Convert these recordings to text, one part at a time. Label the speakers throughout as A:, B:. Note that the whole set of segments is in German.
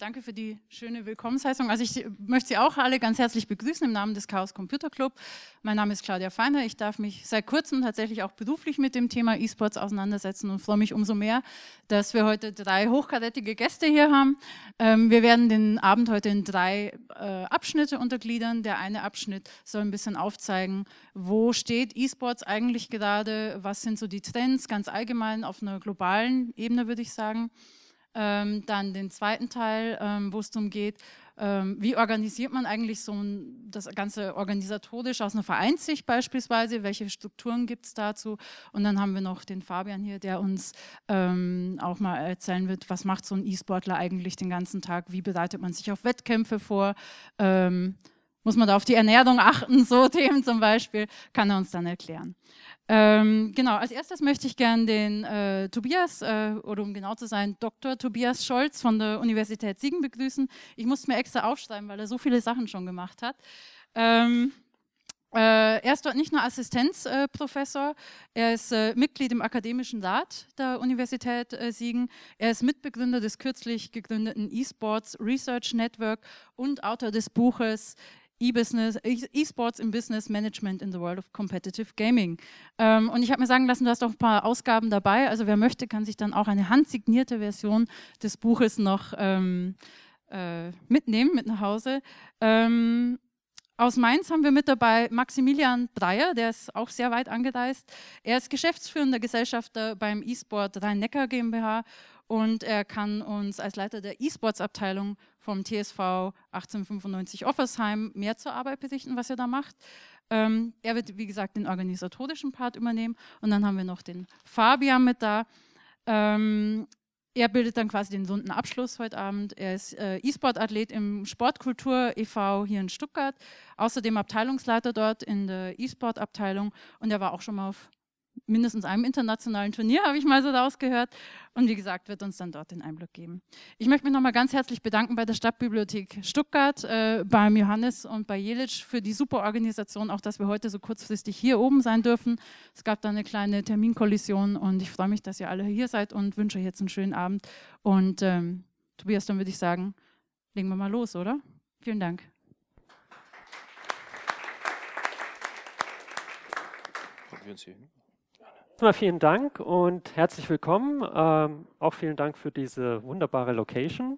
A: danke für die schöne Willkommensheißung. Also ich möchte Sie auch alle ganz herzlich begrüßen im Namen des Chaos Computer Club. Mein Name ist Claudia Feiner. Ich darf mich seit kurzem tatsächlich auch beruflich mit dem Thema E-Sports auseinandersetzen und freue mich umso mehr, dass wir heute drei hochkarätige Gäste hier haben. Ähm, wir werden den Abend heute in drei äh, Abschnitte untergliedern. Der eine Abschnitt soll ein bisschen aufzeigen, wo steht E-Sports eigentlich gerade, was sind so die Trends ganz allgemein auf einer globalen Ebene, würde ich sagen. Ähm, dann den zweiten Teil, ähm, wo es darum geht, ähm, wie organisiert man eigentlich so ein, das Ganze organisatorisch aus einer Vereinssicht beispielsweise, welche Strukturen gibt es dazu? Und dann haben wir noch den Fabian hier, der uns ähm, auch mal erzählen wird, was macht so ein E-Sportler eigentlich den ganzen Tag, wie bereitet man sich auf Wettkämpfe vor, ähm, muss man da auf die Ernährung achten, so Themen zum Beispiel, kann er uns dann erklären. Ähm, genau, als erstes möchte ich gerne den äh, Tobias, äh, oder um genau zu sein, Dr. Tobias Scholz von der Universität Siegen begrüßen. Ich musste mir extra aufschreiben, weil er so viele Sachen schon gemacht hat. Ähm, äh, er ist dort nicht nur Assistenzprofessor, er ist äh, Mitglied im Akademischen Rat der Universität äh, Siegen, er ist Mitbegründer des kürzlich gegründeten eSports Research Network und Autor des Buches E-Business, E-Sports im Business Management in the World of Competitive Gaming. Ähm, und ich habe mir sagen lassen, du hast auch ein paar Ausgaben dabei. Also wer möchte, kann sich dann auch eine handsignierte Version des Buches noch ähm, äh, mitnehmen, mit nach Hause. Ähm, aus Mainz haben wir mit dabei Maximilian Breyer, der ist auch sehr weit angereist. Er ist geschäftsführender Gesellschafter beim E-Sport Rhein-Neckar GmbH und er kann uns als Leiter der E-Sports-Abteilung vom TSV 1895 Offersheim mehr zur Arbeit berichten, was er da macht. Ähm, er wird, wie gesagt, den organisatorischen Part übernehmen und dann haben wir noch den Fabian mit da. Ähm, er bildet dann quasi den runden Abschluss heute Abend. Er ist äh, E-Sport-Athlet im Sportkultur e.V. hier in Stuttgart, außerdem Abteilungsleiter dort in der E-Sport-Abteilung und er war auch schon mal auf mindestens einem internationalen Turnier, habe ich mal so rausgehört. Und wie gesagt, wird uns dann dort den Einblick geben. Ich möchte mich nochmal ganz herzlich bedanken bei der Stadtbibliothek Stuttgart, äh, beim Johannes und bei Jelic für die super Organisation, auch dass wir heute so kurzfristig hier oben sein dürfen. Es gab da eine kleine Terminkollision und ich freue mich, dass ihr alle hier seid und wünsche euch jetzt einen schönen Abend. Und ähm, Tobias, dann würde ich sagen, legen wir mal los, oder? Vielen Dank.
B: wir uns hier hin? Erstmal vielen Dank und herzlich willkommen. Ähm, auch vielen Dank für diese wunderbare Location.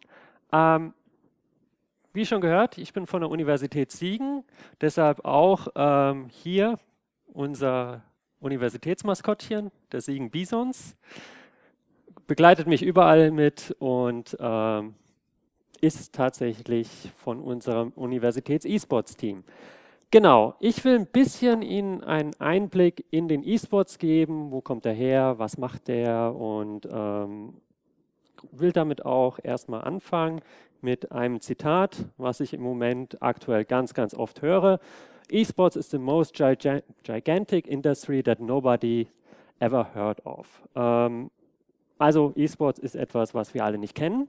B: Ähm, wie schon gehört, ich bin von der Universität Siegen, deshalb auch ähm, hier unser Universitätsmaskottchen, der Siegen Bisons. Begleitet mich überall mit und ähm, ist tatsächlich von unserem Universitäts-E-Sports-Team. Genau, ich will ein bisschen Ihnen einen Einblick in den E-Sports geben. Wo kommt er her? Was macht der? Und ähm, will damit auch erstmal anfangen mit einem Zitat, was ich im Moment aktuell ganz, ganz oft höre. E-Sports is the most gigantic industry that nobody ever heard of. Ähm, also E-Sports ist etwas, was wir alle nicht kennen.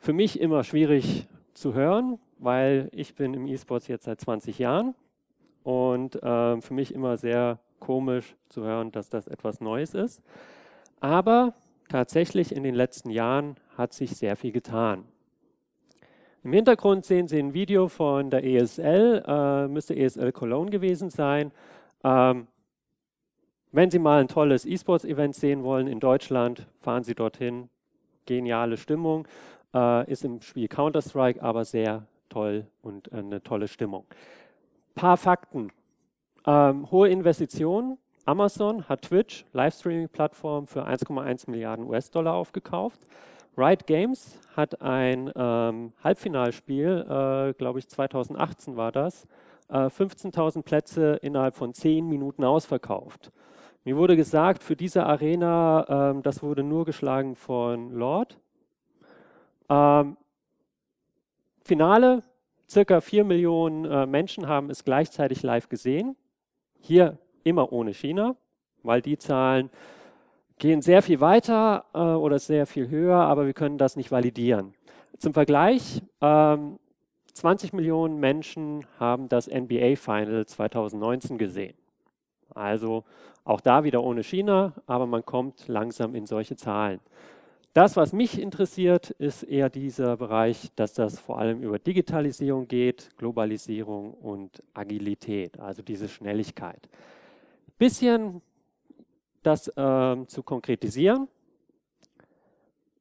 B: Für mich immer schwierig zu hören, weil ich bin im E-Sports jetzt seit 20 Jahren und äh, für mich immer sehr komisch zu hören, dass das etwas Neues ist. Aber tatsächlich in den letzten Jahren hat sich sehr viel getan. Im Hintergrund sehen Sie ein Video von der ESL, äh, müsste ESL Cologne gewesen sein. Ähm, wenn Sie mal ein tolles E-Sports-Event sehen wollen in Deutschland, fahren Sie dorthin. Geniale Stimmung. Äh, ist im Spiel Counter-Strike aber sehr toll und eine tolle Stimmung. Paar Fakten. Ähm, hohe Investitionen. Amazon hat Twitch, Livestreaming-Plattform, für 1,1 Milliarden US-Dollar aufgekauft. Riot Games hat ein ähm, Halbfinalspiel, äh, glaube ich 2018 war das, äh, 15.000 Plätze innerhalb von 10 Minuten ausverkauft. Mir wurde gesagt, für diese Arena, ähm, das wurde nur geschlagen von Lord. Ähm, Finale, circa 4 Millionen äh, Menschen haben es gleichzeitig live gesehen. Hier immer ohne China, weil die Zahlen gehen sehr viel weiter äh, oder sehr viel höher, aber wir können das nicht validieren. Zum Vergleich, ähm, 20 Millionen Menschen haben das NBA Final 2019 gesehen. Also auch da wieder ohne China, aber man kommt langsam in solche Zahlen. Das, was mich interessiert, ist eher dieser Bereich, dass das vor allem über Digitalisierung geht, Globalisierung und Agilität, also diese Schnelligkeit. Bisschen das äh, zu konkretisieren.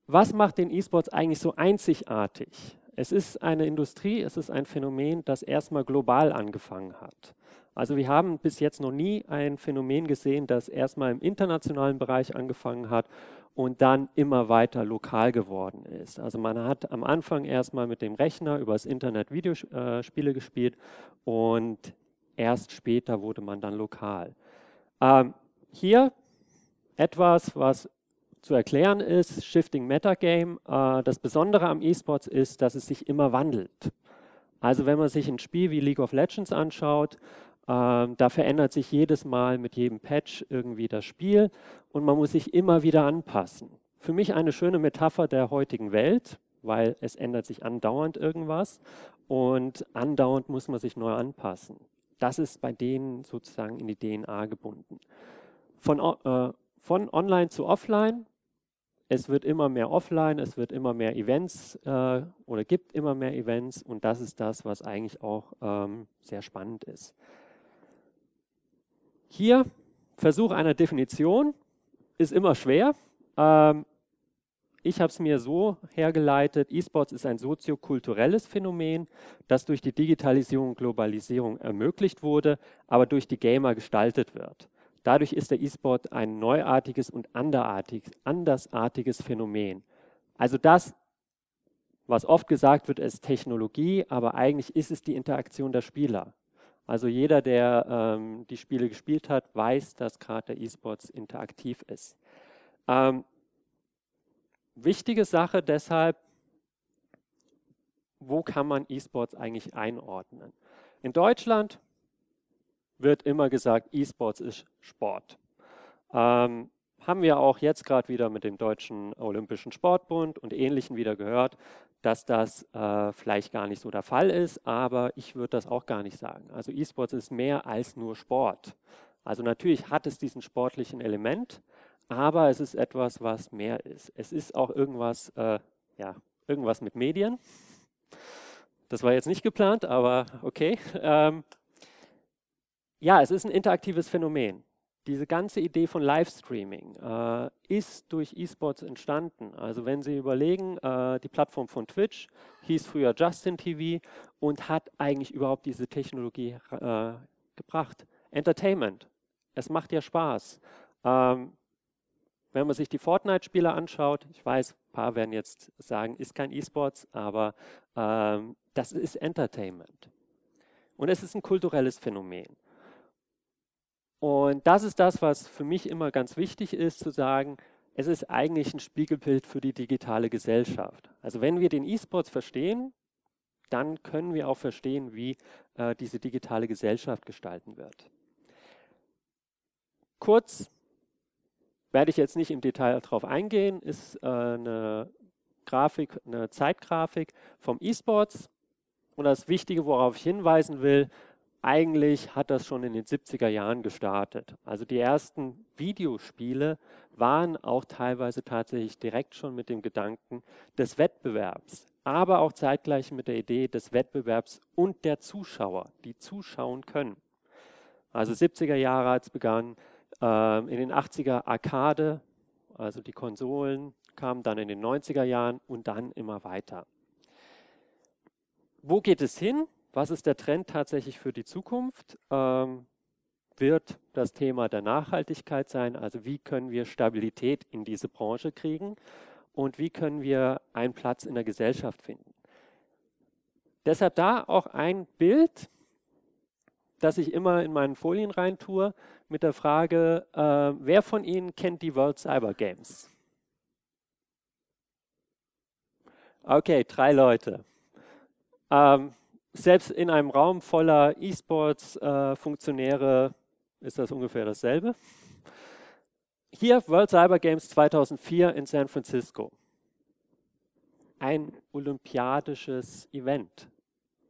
B: Was macht den E-Sports eigentlich so einzigartig? Es ist eine Industrie, es ist ein Phänomen, das erstmal global angefangen hat. Also wir haben bis jetzt noch nie ein Phänomen gesehen, das erstmal im internationalen Bereich angefangen hat und dann immer weiter lokal geworden ist. Also man hat am Anfang erstmal mit dem Rechner übers Internet Videospiele gespielt und erst später wurde man dann lokal. Ähm, hier etwas, was zu erklären ist, Shifting Metagame. Äh, das Besondere am E-Sports ist, dass es sich immer wandelt. Also wenn man sich ein Spiel wie League of Legends anschaut, ähm, da verändert sich jedes Mal mit jedem Patch irgendwie das Spiel und man muss sich immer wieder anpassen. Für mich eine schöne Metapher der heutigen Welt, weil es ändert sich andauernd irgendwas und andauernd muss man sich neu anpassen. Das ist bei denen sozusagen in die DNA gebunden. Von, äh, von online zu offline, es wird immer mehr offline, es wird immer mehr Events äh, oder gibt immer mehr Events und das ist das, was eigentlich auch ähm, sehr spannend ist. Hier Versuch einer Definition ist immer schwer. Ähm, ich habe es mir so hergeleitet, E-Sports ist ein soziokulturelles Phänomen, das durch die Digitalisierung und Globalisierung ermöglicht wurde, aber durch die Gamer gestaltet wird. Dadurch ist der E-Sport ein neuartiges und andersartiges Phänomen. Also das, was oft gesagt wird, ist Technologie, aber eigentlich ist es die Interaktion der Spieler. Also jeder, der ähm, die Spiele gespielt hat, weiß, dass gerade der E-Sports interaktiv ist. Ähm, wichtige Sache deshalb, wo kann man E-Sports eigentlich einordnen? In Deutschland wird immer gesagt, E-Sports ist Sport. Ähm, haben wir auch jetzt gerade wieder mit dem Deutschen Olympischen Sportbund und Ähnlichen wieder gehört, dass das äh, vielleicht gar nicht so der Fall ist, aber ich würde das auch gar nicht sagen. Also E-Sports ist mehr als nur Sport. Also natürlich hat es diesen sportlichen Element, aber es ist etwas, was mehr ist. Es ist auch irgendwas, äh, ja, irgendwas mit Medien. Das war jetzt nicht geplant, aber okay. Ähm, ja, es ist ein interaktives Phänomen diese ganze Idee von Livestreaming äh, ist durch E-Sports entstanden. Also wenn Sie überlegen, äh, die Plattform von Twitch hieß früher Justin TV und hat eigentlich überhaupt diese Technologie äh, gebracht. Entertainment. Es macht ja Spaß. Ähm, wenn man sich die Fortnite-Spieler anschaut, ich weiß, ein paar werden jetzt sagen, ist kein E-Sports, aber ähm, das ist Entertainment. Und es ist ein kulturelles Phänomen. Und das ist das, was für mich immer ganz wichtig ist, zu sagen, es ist eigentlich ein Spiegelbild für die digitale Gesellschaft. Also wenn wir den E-Sports verstehen, dann können wir auch verstehen, wie äh, diese digitale Gesellschaft gestalten wird. Kurz werde ich jetzt nicht im Detail darauf eingehen, ist äh, eine Grafik, eine Zeitgrafik vom E-Sports. Und das Wichtige, worauf ich hinweisen will, eigentlich hat das schon in den 70er Jahren gestartet. Also die ersten Videospiele waren auch teilweise tatsächlich direkt schon mit dem Gedanken des Wettbewerbs, aber auch zeitgleich mit der Idee des Wettbewerbs und der Zuschauer, die zuschauen können. Also 70er Jahre hat es begonnen, äh, in den 80er Arcade, also die Konsolen kamen dann in den 90er Jahren und dann immer weiter. Wo geht es hin? Was ist der Trend tatsächlich für die Zukunft? Ähm, wird das Thema der Nachhaltigkeit sein, also wie können wir Stabilität in diese Branche kriegen und wie können wir einen Platz in der Gesellschaft finden. Deshalb da auch ein Bild, das ich immer in meinen Folien reintue, mit der Frage, äh, wer von Ihnen kennt die World Cyber Games? Okay, drei Leute. Ähm, selbst in einem Raum voller E-Sports-Funktionäre äh, ist das ungefähr dasselbe. Hier World Cyber Games 2004 in San Francisco. Ein olympiadisches Event.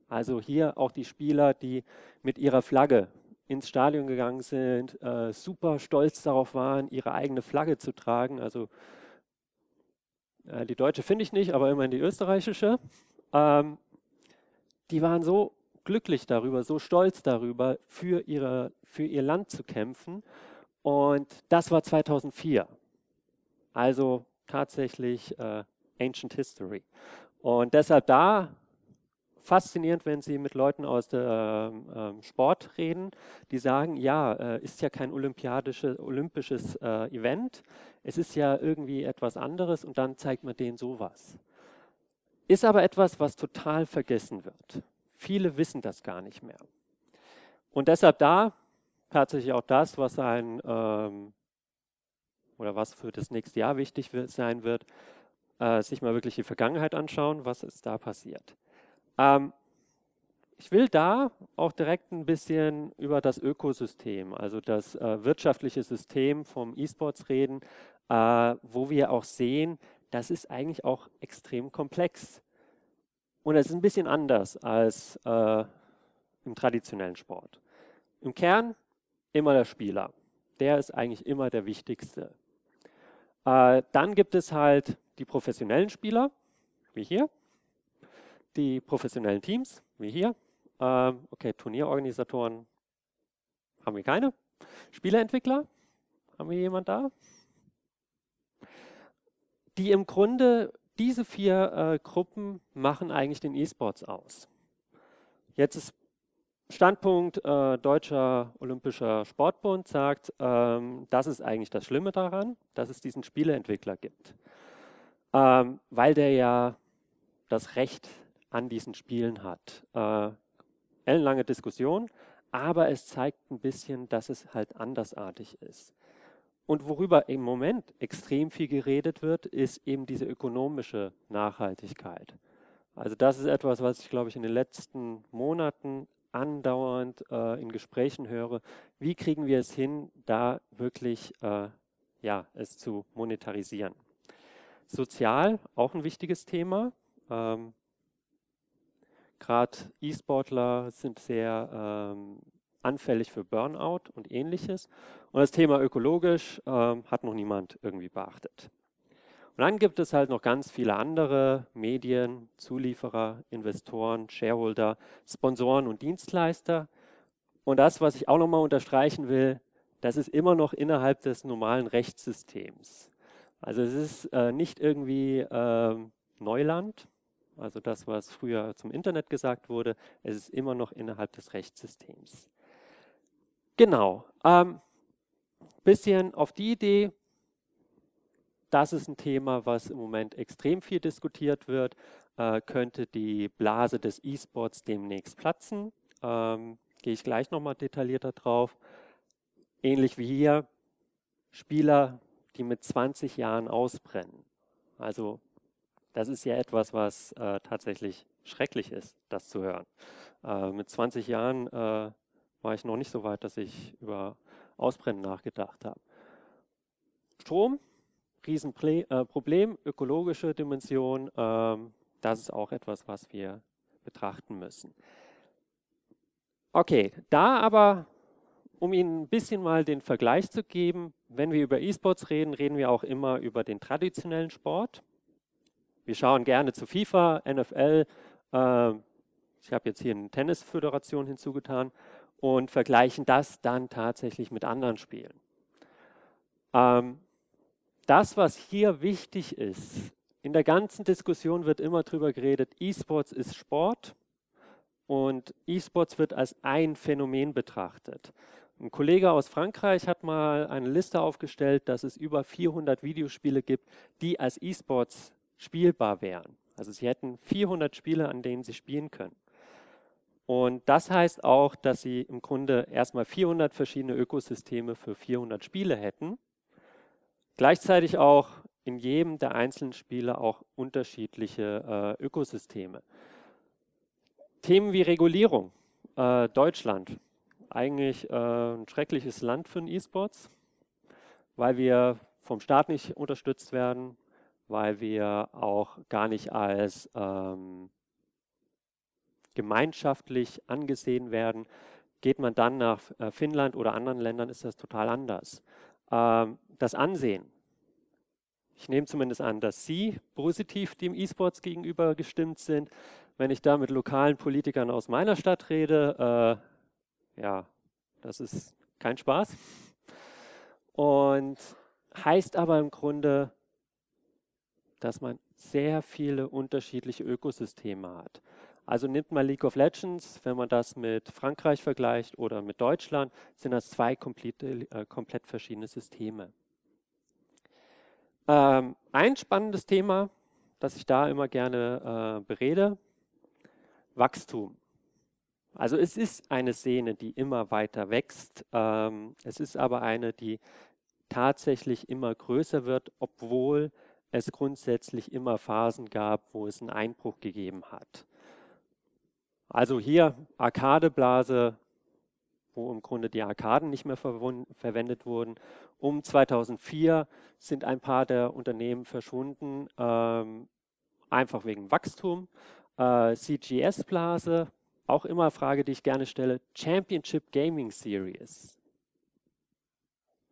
B: Also hier auch die Spieler, die mit ihrer Flagge ins Stadion gegangen sind, äh, super stolz darauf waren, ihre eigene Flagge zu tragen. Also äh, die deutsche finde ich nicht, aber immerhin die österreichische, ähm, die waren so glücklich darüber, so stolz darüber, für, ihre, für ihr Land zu kämpfen. Und das war 2004. Also tatsächlich äh, Ancient History. Und deshalb da faszinierend, wenn Sie mit Leuten aus dem äh, Sport reden, die sagen, ja, äh, ist ja kein olympiadisches, olympisches äh, Event, es ist ja irgendwie etwas anderes und dann zeigt man denen sowas. Ist aber etwas, was total vergessen wird. Viele wissen das gar nicht mehr. Und deshalb da tatsächlich auch das, was ein ähm, oder was für das nächste Jahr wichtig sein wird, äh, sich mal wirklich die Vergangenheit anschauen, was ist da passiert. Ähm, ich will da auch direkt ein bisschen über das Ökosystem, also das äh, wirtschaftliche System vom E-Sports reden, äh, wo wir auch sehen, das ist eigentlich auch extrem komplex. Und es ist ein bisschen anders als äh, im traditionellen Sport. Im Kern immer der Spieler. Der ist eigentlich immer der wichtigste. Äh, dann gibt es halt die professionellen Spieler, wie hier, die professionellen Teams, wie hier. Äh, okay, Turnierorganisatoren haben wir keine. Spieleentwickler, haben wir jemand da? Die im Grunde diese vier äh, Gruppen machen eigentlich den E-Sports aus. Jetzt ist Standpunkt äh, Deutscher Olympischer Sportbund sagt, ähm, das ist eigentlich das Schlimme daran, dass es diesen Spieleentwickler gibt. Ähm, weil der ja das Recht an diesen Spielen hat. Äh, ellenlange Diskussion, aber es zeigt ein bisschen, dass es halt andersartig ist. Und worüber im Moment extrem viel geredet wird, ist eben diese ökonomische Nachhaltigkeit. Also das ist etwas, was ich, glaube ich, in den letzten Monaten andauernd äh, in Gesprächen höre. Wie kriegen wir es hin, da wirklich äh, ja, es zu monetarisieren? Sozial auch ein wichtiges Thema. Ähm, Gerade E-Sportler sind sehr ähm, anfällig für Burnout und ähnliches. Und das Thema ökologisch ähm, hat noch niemand irgendwie beachtet. Und dann gibt es halt noch ganz viele andere Medien, Zulieferer, Investoren, Shareholder, Sponsoren und Dienstleister. Und das, was ich auch nochmal unterstreichen will, das ist immer noch innerhalb des normalen Rechtssystems. Also es ist äh, nicht irgendwie äh, Neuland, also das, was früher zum Internet gesagt wurde, es ist immer noch innerhalb des Rechtssystems. Genau. Ähm, bisschen auf die Idee, das ist ein Thema, was im Moment extrem viel diskutiert wird. Äh, könnte die Blase des E-Sports demnächst platzen? Ähm, Gehe ich gleich nochmal detaillierter drauf. Ähnlich wie hier, Spieler, die mit 20 Jahren ausbrennen. Also das ist ja etwas, was äh, tatsächlich schrecklich ist, das zu hören. Äh, mit 20 Jahren äh, war ich noch nicht so weit, dass ich über Ausbrennen nachgedacht habe. Strom, Riesenproblem, äh, ökologische Dimension, ähm, das ist auch etwas, was wir betrachten müssen. Okay, da aber, um Ihnen ein bisschen mal den Vergleich zu geben, wenn wir über E-Sports reden, reden wir auch immer über den traditionellen Sport. Wir schauen gerne zu FIFA, NFL. Äh, ich habe jetzt hier eine Tennisföderation hinzugetan und vergleichen das dann tatsächlich mit anderen Spielen. Ähm, das, was hier wichtig ist, in der ganzen Diskussion wird immer darüber geredet, E-Sports ist Sport und E-Sports wird als ein Phänomen betrachtet. Ein Kollege aus Frankreich hat mal eine Liste aufgestellt, dass es über 400 Videospiele gibt, die als E-Sports spielbar wären. Also sie hätten 400 Spiele, an denen sie spielen können. Und das heißt auch, dass sie im Grunde erstmal 400 verschiedene Ökosysteme für 400 Spiele hätten. Gleichzeitig auch in jedem der einzelnen Spiele auch unterschiedliche äh, Ökosysteme. Themen wie Regulierung. Äh, Deutschland, eigentlich äh, ein schreckliches Land für den E-Sports, weil wir vom Staat nicht unterstützt werden, weil wir auch gar nicht als ähm, gemeinschaftlich angesehen werden. Geht man dann nach äh, Finnland oder anderen Ländern, ist das total anders. Ähm, das Ansehen. Ich nehme zumindest an, dass Sie positiv dem E-Sports gegenüber gestimmt sind. Wenn ich da mit lokalen Politikern aus meiner Stadt rede, äh, ja, das ist kein Spaß. Und heißt aber im Grunde, dass man sehr viele unterschiedliche Ökosysteme hat. Also nimmt man League of Legends, wenn man das mit Frankreich vergleicht oder mit Deutschland, sind das zwei komplette, äh, komplett verschiedene Systeme. Ähm, ein spannendes Thema, das ich da immer gerne äh, berede, Wachstum. Also es ist eine Szene, die immer weiter wächst. Ähm, es ist aber eine, die tatsächlich immer größer wird, obwohl es grundsätzlich immer Phasen gab, wo es einen Einbruch gegeben hat. Also hier Arkadeblase, wo im Grunde die Arkaden nicht mehr verwendet wurden. Um 2004 sind ein paar der Unternehmen verschwunden, ähm, einfach wegen Wachstum. Äh, CGS-Blase, auch immer Frage, die ich gerne stelle, Championship Gaming Series.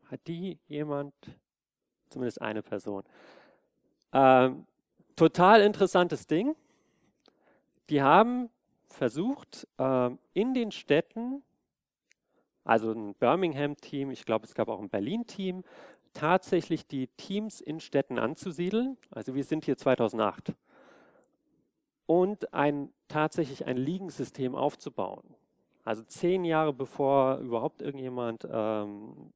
B: Hat die jemand, zumindest eine Person? Ähm, total interessantes Ding. Die haben versucht, ähm, in den Städten, also ein Birmingham-Team, ich glaube, es gab auch ein Berlin-Team, tatsächlich die Teams in Städten anzusiedeln. Also wir sind hier 2008. Und ein, tatsächlich ein Ligensystem aufzubauen. Also zehn Jahre bevor überhaupt irgendjemand ähm,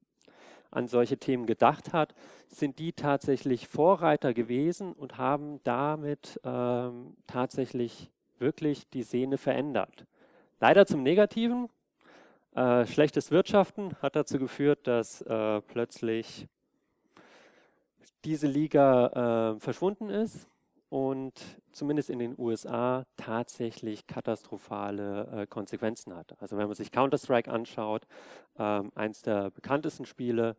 B: an solche Themen gedacht hat, sind die tatsächlich Vorreiter gewesen und haben damit ähm, tatsächlich wirklich die Szene verändert. Leider zum Negativen. Äh, schlechtes Wirtschaften hat dazu geführt, dass äh, plötzlich diese Liga äh, verschwunden ist und zumindest in den USA tatsächlich katastrophale äh, Konsequenzen hat. Also wenn man sich Counter-Strike anschaut, ähm, eins der bekanntesten Spiele,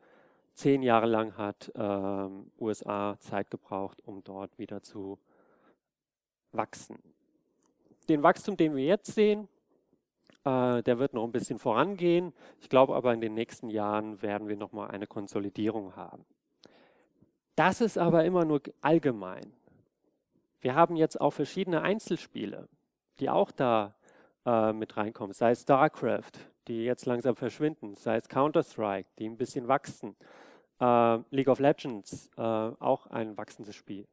B: zehn Jahre lang hat ähm, USA Zeit gebraucht, um dort wieder zu wachsen den Wachstum, den wir jetzt sehen, äh, der wird noch ein bisschen vorangehen. Ich glaube aber, in den nächsten Jahren werden wir nochmal eine Konsolidierung haben. Das ist aber immer nur allgemein. Wir haben jetzt auch verschiedene Einzelspiele, die auch da äh, mit reinkommen, sei es StarCraft, die jetzt langsam verschwinden, sei es Counter-Strike, die ein bisschen wachsen, äh, League of Legends, auch ein wachsendes Spiel.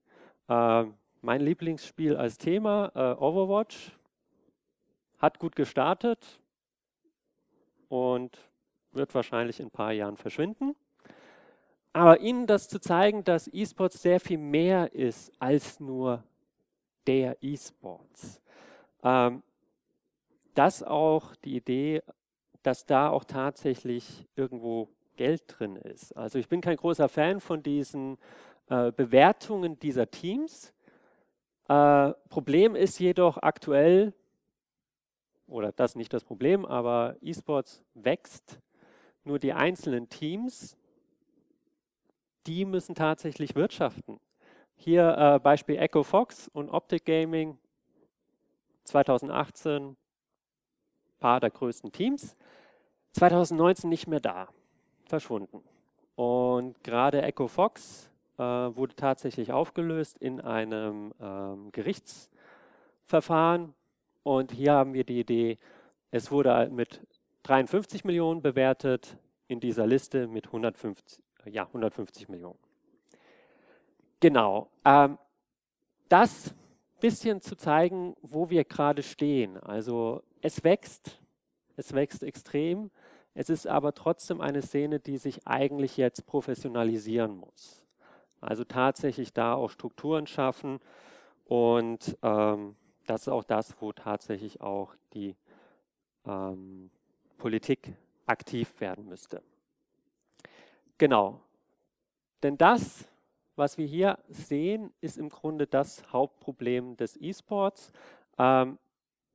B: Mein Lieblingsspiel als Thema, äh, Overwatch, hat gut gestartet und wird wahrscheinlich in ein paar Jahren verschwinden. Aber Ihnen das zu zeigen, dass E-Sports sehr viel mehr ist als nur der E-Sports. Ähm, das auch die Idee, dass da auch tatsächlich irgendwo Geld drin ist. Also ich bin kein großer Fan von diesen äh, Bewertungen dieser Teams, äh, Problem ist jedoch aktuell, oder das nicht das Problem, aber E-Sports wächst. Nur die einzelnen Teams, die müssen tatsächlich wirtschaften. Hier äh, Beispiel Echo Fox und Optic Gaming 2018, paar der größten Teams. 2019 nicht mehr da, verschwunden. Und gerade Echo Fox äh, wurde tatsächlich aufgelöst in einem ähm, Gerichtsverfahren. Und hier haben wir die Idee, es wurde mit 53 Millionen bewertet, in dieser Liste mit 150, ja, 150 Millionen. Genau. Ähm, das bisschen zu zeigen, wo wir gerade stehen. Also es wächst, es wächst extrem. Es ist aber trotzdem eine Szene, die sich eigentlich jetzt professionalisieren muss. Also tatsächlich da auch Strukturen schaffen und ähm, das ist auch das, wo tatsächlich auch die ähm, Politik aktiv werden müsste. Genau. Denn das, was wir hier sehen, ist im Grunde das Hauptproblem des E-Sports. Ähm,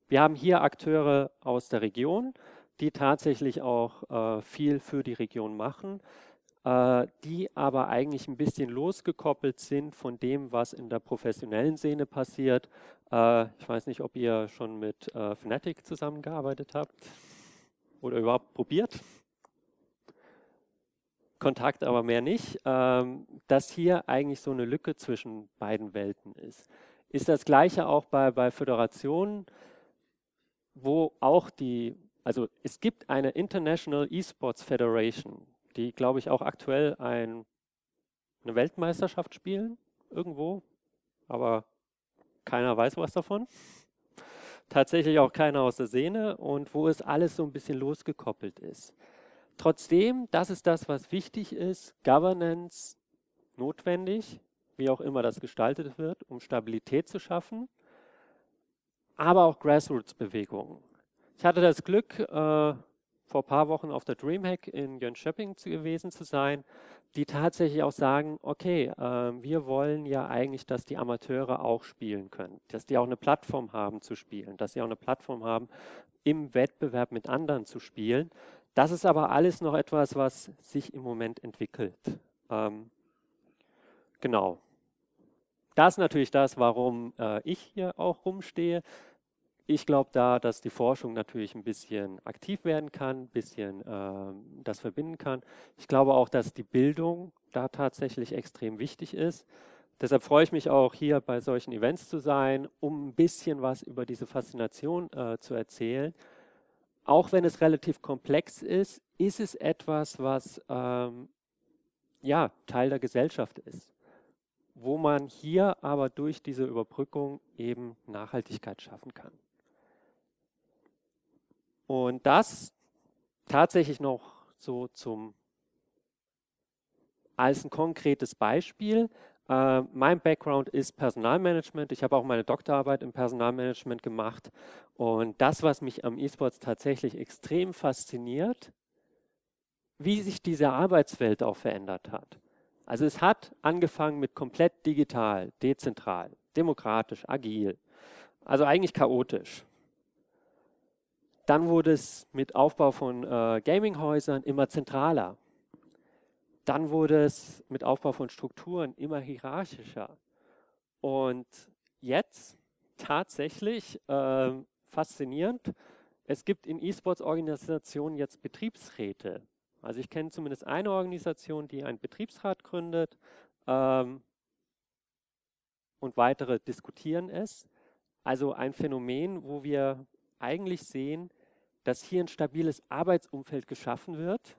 B: wir haben hier Akteure aus der Region, die tatsächlich auch äh, viel für die Region machen die aber eigentlich ein bisschen losgekoppelt sind von dem, was in der professionellen Szene passiert. Äh, ich weiß nicht, ob ihr schon mit äh, Fnatic zusammengearbeitet habt oder überhaupt probiert. Kontakt, aber mehr nicht, ähm, dass hier eigentlich so eine Lücke zwischen beiden Welten ist. Ist das gleiche auch bei, bei Föderationen, wo auch die, also es gibt eine International Esports Federation, die, glaube ich, auch aktuell ein, eine Weltmeisterschaft spielen, irgendwo, aber keiner weiß was davon. Tatsächlich auch keiner aus der Szene und wo es alles so ein bisschen losgekoppelt ist. Trotzdem, das ist das, was wichtig ist, Governance notwendig, wie auch immer das gestaltet wird, um Stabilität zu schaffen, aber auch Grassroots-Bewegungen. Ich hatte das Glück, äh, vor ein paar Wochen auf der Dreamhack in Jönköping gewesen zu sein, die tatsächlich auch sagen, okay, äh, wir wollen ja eigentlich, dass die Amateure auch spielen können, dass die auch eine Plattform haben zu spielen, dass sie auch eine Plattform haben, im Wettbewerb mit anderen zu spielen. Das ist aber alles noch etwas, was sich im Moment entwickelt. Ähm, genau. Das ist natürlich das, warum äh, ich hier auch rumstehe. Ich glaube da, dass die Forschung natürlich ein bisschen aktiv werden kann, ein bisschen äh, das verbinden kann. Ich glaube auch, dass die Bildung da tatsächlich extrem wichtig ist. Deshalb freue ich mich auch, hier bei solchen Events zu sein, um ein bisschen was über diese Faszination äh, zu erzählen auch wenn es relativ komplex ist, ist es etwas, was ähm, ja, Teil der Gesellschaft ist, wo man hier aber durch diese Überbrückung eben Nachhaltigkeit schaffen kann. Und das tatsächlich noch so zum als ein konkretes Beispiel. Äh, mein Background ist Personalmanagement. Ich habe auch meine Doktorarbeit im Personalmanagement gemacht. Und das, was mich am E-Sports tatsächlich extrem fasziniert, wie sich diese Arbeitswelt auch verändert hat. Also es hat angefangen mit komplett digital, dezentral, demokratisch, agil. Also eigentlich chaotisch. Dann wurde es mit Aufbau von äh, Gaminghäusern immer zentraler. Dann wurde es mit Aufbau von Strukturen immer hierarchischer. Und jetzt tatsächlich äh, faszinierend, es gibt in E-Sports-Organisationen jetzt Betriebsräte. Also ich kenne zumindest eine Organisation, die einen Betriebsrat gründet ähm, und weitere diskutieren es. Also ein Phänomen, wo wir eigentlich sehen, dass hier ein stabiles Arbeitsumfeld geschaffen wird,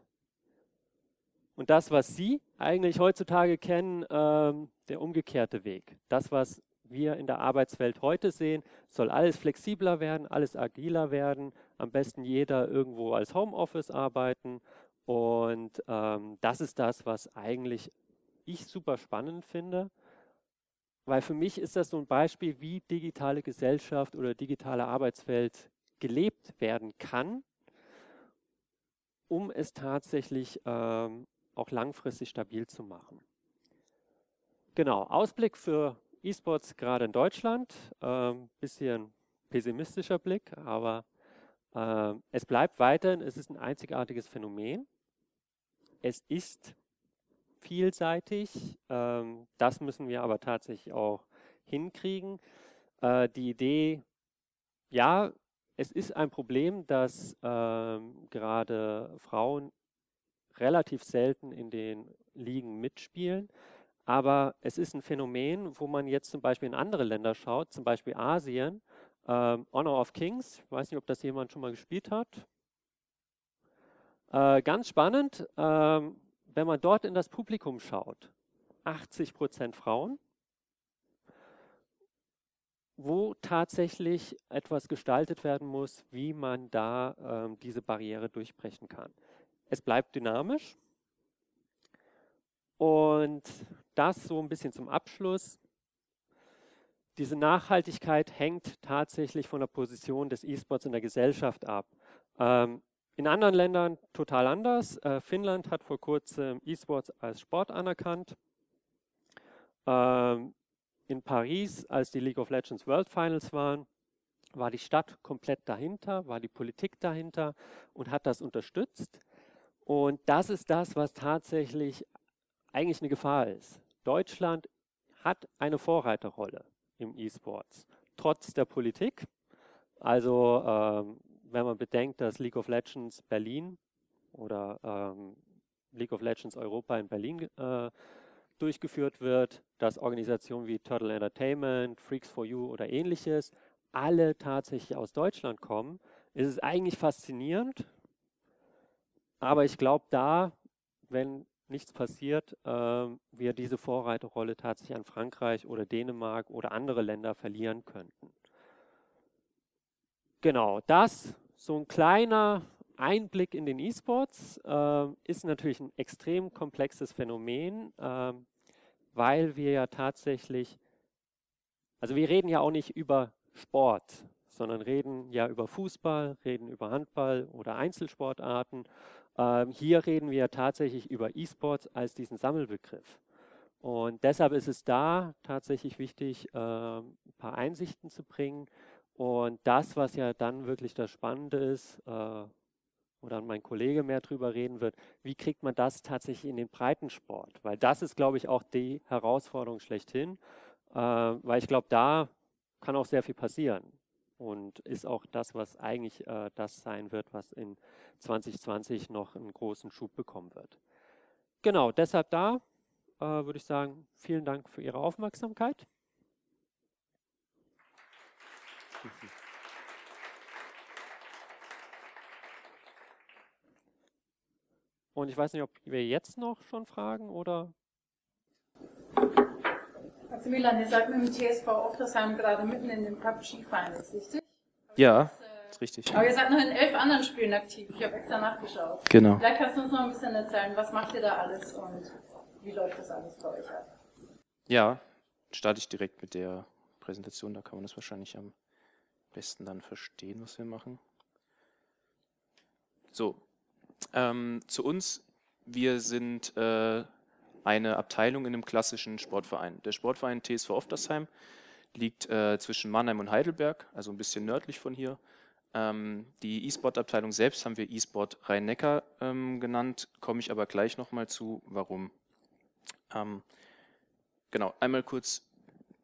B: und das, was Sie eigentlich heutzutage kennen, ähm, der umgekehrte Weg. Das, was wir in der Arbeitswelt heute sehen, soll alles flexibler werden, alles agiler werden, am besten jeder irgendwo als Homeoffice arbeiten. Und ähm, das ist das, was eigentlich ich super spannend finde, weil für mich ist das so ein Beispiel, wie digitale Gesellschaft oder digitale Arbeitswelt gelebt werden kann, um es tatsächlich ähm, auch langfristig stabil zu machen. Genau, Ausblick für E-Sports gerade in Deutschland. Ähm, bisschen pessimistischer Blick, aber äh, es bleibt weiterhin, es ist ein einzigartiges Phänomen. Es ist vielseitig, ähm, das müssen wir aber tatsächlich auch hinkriegen. Äh, die Idee, ja, es ist ein Problem, dass ähm, gerade Frauen relativ selten in den Ligen mitspielen. Aber es ist ein Phänomen, wo man jetzt zum Beispiel in andere Länder schaut, zum Beispiel Asien. Ähm, Honor of Kings, ich weiß nicht, ob das jemand schon mal gespielt hat. Äh, ganz spannend, ähm, wenn man dort in das Publikum schaut, 80 Prozent Frauen, wo tatsächlich etwas gestaltet werden muss, wie man da ähm, diese Barriere durchbrechen kann. Es bleibt dynamisch. Und das so ein bisschen zum Abschluss. Diese Nachhaltigkeit hängt tatsächlich von der Position des E-Sports in der Gesellschaft ab. Ähm, in anderen Ländern total anders. Äh, Finnland hat vor kurzem E-Sports als Sport anerkannt. Ähm, in Paris, als die League of Legends World Finals waren, war die Stadt komplett dahinter, war die Politik dahinter und hat das unterstützt. Und das ist das, was tatsächlich eigentlich eine Gefahr ist. Deutschland hat eine Vorreiterrolle im E-Sports, trotz der Politik. Also ähm, wenn man bedenkt, dass League of Legends Berlin oder ähm, League of Legends Europa in Berlin äh, durchgeführt wird, dass Organisationen wie Turtle Entertainment, Freaks for You oder ähnliches alle tatsächlich aus Deutschland kommen, ist es eigentlich faszinierend. Aber ich glaube, da, wenn nichts passiert, äh, wir diese Vorreiterrolle tatsächlich an Frankreich oder Dänemark oder andere Länder verlieren könnten. Genau, das so ein kleiner Einblick in den E-Sports äh, ist natürlich ein extrem komplexes Phänomen, äh, weil wir ja tatsächlich, also wir reden ja auch nicht über Sport, sondern reden ja über Fußball, reden über Handball oder Einzelsportarten. Ähm, hier reden wir tatsächlich über E-Sports als diesen Sammelbegriff. Und deshalb ist es da tatsächlich wichtig, äh, ein paar Einsichten zu bringen. Und das, was ja dann wirklich das Spannende ist, äh, dann mein Kollege mehr drüber reden wird, wie kriegt man das tatsächlich in den Breitensport? Weil das ist, glaube ich, auch die Herausforderung schlechthin, äh, weil ich glaube, da kann auch sehr viel passieren und ist auch das, was eigentlich äh, das sein wird, was in 2020 noch einen großen Schub bekommen wird. Genau, deshalb da äh, würde ich sagen, vielen Dank für Ihre Aufmerksamkeit. Und ich weiß nicht, ob wir jetzt noch schon fragen oder
A: Maximilian, ihr seid mit dem TSV Oftersheim gerade mitten in den PUBG-Finals, richtig?
C: Ja, ist richtig.
A: Aber ihr seid noch in elf anderen Spielen aktiv. Ich habe extra nachgeschaut.
C: Genau.
A: Vielleicht kannst du uns noch ein bisschen erzählen, was macht ihr da alles und wie läuft das alles bei euch ab?
C: Ja, starte ich direkt mit der Präsentation. Da kann man das wahrscheinlich am besten dann verstehen, was wir machen. So, ähm, zu uns. Wir sind äh, eine Abteilung in einem klassischen Sportverein. Der Sportverein TSV Oftersheim liegt äh, zwischen Mannheim und Heidelberg, also ein bisschen nördlich von hier. Ähm, die E-Sport-Abteilung selbst haben wir E-Sport Rhein-Neckar ähm, genannt, komme ich aber gleich nochmal zu, warum. Ähm, genau, einmal kurz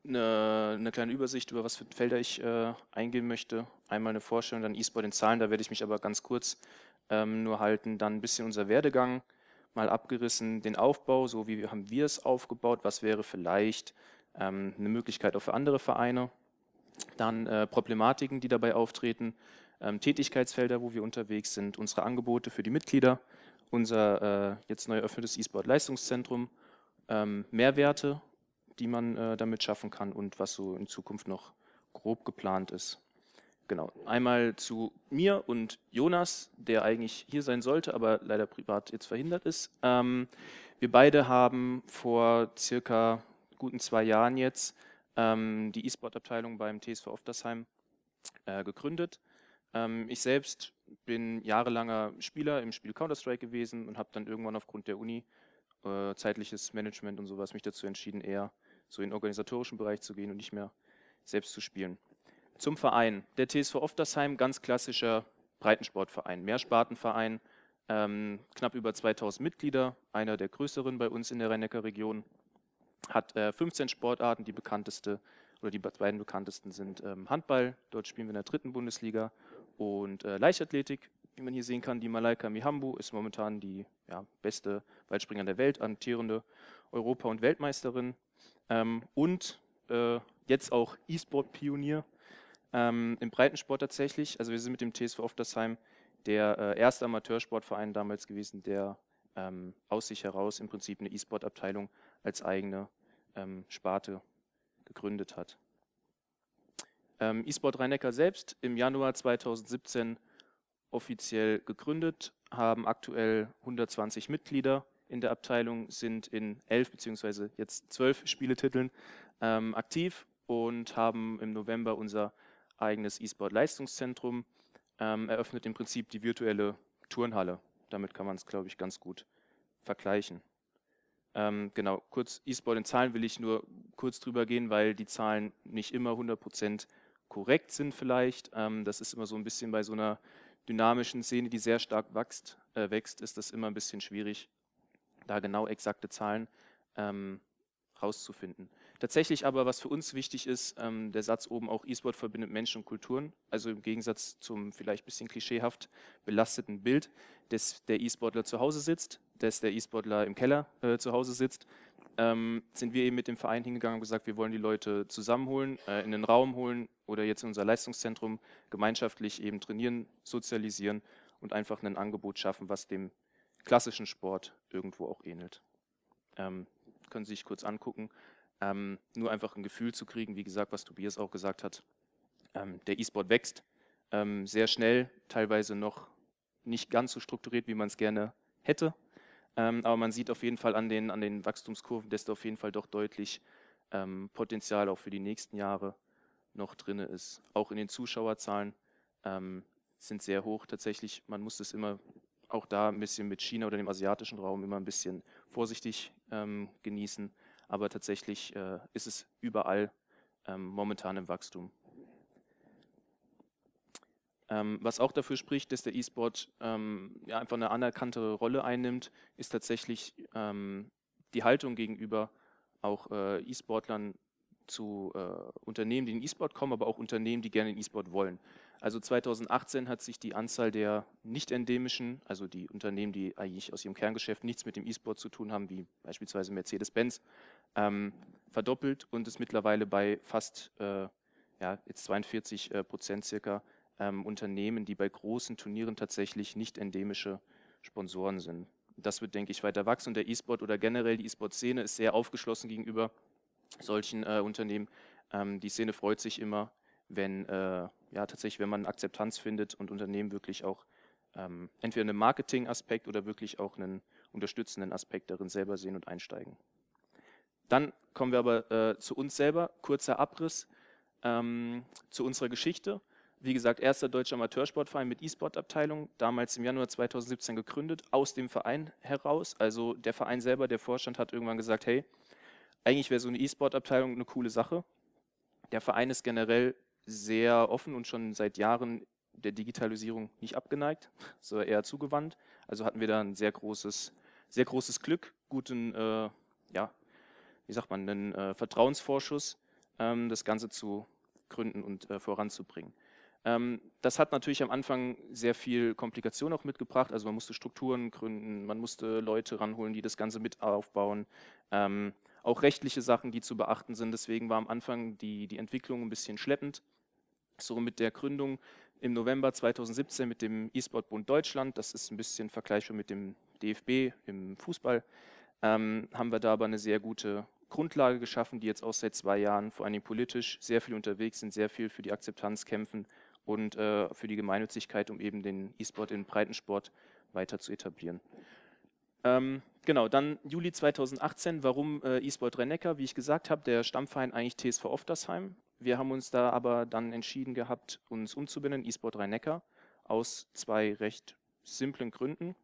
C: eine, eine, kleine Übersicht, über was für Felder ich äh, eingehen möchte. Einmal eine Vorstellung, dann E-Sport in Zahlen, da werde ich mich aber ganz kurz ähm, nur halten. Dann ein bisschen unser Werdegang, mal abgerissen, den Aufbau, so wie haben wir es aufgebaut, was wäre vielleicht ähm, eine Möglichkeit auch für andere Vereine. Dann äh, Problematiken, die dabei auftreten, ähm, Tätigkeitsfelder, wo wir unterwegs sind, unsere Angebote für die Mitglieder, unser äh, jetzt neu eröffnetes E-Sport-Leistungszentrum, ähm, Mehrwerte, die man äh, damit schaffen kann und was so in Zukunft noch grob geplant ist. Genau. Einmal zu mir und Jonas, der eigentlich hier sein sollte, aber leider privat jetzt verhindert ist. Ähm, wir beide haben vor circa guten zwei Jahren jetzt ähm, die E-Sport-Abteilung beim TSV Oftersheim äh, gegründet. Ähm, ich selbst bin jahrelanger Spieler im Spiel Counter-Strike gewesen und habe dann irgendwann aufgrund der Uni äh, zeitliches Management und sowas mich dazu entschieden, eher so in den organisatorischen Bereich zu gehen und nicht mehr selbst zu spielen. Zum Verein. Der TSV Oftersheim, ganz klassischer Breitensportverein, Mehrspartenverein, ähm, knapp über 2000 Mitglieder, einer der größeren bei uns in der Rhein-Neckar-Region, hat äh, 15 Sportarten, die bekannteste oder die beiden bekanntesten sind ähm, Handball, dort spielen wir in der dritten Bundesliga, und äh, Leichtathletik, wie man hier sehen kann, die Malaika Mihambu ist momentan die ja, beste Weitspringer der Welt, amtierende Europa- und Weltmeisterin. Ähm, und äh, jetzt auch E-Sport-Pionier ähm, im Breitensport tatsächlich. Also wir sind mit dem TSV Oftersheim der äh, erste Amateursportverein damals gewesen, der ähm, aus sich heraus im Prinzip eine E-Sport-Abteilung als eigene ähm, Sparte gegründet hat. Ähm, E-Sport rhein selbst im Januar 2017 offiziell gegründet, haben aktuell 120 Mitglieder in der Abteilung, sind in elf beziehungsweise jetzt zwölf Spieletiteln ähm, aktiv und haben im November unser eigenes E-Sport-Leistungszentrum ähm, eröffnet, im Prinzip die virtuelle Turnhalle. Damit kann man es, glaube ich, ganz gut vergleichen. Ähm, genau, kurz E-Sport in Zahlen will ich nur kurz drüber gehen, weil die Zahlen nicht immer 100% korrekt sind vielleicht. Ähm, das ist immer so ein bisschen bei so einer dynamischen Szene, die sehr stark wächst, äh, wächst ist das immer ein bisschen schwierig, da genau exakte Zahlen ähm, rauszufinden. Tatsächlich aber, was für uns wichtig ist, ähm, der Satz oben auch E-Sport verbindet Menschen und Kulturen, also im Gegensatz zum vielleicht ein bisschen klischeehaft belasteten Bild, des, der E-Sportler zu Hause sitzt. dass der E-Sportler im Keller äh, zu Hause sitzt, ähm, sind wir eben mit dem Verein hingegangen und gesagt, wir wollen die Leute zusammenholen, äh, in den Raum holen oder jetzt in unser Leistungszentrum gemeinschaftlich eben trainieren, sozialisieren und einfach ein Angebot schaffen, was dem klassischen Sport irgendwo auch ähnelt. Ähm, können Sie sich kurz angucken. Ähm, nur einfach ein Gefühl zu kriegen, wie gesagt, was Tobias auch gesagt hat. Ähm, der E-Sport wächst ähm, sehr schnell, teilweise noch nicht ganz so strukturiert, wie man es gerne hätte. Ähm, aber man sieht auf jeden Fall an den, an den Wachstumskurven, dass da auf jeden Fall doch deutlich ähm, Potenzial auch für die nächsten Jahre noch drin ist. Auch in den Zuschauerzahlen ähm, sind sehr hoch tatsächlich. Man muss das immer auch da ein bisschen mit China oder dem asiatischen Raum immer ein bisschen vorsichtig genießen. Aber tatsächlich äh, ist es überall ähm, momentan im Wachstum. Ähm, was auch dafür spricht, dass der E-Sport ähm, ja, einfach eine anerkannte Rolle einnimmt, ist tatsächlich ähm, die Haltung gegenüber auch äh, E-Sportlern zu äh, Unternehmen, die in E-Sport kommen, aber auch Unternehmen, die gerne in E-Sport wollen. Also 2018 hat sich die Anzahl der nicht-endemischen, also die Unternehmen, die eigentlich aus ihrem Kerngeschäft nichts mit dem E-Sport zu tun haben, wie beispielsweise Mercedes-Benz, ähm, verdoppelt und ist mittlerweile bei fast äh, ja, jetzt 42 äh, Prozent circa ähm, Unternehmen, die bei großen Turnieren tatsächlich nicht endemische Sponsoren sind. Das wird, denke ich, weiter wachsen. Und der E-Sport oder generell die E-Sport-Szene ist sehr aufgeschlossen gegenüber solchen äh, Unternehmen. Ähm, die Szene freut sich immer, wenn äh, ja tatsächlich, wenn man Akzeptanz findet und Unternehmen wirklich auch ähm, entweder einen Marketing-Aspekt oder wirklich auch einen unterstützenden Aspekt darin selber sehen und einsteigen. Dann kommen wir aber äh, zu uns selber. Kurzer Abriss ähm, zu unserer Geschichte wie gesagt, erster deutscher Amateursportverein mit E-Sport-Abteilung, damals im Januar 2017 gegründet, aus dem Verein heraus. Also der Verein selber, der Vorstand hat irgendwann gesagt, hey, eigentlich wäre so eine E-Sport-Abteilung eine coole Sache. Der Verein ist generell sehr offen und schon seit Jahren der Digitalisierung nicht abgeneigt, sondern eher zugewandt. Also hatten wir da ein sehr großes, sehr großes Glück, guten, äh, ja, wie sagt man, einen äh, Vertrauensvorschuss, ähm, das Ganze zu gründen und äh, voranzubringen. Ähm, das hat natürlich am Anfang sehr viel Komplikation auch mitgebracht. Also man musste Strukturen gründen, man musste Leute ranholen, die das Ganze mit aufbauen. Ähm, auch rechtliche Sachen, die zu beachten sind. Deswegen war am Anfang die, die Entwicklung ein bisschen schleppend. So mit der Gründung im November 2017 mit dem E-Sport-Bund Deutschland, das ist ein bisschen vergleichbar mit dem DFB im Fußball, ähm, haben wir da aber eine sehr gute Grundlage geschaffen, die jetzt auch seit zwei Jahren vor allem politisch sehr viel unterwegs sind, sehr viel für die Akzeptanz kämpfen und äh, für die Gemeinnützigkeit, um eben den E-Sport in Breitensport weiter zu etablieren. Ähm, genau, dann Juli 2018, warum äh, E-Sport Rennecker? Wie ich gesagt habe, der Stammverein eigentlich TSV Oftersheim. Wir haben uns da aber dann entschieden gehabt, uns umzubenennen, E-Sport Rhein-Neckar, aus zwei recht simplen Gründen.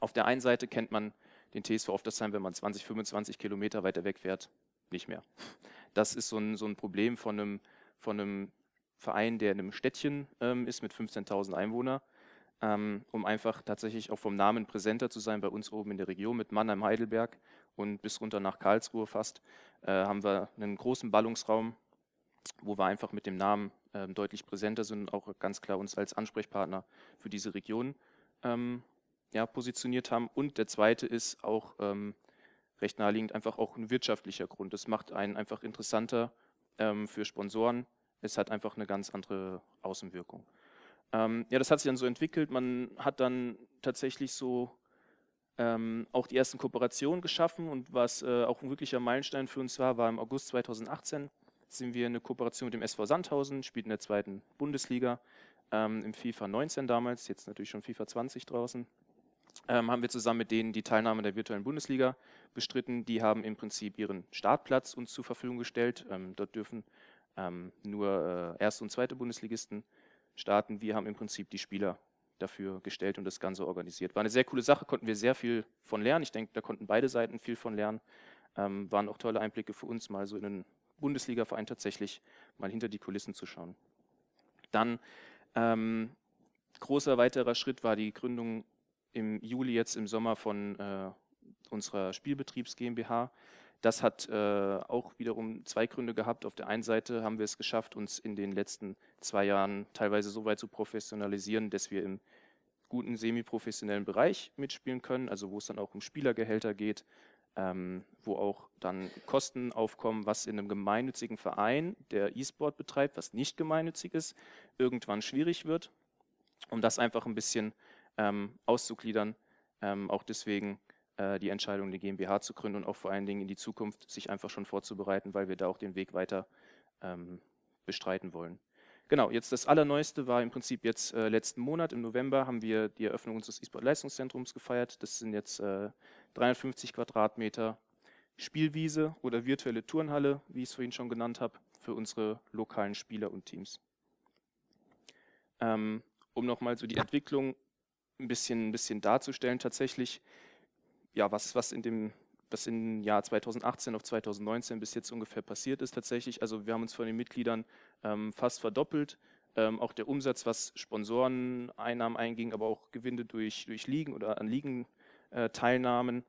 C: Auf der einen Seite kennt man den TSV Oftersheim, wenn man 20, 25 Kilometer weiter weg fährt, nicht mehr. Das ist so ein, so ein Problem von einem, von einem Verein, der in einem Städtchen ähm, ist mit 15.000 Einwohnern, um einfach tatsächlich auch vom Namen präsenter zu sein bei uns oben in der Region mit Mannheim, Heidelberg und bis runter nach Karlsruhe fast, äh, haben wir einen großen Ballungsraum, wo wir einfach mit dem Namen äh, deutlich präsenter sind und auch ganz klar uns als Ansprechpartner für diese Region ähm, ja, positioniert haben. Und der zweite ist auch ähm, recht naheliegend einfach auch ein wirtschaftlicher Grund. Das macht einen einfach interessanter ähm, für Sponsoren, es hat einfach eine ganz andere Außenwirkung. Ähm, ja, das hat sich dann so entwickelt. Man hat dann tatsächlich so ähm, auch die ersten Kooperationen geschaffen und was äh, auch ein wirklicher Meilenstein für uns war, war im August 2018 sind wir in eine Kooperation mit dem SV Sandhausen, spielt in der zweiten Bundesliga, ähm, im FIFA 19 damals, jetzt natürlich schon FIFA 20 draußen. Ähm, haben wir zusammen mit denen die Teilnahme der virtuellen Bundesliga bestritten. Die haben im Prinzip ihren Startplatz uns zur Verfügung gestellt. Ähm, dort dürfen ähm, nur äh, erste und zweite Bundesligisten starten. Wir haben im Prinzip die Spieler dafür gestellt und das Ganze organisiert. War eine sehr coole Sache, konnten wir sehr viel von lernen. Ich denke, da konnten beide Seiten viel von lernen. Ähm, waren auch tolle Einblicke für uns, mal so in einen Bundesliga-Verein tatsächlich mal hinter die Kulissen zu schauen. Dann ähm, großer weiterer Schritt war die Gründung im Juli jetzt im Sommer von äh, unserer Spielbetriebs GmbH. Das hat äh, auch wiederum zwei Gründe gehabt. Auf der einen Seite haben wir es geschafft, uns in den letzten zwei Jahren teilweise so weit zu professionalisieren, dass wir im guten semi-professionellen Bereich mitspielen können, also wo es dann auch um Spielergehälter geht, ähm, wo auch dann Kosten aufkommen, was in einem gemeinnützigen Verein, der E-Sport betreibt, was nicht gemeinnützig ist, irgendwann schwierig wird. Um das einfach ein bisschen ähm, auszugliedern, ähm, auch deswegen die Entscheidung, die GmbH zu gründen und auch vor allen Dingen in die Zukunft sich einfach schon vorzubereiten, weil wir da auch den Weg weiter ähm, bestreiten wollen. Genau, jetzt das Allerneueste war im Prinzip jetzt äh, letzten Monat, im November, haben wir die Eröffnung unseres E-Sport-Leistungszentrums gefeiert. Das sind jetzt äh, 350 Quadratmeter Spielwiese oder virtuelle Turnhalle, wie ich es vorhin schon genannt habe, für unsere lokalen Spieler und Teams. Ähm, um nochmal so die Entwicklung ein bisschen, ein bisschen darzustellen, tatsächlich, ja, was, was in dem was im Jahr 2018 auf 2019 bis jetzt ungefähr passiert ist tatsächlich. Also wir haben uns von den Mitgliedern ähm, fast verdoppelt. Ähm, auch der Umsatz, was Sponsoreneinnahmen einging, aber auch Gewinne durch, durch Ligen oder an Ligenteilnahmen, äh,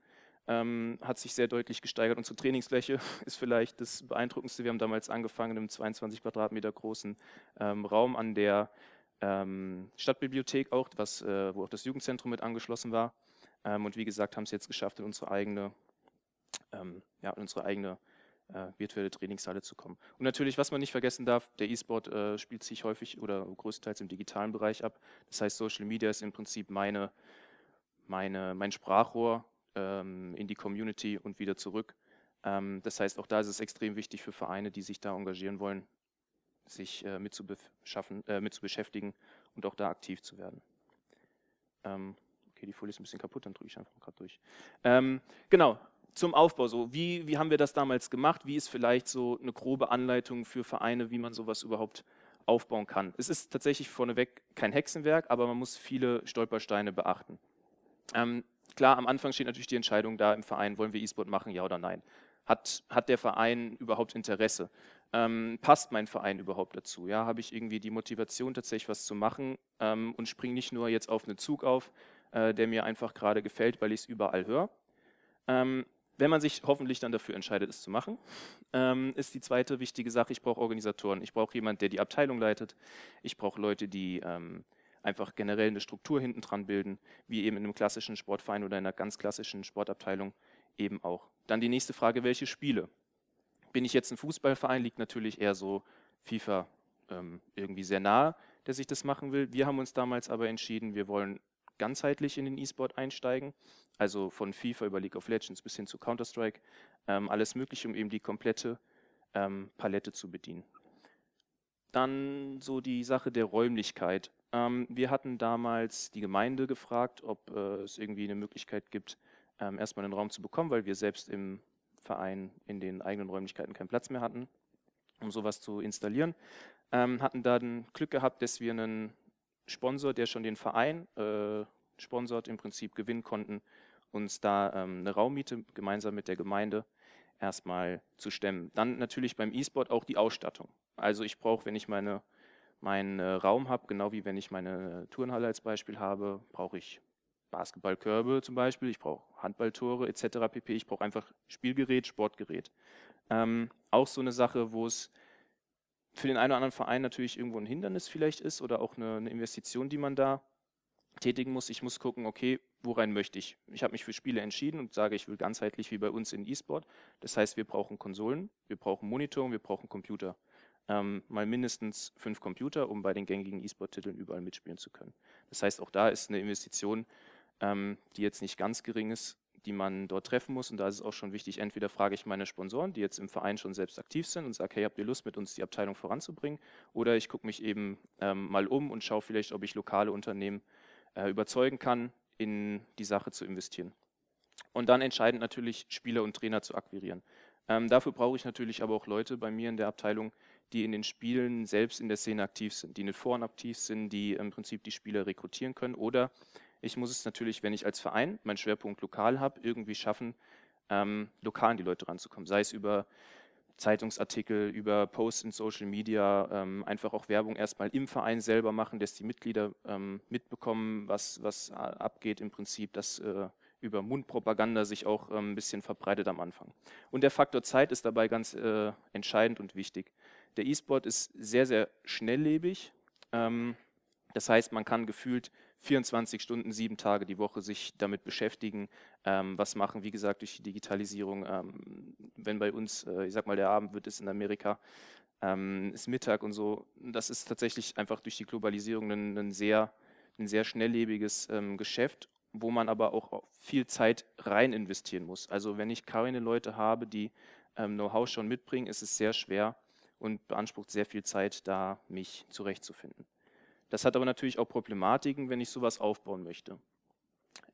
C: ähm, hat sich sehr deutlich gesteigert. Unsere Trainingsfläche ist vielleicht das Beeindruckendste. Wir haben damals angefangen einem 22 Quadratmeter großen ähm, Raum an der ähm, Stadtbibliothek auch, was, äh, wo auch das Jugendzentrum mit angeschlossen war. Ähm, und wie gesagt, haben es jetzt geschafft, in unsere eigene ähm, ja, in unsere eigene äh, virtuelle Trainingshalle zu kommen. Und natürlich, was man nicht vergessen darf, der E-Sport äh, spielt sich häufig oder größtenteils im digitalen Bereich ab. Das heißt, Social Media ist im Prinzip meine, meine, mein Sprachrohr ähm, in die Community und wieder zurück. Ähm, das heißt, auch da ist es extrem wichtig für Vereine, die sich da engagieren wollen, sich äh, mit, zu äh, mit zu beschäftigen und auch da aktiv zu werden. Ähm, okay, die Folie ist ein bisschen kaputt, dann drücke ich einfach gerade durch. Ähm, genau, zum Aufbau so. Wie, wie haben wir das damals gemacht? Wie ist vielleicht so eine grobe Anleitung für Vereine, wie man sowas überhaupt aufbauen kann? Es ist tatsächlich vorneweg kein Hexenwerk, aber man muss viele Stolpersteine beachten. Ähm, klar, am Anfang steht natürlich die Entscheidung da im Verein, wollen wir E-Sport machen, ja oder nein? Hat, hat der Verein überhaupt Interesse? Ähm, passt mein Verein überhaupt dazu? Ja, habe ich irgendwie die Motivation, tatsächlich was zu machen ähm, und springe nicht nur jetzt auf einen Zug auf, äh, der mir einfach gerade gefällt, weil ich es überall höre. Ähm, wenn man sich hoffentlich dann dafür entscheidet, es zu machen, ähm, ist die zweite wichtige Sache, ich brauche Organisatoren. Ich brauche jemanden, der die Abteilung leitet. Ich brauche Leute, die ähm, einfach generell eine Struktur hinten dran bilden, wie eben in einem klassischen Sportverein oder in einer ganz klassischen Sportabteilung eben auch. Dann die nächste Frage, welche Spiele? Bin ich jetzt ein Fußballverein, liegt natürlich eher so FIFA ähm, irgendwie sehr nahe, der sich das machen will. Wir haben uns damals aber entschieden, wir wollen ganzheitlich in den E-Sport einsteigen. Also von FIFA über League of Legends bis hin zu Counter-Strike. Ähm, alles Mögliche, um eben die komplette ähm, Palette zu bedienen. Dann so die Sache der Räumlichkeit. Ähm, wir hatten damals die Gemeinde gefragt, ob äh, es irgendwie eine Möglichkeit gibt, ähm, erstmal einen Raum zu bekommen, weil wir selbst im Verein in den eigenen Räumlichkeiten keinen Platz mehr hatten, um sowas zu installieren. Ähm, hatten dann Glück gehabt, dass wir einen Sponsor, der schon den Verein äh, sponsort, im Prinzip gewinnen konnten, uns da ähm, eine Raummiete gemeinsam mit der Gemeinde erstmal zu stemmen. Dann natürlich beim E-Sport auch die Ausstattung. Also ich brauche, wenn ich meine, meinen äh, Raum habe, genau wie wenn ich meine Turnhalle als Beispiel habe, brauche ich Basketballkörbe zum Beispiel, ich brauche Handballtore etc. pp. Ich brauche einfach Spielgerät, Sportgerät. Ähm, auch so eine Sache, wo es für den einen oder anderen Verein natürlich irgendwo ein Hindernis vielleicht ist oder auch eine, eine Investition, die man da tätigen muss. Ich muss gucken, okay, worein möchte ich? Ich habe mich für Spiele entschieden und sage, ich will ganzheitlich wie bei uns in E-Sport. Das heißt, wir brauchen Konsolen, wir brauchen Monitor und wir brauchen Computer. Ähm, mal mindestens fünf Computer, um bei den gängigen E-Sport-Titeln überall mitspielen zu können. Das heißt, auch da ist eine Investition, ähm, die jetzt nicht ganz gering ist, die man dort treffen muss. Und da ist es auch schon wichtig, entweder frage ich meine Sponsoren, die jetzt im Verein schon selbst aktiv sind und sage, hey, habt ihr Lust, mit uns die Abteilung voranzubringen? Oder ich gucke mich eben ähm, mal um und schaue vielleicht, ob ich lokale Unternehmen äh, überzeugen kann, in die Sache zu investieren. Und dann entscheidend natürlich Spieler und Trainer zu akquirieren. Ähm, dafür brauche ich natürlich aber auch Leute bei mir in der Abteilung, die in den Spielen selbst in der Szene aktiv sind, die in den Foren aktiv sind, die im Prinzip die Spieler rekrutieren können oder ich muss es natürlich, wenn ich als Verein meinen Schwerpunkt lokal habe, irgendwie schaffen, ähm, lokal an die Leute ranzukommen. Sei es über Zeitungsartikel, über Posts in Social Media, ähm, einfach auch Werbung erstmal im Verein selber machen, dass die Mitglieder ähm, mitbekommen, was, was abgeht im Prinzip, dass äh, über Mundpropaganda sich auch ähm, ein bisschen verbreitet am Anfang. Und der Faktor Zeit ist dabei ganz äh, entscheidend und wichtig. Der E-Sport ist sehr, sehr schnelllebig. Ähm, Das heißt, man kann gefühlt 24 Stunden, sieben Tage die Woche sich damit beschäftigen, ähm, was machen, wie gesagt, durch die Digitalisierung. Ähm, wenn bei uns, äh, ich sag mal, der Abend wird es in Amerika, ähm, ist Mittag und so. Das ist tatsächlich einfach durch die Globalisierung ein, ein sehr, ein sehr schnelllebiges ähm, Geschäft, wo man aber auch viel Zeit rein investieren muss. Also wenn ich keine Leute habe, die ähm, Know-how schon mitbringen, ist es sehr schwer und beansprucht sehr viel Zeit, da mich zurechtzufinden. Das hat aber natürlich auch Problematiken, wenn ich sowas aufbauen möchte.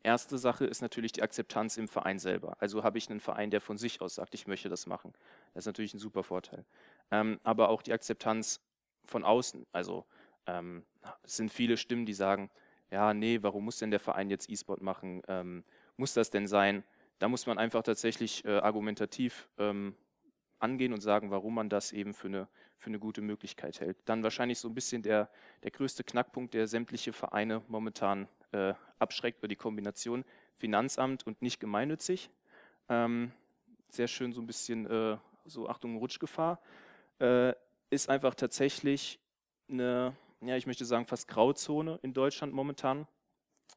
C: Erste Sache ist natürlich die Akzeptanz im Verein selber. Also habe ich einen Verein, der von sich aus sagt, ich möchte das machen. Das ist natürlich ein super Vorteil. Ähm, aber auch die Akzeptanz von außen. Also ähm, es sind viele Stimmen, die sagen, ja, nee, warum muss denn der Verein jetzt E-Sport machen? Ähm, muss das denn sein? Da muss man einfach tatsächlich äh, argumentativ ähm, angehen und sagen, warum man das eben für eine, für eine gute Möglichkeit hält. Dann wahrscheinlich so ein bisschen der, der größte Knackpunkt, der sämtliche Vereine momentan äh, abschreckt, über die Kombination Finanzamt und nicht gemeinnützig. Ähm, sehr schön so ein bisschen äh, so Achtung Rutschgefahr. Äh, ist einfach tatsächlich eine, ja, ich möchte sagen, fast Grauzone in Deutschland momentan.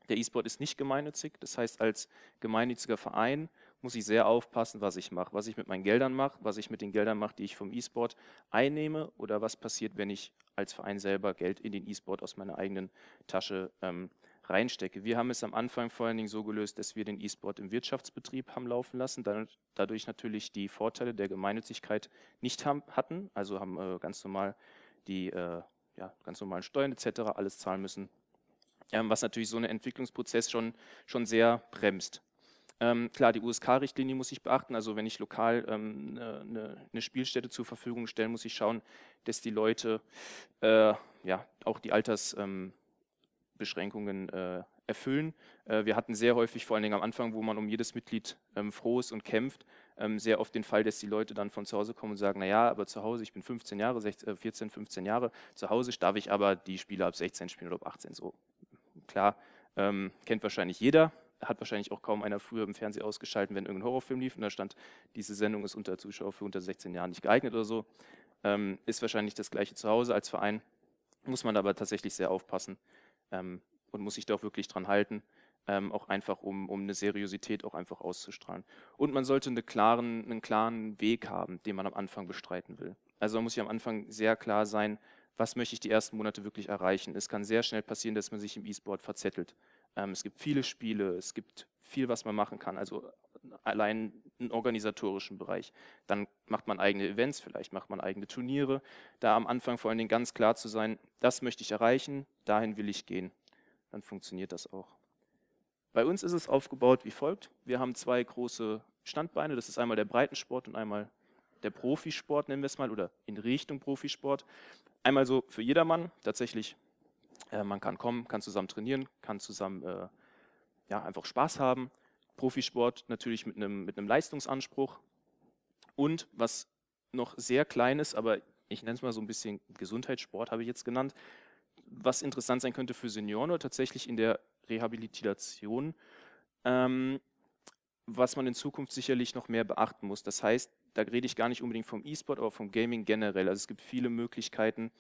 C: Der E-Sport ist nicht gemeinnützig, das heißt, als gemeinnütziger Verein muss ich sehr aufpassen, was ich mache, was ich mit meinen Geldern mache, was ich mit den Geldern mache, die ich vom E-Sport einnehme oder was passiert, wenn ich als Verein selber Geld in den E-Sport aus meiner eigenen Tasche ähm, reinstecke. Wir haben es am Anfang vor allen Dingen so gelöst, dass wir den E-Sport im Wirtschaftsbetrieb haben laufen lassen, dadurch natürlich die Vorteile der Gemeinnützigkeit nicht haben, hatten, also haben äh, ganz normal die äh, ja, ganz normalen Steuern etc. alles zahlen müssen, ähm, was natürlich so einen Entwicklungsprozess schon, schon sehr bremst. Ähm, klar, die USK-Richtlinie muss ich beachten. Also wenn ich lokal ähm, eine, eine, Spielstätte zur Verfügung stelle, muss ich schauen, dass die Leute äh, ja auch die Altersbeschränkungen ähm, äh, erfüllen. Äh, wir hatten sehr häufig, vor allen Dingen am Anfang, wo man um jedes Mitglied ähm, froh ist und kämpft, ähm, sehr oft den Fall, dass die Leute dann von zu Hause kommen und sagen, naja, aber zu Hause, ich bin 15 Jahre, 16, 14, 15 Jahre, zu Hause darf ich aber die Spiele ab 16 spielen oder ab 18. So, klar, ähm, kennt wahrscheinlich jeder hat wahrscheinlich auch kaum einer früher im Fernsehen ausgeschaltet, wenn irgendein Horrorfilm lief und da stand, diese Sendung ist unter Zuschauer für unter 16 Jahren nicht geeignet oder so. Ähm, ist wahrscheinlich das gleiche zu Hause als Verein. Muss man aber tatsächlich sehr aufpassen ähm, und muss sich da auch wirklich dran halten. Ähm, auch einfach, um, um eine Seriosität auch einfach auszustrahlen. Und man sollte eine klaren, einen klaren Weg haben, den man am Anfang bestreiten will. Also man muss sich am Anfang sehr klar sein, was möchte ich die ersten Monate wirklich erreichen. Es kann sehr schnell passieren, dass man sich im E-Sport verzettelt. Ähm, es gibt viele Spiele, es gibt viel, was man machen kann. Also allein im organisatorischen Bereich. Dann macht man eigene Events, vielleicht macht man eigene Turniere. Da am Anfang vor allen Dingen ganz klar zu sein, das möchte ich erreichen, dahin will ich gehen. Dann funktioniert das auch. Bei uns ist es aufgebaut wie folgt. Wir haben zwei große Standbeine. Das ist einmal der Breitensport und einmal der Profisport, nennen wir es mal, oder in Richtung Profisport. Einmal so für jedermann, tatsächlich äh, man kann kommen, kann zusammen trainieren, kann zusammen äh, ja, einfach Spaß haben. Profisport natürlich mit einem, mit einem Leistungsanspruch. Und was noch sehr klein ist, aber ich nenne es mal so ein bisschen Gesundheitssport, habe ich jetzt genannt, was interessant sein könnte für Senioren oder tatsächlich in der Rehabilitation, ähm, was man in Zukunft sicherlich noch mehr beachten muss. Das heißt, da rede ich gar nicht unbedingt vom E-Sport, aber vom Gaming generell. Also es gibt viele Möglichkeiten,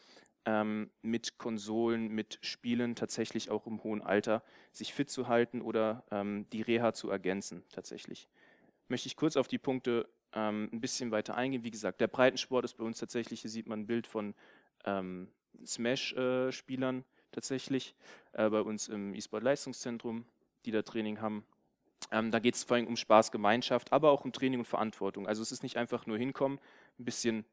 C: ähm, mit Konsolen, mit Spielen tatsächlich auch im hohen Alter sich fit zu halten oder ähm, die Reha zu ergänzen tatsächlich. Möchte ich kurz auf die Punkte ähm, ein bisschen weiter eingehen. Wie gesagt, der Breitensport ist bei uns tatsächlich, hier sieht man ein Bild von ähm, Smash-Spielern äh, tatsächlich äh, bei uns im E-Sport-Leistungszentrum, die da Training haben. Ähm, da geht es vor allem um Spaß, Gemeinschaft, aber auch um Training und Verantwortung. Also es ist nicht einfach nur hinkommen, ein bisschen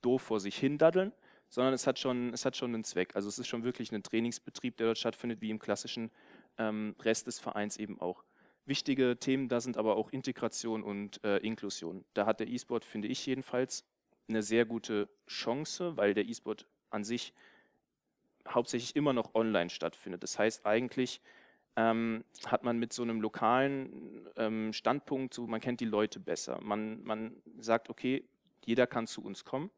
C: doof vor sich hin daddeln, sondern es hat schon, es hat schon einen Zweck. Also es ist schon wirklich ein Trainingsbetrieb, der dort stattfindet, wie im klassischen ähm, Rest des Vereins eben auch. Wichtige Themen da sind aber auch Integration und äh, Inklusion. Da hat der E-Sport, finde ich jedenfalls, eine sehr gute Chance, weil der E-Sport an sich hauptsächlich immer noch online stattfindet. Das heißt eigentlich, ähm, hat man mit so einem lokalen ähm, Standpunkt, so, man kennt die Leute besser. Man, man sagt, okay, jeder kann zu uns kommen.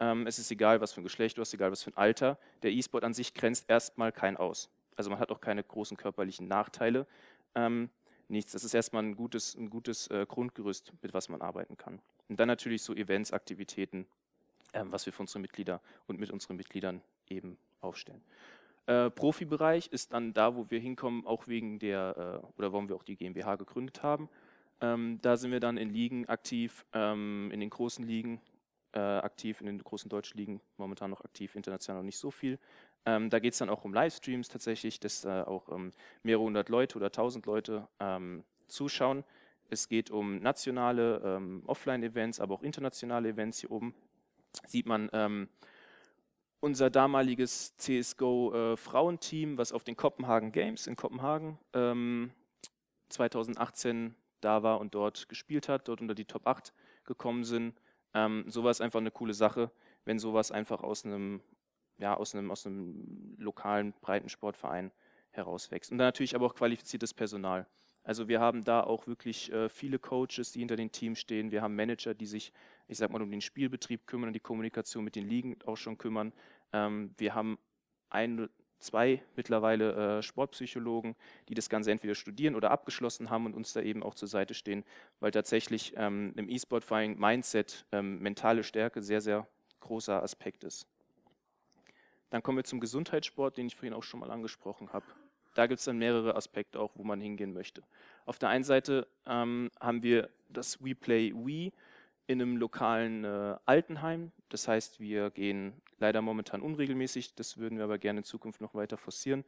C: Ähm, es ist egal, was für ein Geschlecht du hast, egal, was für ein Alter. Der E-Sport an sich grenzt erstmal kein aus. Also man hat auch keine großen körperlichen Nachteile. Ähm, nichts. Das ist erstmal ein gutes, ein gutes äh, Grundgerüst, mit was man arbeiten kann. Und dann natürlich so Events, Aktivitäten, ähm, was wir für unsere Mitglieder und mit unseren Mitgliedern eben aufstellen. Äh, Profibereich ist dann da, wo wir hinkommen, auch wegen der, äh, oder warum wir auch die GmbH gegründet haben. Ähm, da sind wir dann in Ligen aktiv, ähm, in den großen Ligen äh, aktiv, in den großen deutschen Ligen momentan noch aktiv, international noch nicht so viel. Ähm, da geht es dann auch um Livestreams tatsächlich, dass äh, auch ähm, mehrere hundert Leute oder tausend Leute ähm, zuschauen. Es geht um nationale ähm, Offline-Events, aber auch internationale Events. Hier oben sieht man ähm, unser damaliges CSGO äh, was auf den Kopenhagen Games in Kopenhagen 2018 ähm, da war und dort gespielt hat, dort unter die Top 8 gekommen sind. Ähm, sowas einfach eine coole Sache, wenn sowas einfach aus einem, ja, aus einem, aus einem lokalen Breitensportverein herauswächst. Und dann natürlich aber auch qualifiziertes Personal. Also wir haben da auch wirklich äh, viele Coaches, die hinter den Teams stehen. Wir haben Manager, die sich, ich sag mal, um den Spielbetrieb kümmern, die Kommunikation mit den Ligen auch schon kümmern. Ähm, wir haben ein, zwei mittlerweile äh, Sportpsychologen, die das Ganze entweder studieren oder abgeschlossen haben und uns da eben auch zur Seite stehen, weil tatsächlich ähm, im E-Sport vor allem Mindset, ähm, mentale Stärke sehr, sehr großer Aspekt ist. Dann kommen wir zum Gesundheitssport, den ich vorhin auch schon mal angesprochen habe. Da gibt es dann mehrere Aspekte auch, wo man hingehen möchte. Auf der einen Seite ähm, haben wir das WePlay We in einem lokalen äh, Altenheim. Das heißt, wir gehen leider momentan unregelmäßig, das würden wir aber gerne in Zukunft noch weiter forcieren,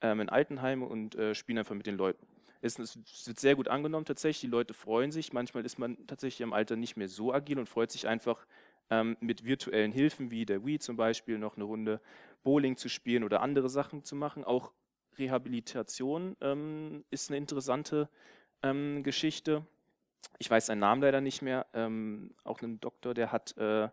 C: ähm, in Altenheime und äh, spielen einfach mit den Leuten. Es, es, wird sehr gut angenommen tatsächlich, die Leute freuen sich. Manchmal ist man tatsächlich im Alter nicht mehr so agil und freut sich einfach ähm, mit virtuellen Hilfen wie der Wii zum Beispiel noch eine Runde Bowling zu spielen oder andere Sachen zu machen. Auch Rehabilitation ähm, ist eine interessante ähm, Geschichte ich weiß seinen Namen leider nicht mehr, ähm, auch ein Doktor, der hat äh,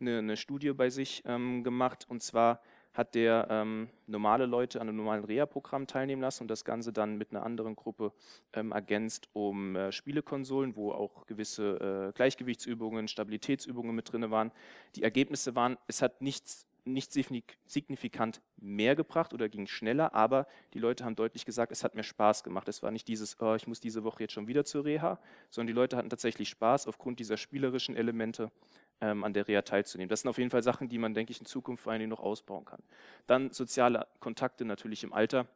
C: eine, eine, Studie bei sich ähm, gemacht und zwar hat der ähm, normale Leute an einem normalen Reha-Programm teilnehmen lassen und das Ganze dann mit einer anderen Gruppe ähm, ergänzt um äh, Spielekonsolen, wo auch gewisse äh, Gleichgewichtsübungen, Stabilitätsübungen mit drin waren. Die Ergebnisse waren, es hat nichts nicht signifikant mehr gebracht oder ging schneller, aber die Leute haben deutlich gesagt, es hat mir Spaß gemacht. Es war nicht dieses, oh, ich muss diese Woche jetzt schon wieder zur Reha, sondern die Leute hatten tatsächlich Spaß, aufgrund dieser spielerischen Elemente ähm, an der Reha teilzunehmen. Das sind auf jeden Fall Sachen, die man, denke ich, in Zukunft vor allem noch ausbauen kann. Dann soziale Kontakte natürlich im Alter.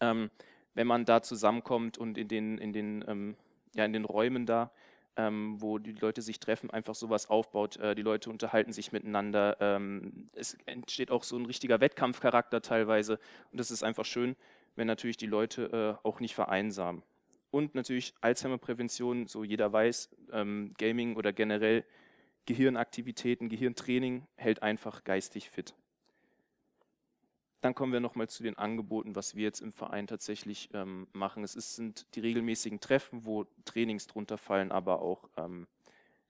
C: Ähm, wenn man da zusammenkommt und in den, in den, ähm, ja, in den Räumen da ähm, wo die Leute sich treffen, einfach sowas aufbaut. Äh, die Leute unterhalten sich miteinander. Ähm, es entsteht auch so ein richtiger Wettkampfcharakter teilweise. Und das ist einfach schön, wenn natürlich die Leute äh, auch nicht vereinsamen. Und natürlich Alzheimer-Prävention, so jeder weiß, ähm, Gaming oder generell Gehirnaktivitäten, Gehirntraining hält einfach geistig fit. Dann kommen wir nochmal zu den Angeboten, was wir jetzt im Verein tatsächlich ähm, machen. Es ist, sind die regelmäßigen Treffen, wo Trainings drunter fallen, aber auch ähm,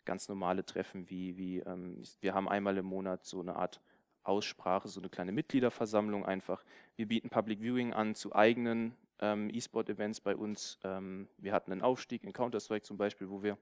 C: ganz normale Treffen, wie, wie ähm, wir haben einmal im Monat so eine Art Aussprache, so eine kleine Mitgliederversammlung einfach. Wir bieten Public Viewing an zu eigenen ähm, E-Sport-Events bei uns. Ähm, wir hatten einen Aufstieg in Counter-Strike zum Beispiel, wo wir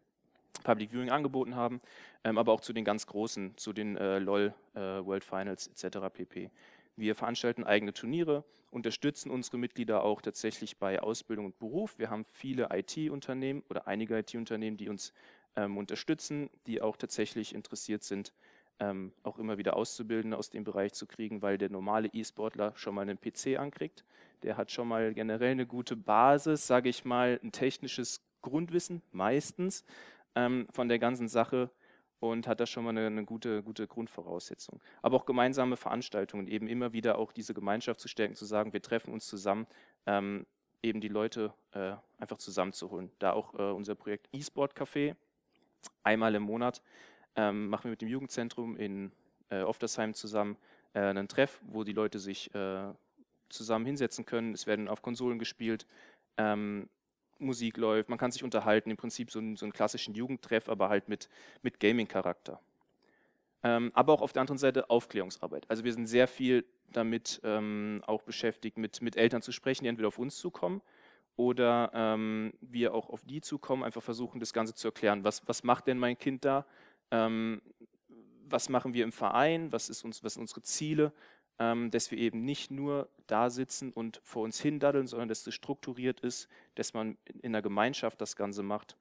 C: Public Viewing angeboten haben, ähm, aber auch zu den ganz großen, zu den äh, LOL äh, World Finals etc. pp. Wir veranstalten eigene Turniere, unterstützen unsere Mitglieder auch tatsächlich bei Ausbildung und Beruf. Wir haben viele IT-Unternehmen oder einige IT-Unternehmen, die uns ähm, unterstützen, die auch tatsächlich interessiert sind, ähm, auch immer wieder Auszubildende aus dem Bereich zu kriegen, weil der normale E-Sportler schon mal einen PC ankriegt. Der hat schon mal generell eine gute Basis, sage ich mal, ein technisches Grundwissen meistens ähm, von der ganzen Sache und hat da schon mal eine, eine, gute, gute Grundvoraussetzung. Aber auch gemeinsame Veranstaltungen, eben immer wieder auch diese Gemeinschaft zu stärken, zu sagen, wir treffen uns zusammen, ähm, eben die Leute äh, einfach zusammenzuholen. Da auch äh, unser Projekt E-Sport Café, einmal im Monat ähm, machen wir mit dem Jugendzentrum in äh, Oftersheim zusammen äh, einen Treff, wo die Leute sich äh, zusammen hinsetzen können. Es werden auf Konsolen gespielt. Ähm, Musik läuft, man kann sich unterhalten, im Prinzip so einen, so einen klassischen Jugendtreff, aber halt mit, mit Gaming-Charakter. Ähm, aber auch auf der anderen Seite Aufklärungsarbeit. Also wir sind sehr viel damit ähm, auch beschäftigt, mit, mit Eltern zu sprechen, die entweder auf uns zukommen oder ähm, wir auch auf die zukommen, einfach versuchen, das Ganze zu erklären. Was, was macht denn mein Kind da? Ähm, was machen wir im Verein? Was, ist uns, was sind unsere Ziele? Ähm, dass wir eben nicht nur da sitzen und vor uns hindaddeln, sondern dass es strukturiert ist, dass man in der Gemeinschaft das Ganze macht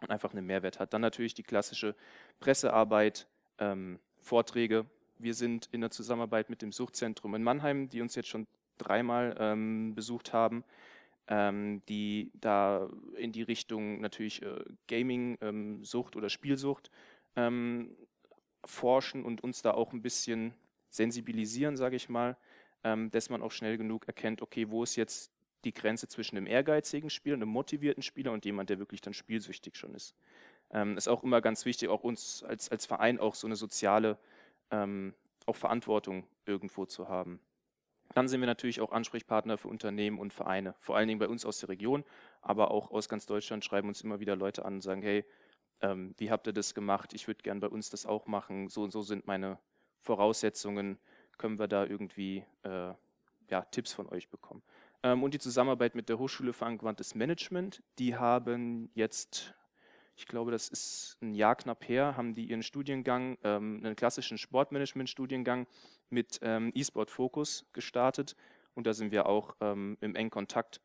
C: und einfach einen Mehrwert hat. Dann natürlich die klassische Pressearbeit, ähm, Vorträge. Wir sind in der Zusammenarbeit mit dem Suchtzentrum in Mannheim, die uns jetzt schon dreimal ähm, besucht haben, ähm, die da in die Richtung natürlich äh, Gaming-Sucht ähm, oder Spielsucht ähm, forschen und uns da auch ein bisschen sensibilisieren, sage ich mal, ähm, dass man auch schnell genug erkennt, okay, wo ist jetzt die Grenze zwischen einem ehrgeizigen Spieler, einem motivierten Spieler und jemand, der wirklich dann spielsüchtig schon ist. Ähm, ist auch immer ganz wichtig, auch uns als, als Verein auch so eine soziale ähm, auch Verantwortung irgendwo zu haben. Dann sind wir natürlich auch Ansprechpartner für Unternehmen und Vereine, vor allen Dingen bei uns aus der Region, aber auch aus ganz Deutschland schreiben uns immer wieder Leute an und sagen, hey, ähm, wie habt ihr das gemacht? Ich würde gern bei uns das auch machen. So und so sind meine Voraussetzungen. Können wir da irgendwie äh, ja, Tipps von euch bekommen? Ähm, und die Zusammenarbeit mit der Hochschule für angewandtes Management, die haben jetzt ich glaube, das ist ein Jahr knapp her, haben die ihren Studiengang, ähm, einen klassischen Sportmanagement-Studiengang mit ähm, E-Sport-Fokus gestartet. Und da sind wir auch ähm, im engen Kontakt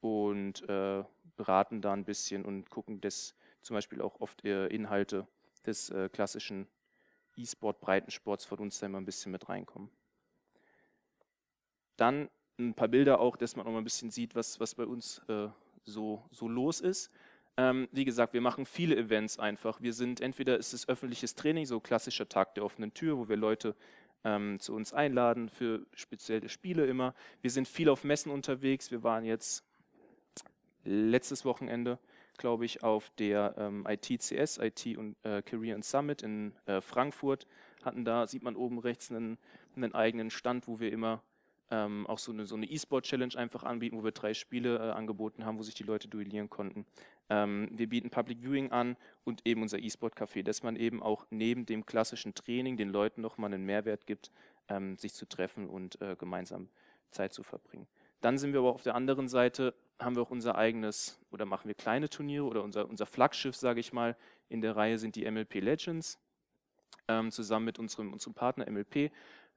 C: und äh, beraten da ein bisschen und gucken, dass zum Beispiel auch oft äh, Inhalte des äh, klassischen E-Sport-Breitensports von uns da immer ein bisschen mit reinkommen. Dann ein paar Bilder auch, dass man auch mal ein bisschen sieht, was, was bei uns äh, so, so los ist. Ähm, wie gesagt, wir machen viele Events einfach. Wir sind, entweder ist es öffentliches Training, so klassischer Tag der offenen Tür, wo wir Leute ähm, zu uns einladen für spezielle Spiele immer. Wir sind viel auf Messen unterwegs. Wir waren jetzt letztes Wochenende, glaube ich, auf der ähm, ITCS, IT und äh, Career and Summit in äh, Frankfurt. Hatten da, sieht man oben rechts, einen, einen eigenen Stand, wo wir immer ähm, auch so eine so E-Sport-Challenge einfach anbieten, wo wir drei Spiele äh, angeboten haben, wo sich die Leute duellieren konnten. Ähm, wir bieten Public Viewing an und eben unser E-Sport-Café, dass man eben auch neben dem klassischen Training den Leuten nochmal einen Mehrwert gibt, ähm, sich zu treffen und äh, gemeinsam Zeit zu verbringen. Dann sind wir aber auf der anderen Seite, haben wir auch unser eigenes oder machen wir kleine Turniere oder unser, unser Flaggschiff, sage ich mal, in der Reihe sind die MLP Legends. Ähm, zusammen mit unserem, unserem Partner MLP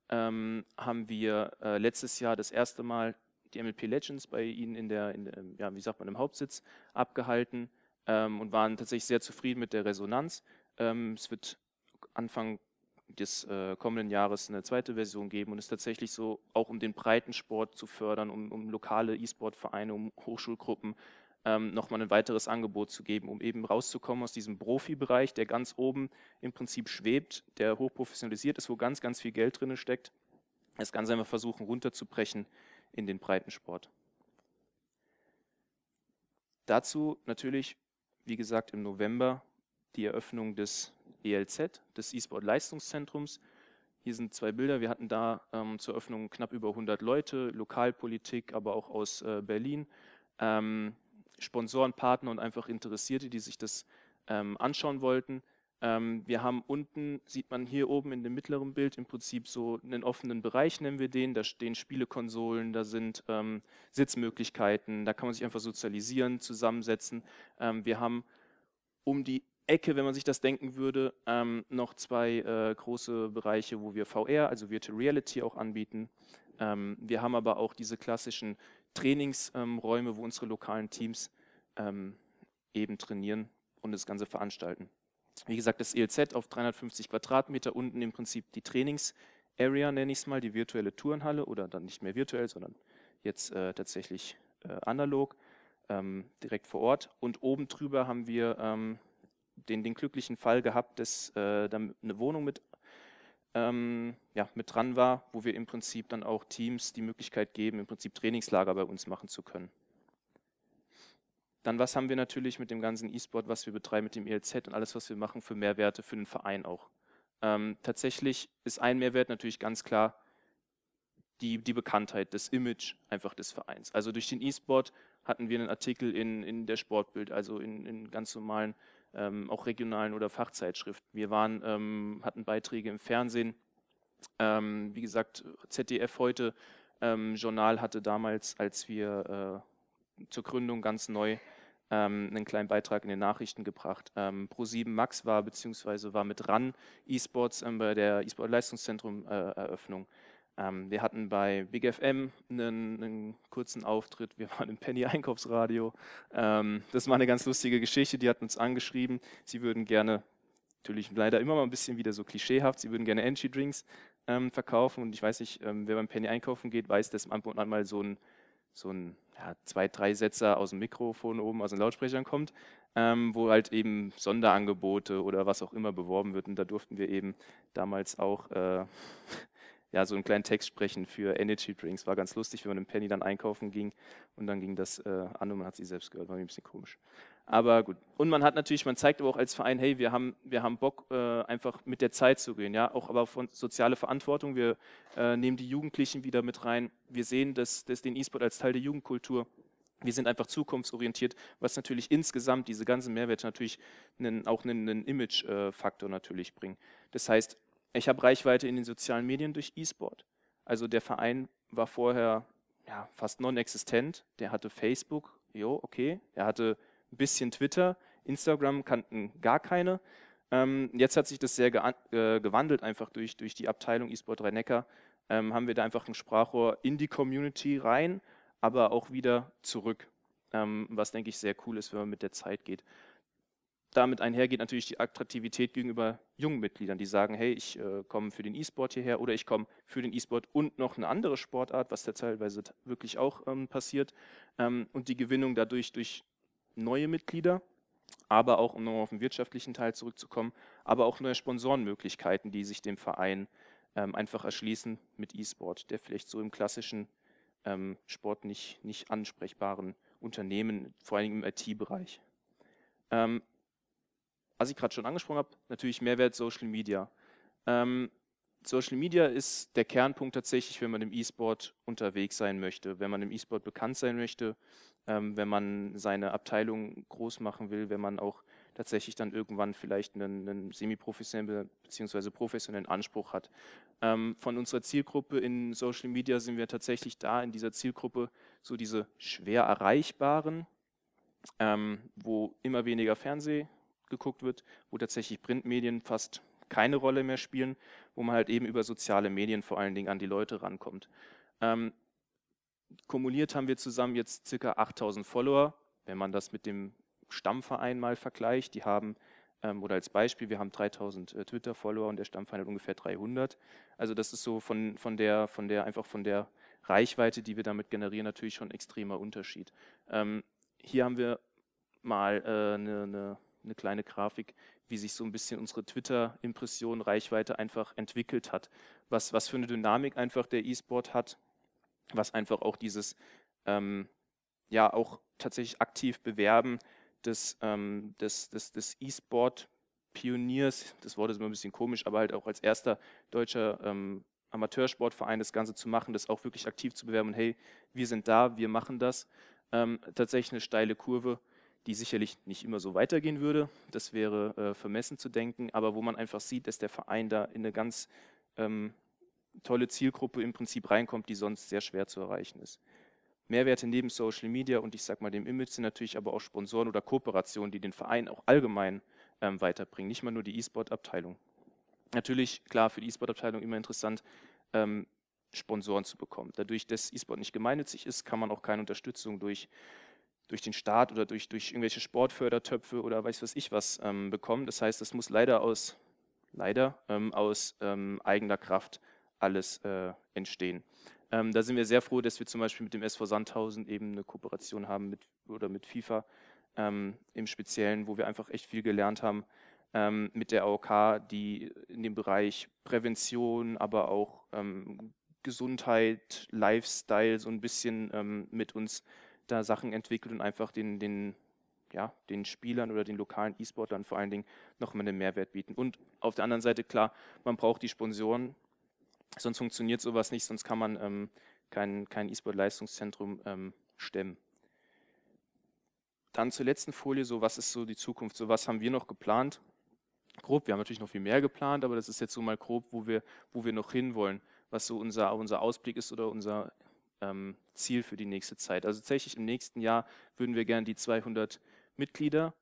C: ähm, haben wir äh, letztes Jahr das erste Mal die MLP Legends bei Ihnen in der, in der ja, wie sagt man, im Hauptsitz abgehalten ähm, und waren tatsächlich sehr zufrieden mit der Resonanz. Ähm, es wird Anfang des äh, kommenden Jahres eine zweite Version geben und es tatsächlich so auch um den Breitensport zu fördern, um, um lokale E-Sport-Vereine, um Hochschulgruppen ähm, nochmal ein weiteres Angebot zu geben, um eben rauszukommen aus diesem Profibereich, der ganz oben im Prinzip schwebt, der hochprofessionalisiert ist, wo ganz, ganz viel Geld drin steckt. Das Ganze einfach versuchen runterzubrechen in den Breitensport. Dazu natürlich, wie gesagt, im November die Eröffnung des ELZ, des E-Sport Leistungszentrums. Hier sind zwei Bilder. Wir hatten da ähm, zur Eröffnung knapp über 100 Leute, Lokalpolitik, aber auch aus äh, Berlin. Ähm, Sponsoren, Partner und einfach Interessierte, die sich das ähm, anschauen wollten. Ähm, wir haben unten, sieht man hier oben in dem mittleren Bild im Prinzip so einen offenen Bereich, nennen wir den. Da stehen Spielekonsolen, da sind ähm, Sitzmöglichkeiten, da kann man sich einfach sozialisieren, zusammensetzen. Ähm, wir haben um die Ecke, wenn man sich das denken würde, ähm, noch zwei äh, große Bereiche, wo wir VR, also Virtual Reality auch anbieten. Ähm, wir haben aber auch diese klassischen Trainingsräume, wo unsere lokalen Teams ähm, eben trainieren und das Ganze veranstalten. Wie gesagt, das ELZ auf 350 Quadratmeter, unten im Prinzip die Trainingsarea, nenne ich es mal, die virtuelle Tourenhalle oder dann nicht mehr virtuell, sondern jetzt äh, tatsächlich äh, analog, ähm, direkt vor Ort. Und oben drüber haben wir ähm, den, den glücklichen Fall gehabt, dass äh, dann eine Wohnung mit, ähm, ja, mit dran war, wo wir im Prinzip dann auch Teams die Möglichkeit geben, im Prinzip Trainingslager bei uns machen zu können. Dann, was haben wir natürlich mit dem ganzen E-Sport, was wir betreiben, mit dem ELZ und alles, was wir machen für Mehrwerte für den Verein auch. Ähm, tatsächlich ist ein Mehrwert natürlich ganz klar die, die Bekanntheit, das Image einfach des Vereins. Also durch den E-Sport hatten wir einen Artikel in, in der Sportbild, also in, in ganz normalen, ähm, auch regionalen oder Fachzeitschriften. Wir waren, ähm, hatten Beiträge im Fernsehen. Ähm, wie gesagt, ZDF heute ähm, Journal hatte damals, als wir äh, zur Gründung ganz neu ähm, einen kleinen Beitrag in den Nachrichten gebracht. Ähm, Pro7 Max war beziehungsweise war mit RAN eSports ähm, bei der eSport Leistungszentrum äh, Eröffnung. Ähm, wir hatten bei Big FM einen, einen, kurzen Auftritt. Wir waren im Penny Einkaufsradio. Ähm, das war eine ganz lustige Geschichte. Die hatten uns angeschrieben. Sie würden gerne natürlich leider immer mal ein bisschen wieder so klischeehaft. Sie würden gerne Energy Drinks ähm, verkaufen. Und ich weiß nicht, ähm, wer beim Penny einkaufen geht, weiß, dass ab und an mal so ein, so ein ja, zwei, drei Sätze aus dem Mikrofon oben, aus den Lautsprechern kommt, ähm, wo halt eben Sonderangebote oder was auch immer beworben wird. Und da durften wir eben damals auch äh, ja, so einen kleinen Text sprechen für Energy Drinks. War ganz lustig, wenn man im Penny dann einkaufen ging und dann ging das äh, an und man hat sie selbst gehört. War ein bisschen komisch. Aber gut. Und man hat natürlich, man zeigt aber auch als Verein, hey, wir haben, wir haben Bock, äh, einfach mit der Zeit zu gehen, ja, auch aber von soziale Verantwortung. Wir äh, nehmen die Jugendlichen wieder mit rein. Wir sehen das, das den E-Sport als Teil der Jugendkultur. Wir sind einfach zukunftsorientiert, was natürlich insgesamt diese ganzen Mehrwerte natürlich einen, auch einen, einen Image-Faktor natürlich bringen. Das heißt, ich habe Reichweite in den sozialen Medien durch E-Sport. Also der Verein war vorher ja, fast non-existent. Der hatte Facebook, jo, okay. Er hatte ein bisschen Twitter, Instagram kannten gar keine. Ähm, jetzt hat sich das sehr äh, gewandelt, einfach durch, durch die Abteilung eSport Rhein-Neckar. Ähm, haben wir da einfach ein Sprachrohr in die Community rein, aber auch wieder zurück. Ähm, was, denke ich, sehr cool ist, wenn man mit der Zeit geht damit einhergeht natürlich die Attraktivität gegenüber jungen Mitgliedern, die sagen, hey, ich äh, komme für den E-Sport hierher oder ich komme für den E-Sport und noch eine andere Sportart, was da teilweise wirklich auch ähm, passiert. Ähm, und die Gewinnung dadurch durch neue Mitglieder, aber auch, um noch auf den wirtschaftlichen Teil zurückzukommen, aber auch neue Sponsorenmöglichkeiten, die sich dem Verein ähm, einfach erschließen mit E-Sport, der vielleicht so im klassischen ähm, Sport nicht, nicht ansprechbaren Unternehmen, vor allem im IT-Bereich. Ähm, was ich gerade schon angesprochen habe, natürlich Mehrwert Social Media. Ähm, Social Media ist der Kernpunkt tatsächlich, wenn man im E-Sport unterwegs sein möchte, wenn man im E-Sport bekannt sein möchte, ähm, wenn man seine Abteilung groß machen will, wenn man auch tatsächlich dann irgendwann vielleicht einen, einen semi-professionellen bzw. professionellen Anspruch hat. Ähm, von unserer Zielgruppe in Social Media sind wir tatsächlich da in dieser Zielgruppe so diese schwer erreichbaren, ähm, wo immer weniger Fernseh geguckt wird, wo tatsächlich Printmedien fast keine Rolle mehr spielen, wo man halt eben über soziale Medien vor allen Dingen an die Leute rankommt. Ähm, kumuliert haben wir zusammen jetzt circa 8000 Follower, wenn man das mit dem Stammverein mal vergleicht. Die haben, ähm, oder als Beispiel, wir haben 3000 äh, Twitter-Follower und der Stammverein hat ungefähr 300. Also das ist so von, von der, von der, einfach von der Reichweite, die wir damit generieren, natürlich schon ein extremer Unterschied. Ähm, hier haben wir mal äh, eine, eine eine kleine Grafik, wie sich so ein bisschen unsere Twitter-Impression, Reichweite einfach entwickelt hat. Was, was für eine Dynamik einfach der E-Sport hat, was einfach auch dieses, ähm, ja, auch tatsächlich aktiv bewerben des, ähm, des, des, des E-Sport Pioniers, das Wort ist immer ein bisschen komisch, aber halt auch als erster deutscher ähm, Amateursportverein das Ganze zu machen, das auch wirklich aktiv zu bewerben und hey, wir sind da, wir machen das. Ähm, tatsächlich eine steile Kurve die sicherlich nicht immer so weitergehen würde. Das wäre äh, vermessen zu denken, aber wo man einfach sieht, dass der Verein da in eine ganz ähm, tolle Zielgruppe im Prinzip reinkommt, die sonst sehr schwer zu erreichen ist. Mehrwerte neben Social Media und ich sage mal dem Image sind natürlich aber auch Sponsoren oder Kooperationen, die den Verein auch allgemein ähm, weiterbringen, nicht mal nur die E-Sport-Abteilung. Natürlich, klar, für die E-Sport-Abteilung immer interessant, ähm, Sponsoren zu bekommen. Dadurch, dass E-Sport nicht gemeinnützig ist, kann man auch keine Unterstützung durch durch den Staat oder durch, durch irgendwelche Sportfördertöpfe oder weiß was ich was ähm, bekommen. Das heißt, das muss leider aus, leider, ähm, aus ähm, eigener Kraft alles äh, entstehen. Ähm, da sind wir sehr froh, dass wir zum Beispiel mit dem SV Sandhausen eben eine Kooperation haben mit, oder mit FIFA ähm, im Speziellen, wo wir einfach echt viel gelernt haben ähm, mit der AOK, die in dem Bereich Prävention, aber auch Gesundheit, Lifestyle so ein bisschen mit uns da Sachen entwickelt und einfach den, den, ja, den Spielern oder den lokalen E-Sportlern vor allen Dingen nochmal einen Mehrwert bieten. Und auf der anderen Seite, klar, man braucht die Sponsoren, sonst funktioniert sowas nicht, sonst kann man ähm, kein, kein E-Sport-Leistungszentrum ähm, stemmen. Dann zur letzten Folie, so was ist so die Zukunft, so was haben wir noch geplant? Grob, wir haben natürlich noch viel mehr geplant, aber das ist jetzt so mal grob, wo wir, wo wir noch hinwollen, was so unser, unser Ausblick ist oder unser ähm, Ziel für die nächste Zeit. Also tatsächlich im nächsten Jahr würden wir gerne die 200 Mitglieder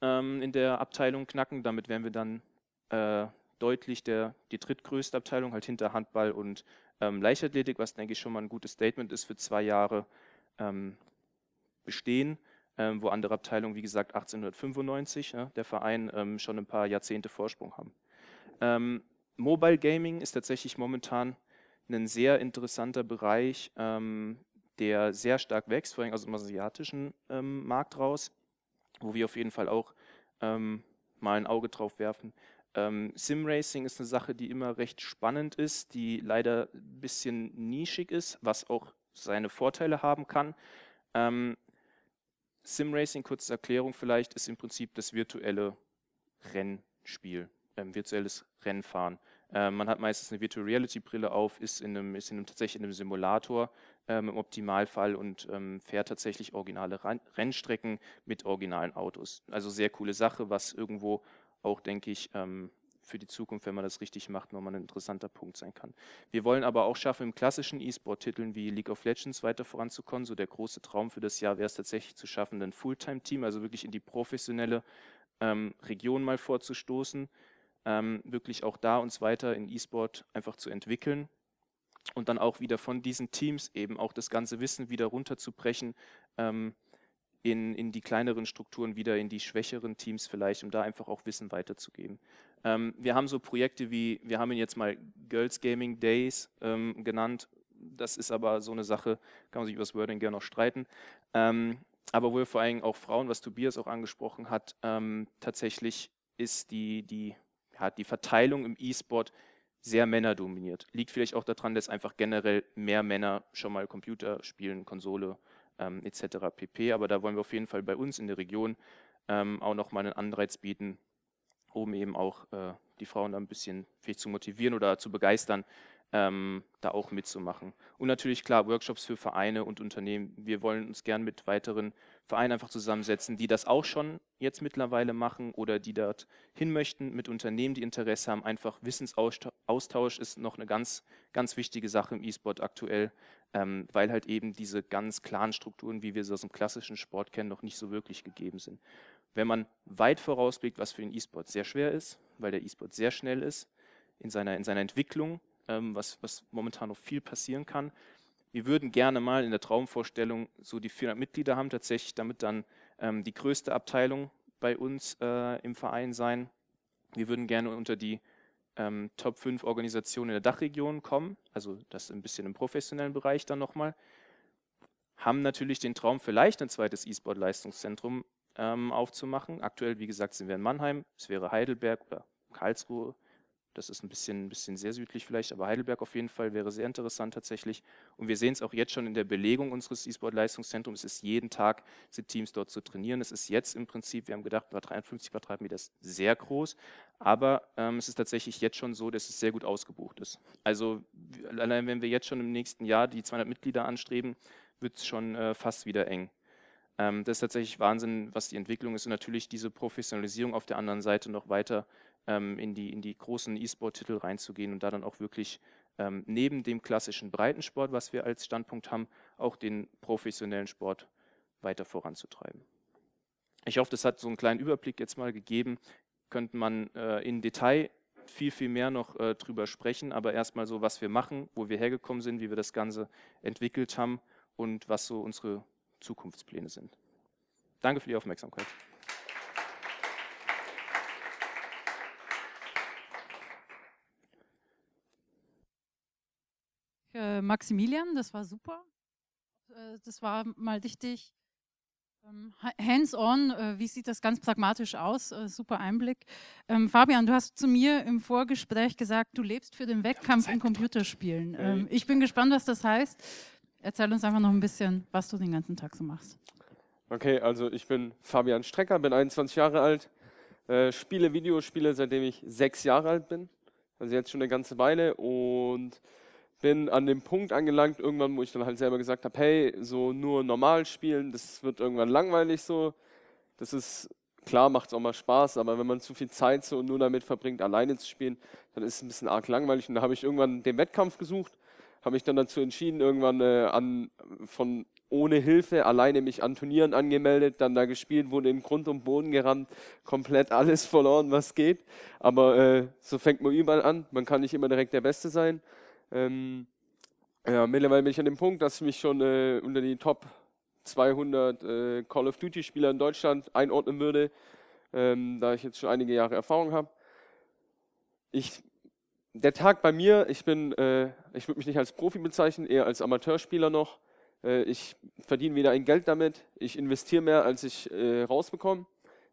C: ähm, in der Abteilung knacken. Damit wären wir dann äh, deutlich der, die drittgrößte Abteilung, halt hinter Handball und ähm, Leichtathletik, was denke ich schon mal ein gutes Statement ist für zwei Jahre ähm, bestehen, ähm, wo andere Abteilungen, wie gesagt, 1895, ja, der Verein, ähm, schon ein paar Jahrzehnte Vorsprung haben. Ähm, Mobile Gaming ist tatsächlich momentan ein sehr interessanter Bereich, ähm, der sehr stark wächst, vor allem aus dem asiatischen ähm, Markt raus, wo wir auf jeden Fall auch ähm, mal ein Auge drauf werfen. Ähm, Sim-Racing ist eine Sache, die immer recht spannend ist, die leider ein bisschen nischig ist, was auch seine Vorteile haben kann. Ähm, Sim-Racing, kurze Erklärung vielleicht, ist im Prinzip das virtuelle Rennspiel, ähm, virtuelles Rennfahren. Ähm, man hat meistens eine Virtual Reality Brille auf, ist in einem, ist in einem tatsächlich in einem Simulator ähm, im Optimalfall und ähm, fährt tatsächlich originale Rennstrecken mit originalen Autos. Also sehr coole Sache, was irgendwo auch, denke ich, ähm, für die Zukunft, wenn man das richtig macht, nochmal ein interessanter Punkt sein kann. Wir wollen aber auch schaffen, im klassischen E-Sport-Titeln wie League of Legends weiter voranzukommen. So der große Traum für das Jahr wäre es tatsächlich zu schaffen, ein Fulltime-Team, also wirklich in die professionelle ähm, Region mal vorzustoßen, ähm, wirklich auch da uns weiter in E-Sport einfach zu entwickeln und dann auch wieder von diesen Teams eben auch das ganze Wissen wieder runterzubrechen. Ähm, in, in die kleineren Strukturen wieder, in die schwächeren Teams vielleicht, um da einfach auch Wissen weiterzugeben. Ähm, wir haben so Projekte wie, wir haben ihn jetzt mal Girls Gaming Days ähm, genannt. Das ist aber so eine Sache, kann man sich über das Wording gerne noch streiten. Ähm, aber wo wir vor allem auch Frauen, was Tobias auch angesprochen hat, ähm, tatsächlich ist die, die, ja, die Verteilung im E-Sport sehr männerdominiert. Liegt vielleicht auch daran, dass einfach generell mehr Männer schon mal Computer spielen, Konsole ähm, etc. pp. Aber da wollen wir auf jeden Fall bei uns in der Region ähm, auch nochmal einen Anreiz bieten, um eben auch äh, die Frauen da ein bisschen vielleicht zu motivieren oder zu begeistern, ähm, da auch mitzumachen. Und natürlich klar, Workshops für Vereine und Unternehmen. Wir wollen uns gern mit weiteren Vereinen einfach zusammensetzen, die das auch schon jetzt mittlerweile machen oder die dort hin möchten, mit Unternehmen, die Interesse haben. Einfach Wissensaustausch ist noch eine ganz, ganz wichtige Sache im E-Sport aktuell, ähm, weil halt eben diese ganz klaren Strukturen, wie wir sie aus dem klassischen Sport kennen, noch nicht so wirklich gegeben sind. Wenn man weit vorausblickt, was für den E-Sport sehr schwer ist, weil der E-Sport sehr schnell ist in seiner, in seiner Entwicklung, ähm, was, was momentan noch viel passieren kann. Wir würden gerne mal in der Traumvorstellung so die 400 Mitglieder haben, tatsächlich damit dann ähm, die größte Abteilung bei uns äh, im Verein sein. Wir würden gerne unter die ähm, Top 5 Organisationen in der Dachregion kommen, also das ein bisschen im professionellen Bereich dann nochmal. Haben natürlich den Traum, vielleicht ein zweites E-Sport-Leistungszentrum ähm, aufzumachen. Aktuell, wie gesagt, sind wir in Mannheim, es wäre Heidelberg oder Karlsruhe das ist ein bisschen, ein bisschen sehr südlich vielleicht, aber Heidelberg auf jeden Fall wäre sehr interessant tatsächlich. Und wir sehen es auch jetzt schon in der Belegung unseres E-Sport-Leistungszentrums. Es ist jeden Tag, sind Teams dort zu trainieren. Es ist jetzt im Prinzip, wir haben gedacht, 53 Quadratmeter ist sehr groß, aber ähm, es ist tatsächlich jetzt schon so, dass es sehr gut ausgebucht ist. Also allein wenn wir jetzt schon im nächsten Jahr die 200 Mitglieder anstreben, wird es schon äh, fast wieder eng. Ähm, das ist tatsächlich Wahnsinn, was die Entwicklung ist und natürlich diese Professionalisierung auf der anderen Seite noch weiter ähm, in, die, in die großen E-Sport-Titel reinzugehen und da dann auch wirklich ähm, neben dem klassischen Breitensport, was wir als Standpunkt haben, auch den professionellen Sport weiter voranzutreiben. Ich hoffe, das hat so einen kleinen Überblick jetzt mal gegeben. Könnte man äh, in Detail viel, viel mehr noch äh, drüber sprechen, aber erstmal so, was wir machen, wo wir hergekommen sind, wie wir das Ganze entwickelt haben und was so unsere Zukunftspläne sind. Danke für die Aufmerksamkeit.
A: Äh, Maximilian, das war super. Äh, das war mal richtig ähm, hands-on. Äh, wie sieht das ganz pragmatisch aus? Äh, super Einblick. Ähm, Fabian, du hast zu mir im Vorgespräch gesagt, du lebst für den Wettkampf in Computerspielen. Ähm, ich bin gespannt, was das heißt. Erzähl uns einfach noch ein bisschen, was du den ganzen Tag so machst.
D: Okay, also ich bin Fabian Strecker, bin 21 Jahre alt, äh, spiele Videospiele, seitdem ich sechs Jahre alt bin. Also jetzt schon eine ganze Weile und bin an dem Punkt angelangt, irgendwann, wo ich dann halt selber gesagt habe, hey, so nur normal spielen, das wird irgendwann langweilig so. Das ist, klar macht es auch mal Spaß, aber wenn man zu viel Zeit so nur damit verbringt, alleine zu spielen, dann ist es ein bisschen arg langweilig. Und da habe ich irgendwann den Wettkampf gesucht, habe mich dann dazu entschieden, irgendwann äh, an, von ohne Hilfe alleine mich an Turnieren angemeldet, dann da gespielt, wurde in Grund und Boden gerannt, komplett alles verloren, was geht. Aber äh, so fängt man überall an. Man kann nicht immer direkt der Beste sein. Ähm, ja, mittlerweile bin ich an dem Punkt, dass ich mich schon äh, unter die Top 200 äh, Call of Duty Spieler in Deutschland einordnen würde, ähm, da ich jetzt schon einige Jahre Erfahrung habe. Ich der Tag bei mir, ich bin, äh, ich würde mich nicht als Profi bezeichnen, eher als Amateurspieler noch. Äh, ich verdiene weder ein Geld damit, ich investiere mehr, als ich äh, rausbekomme.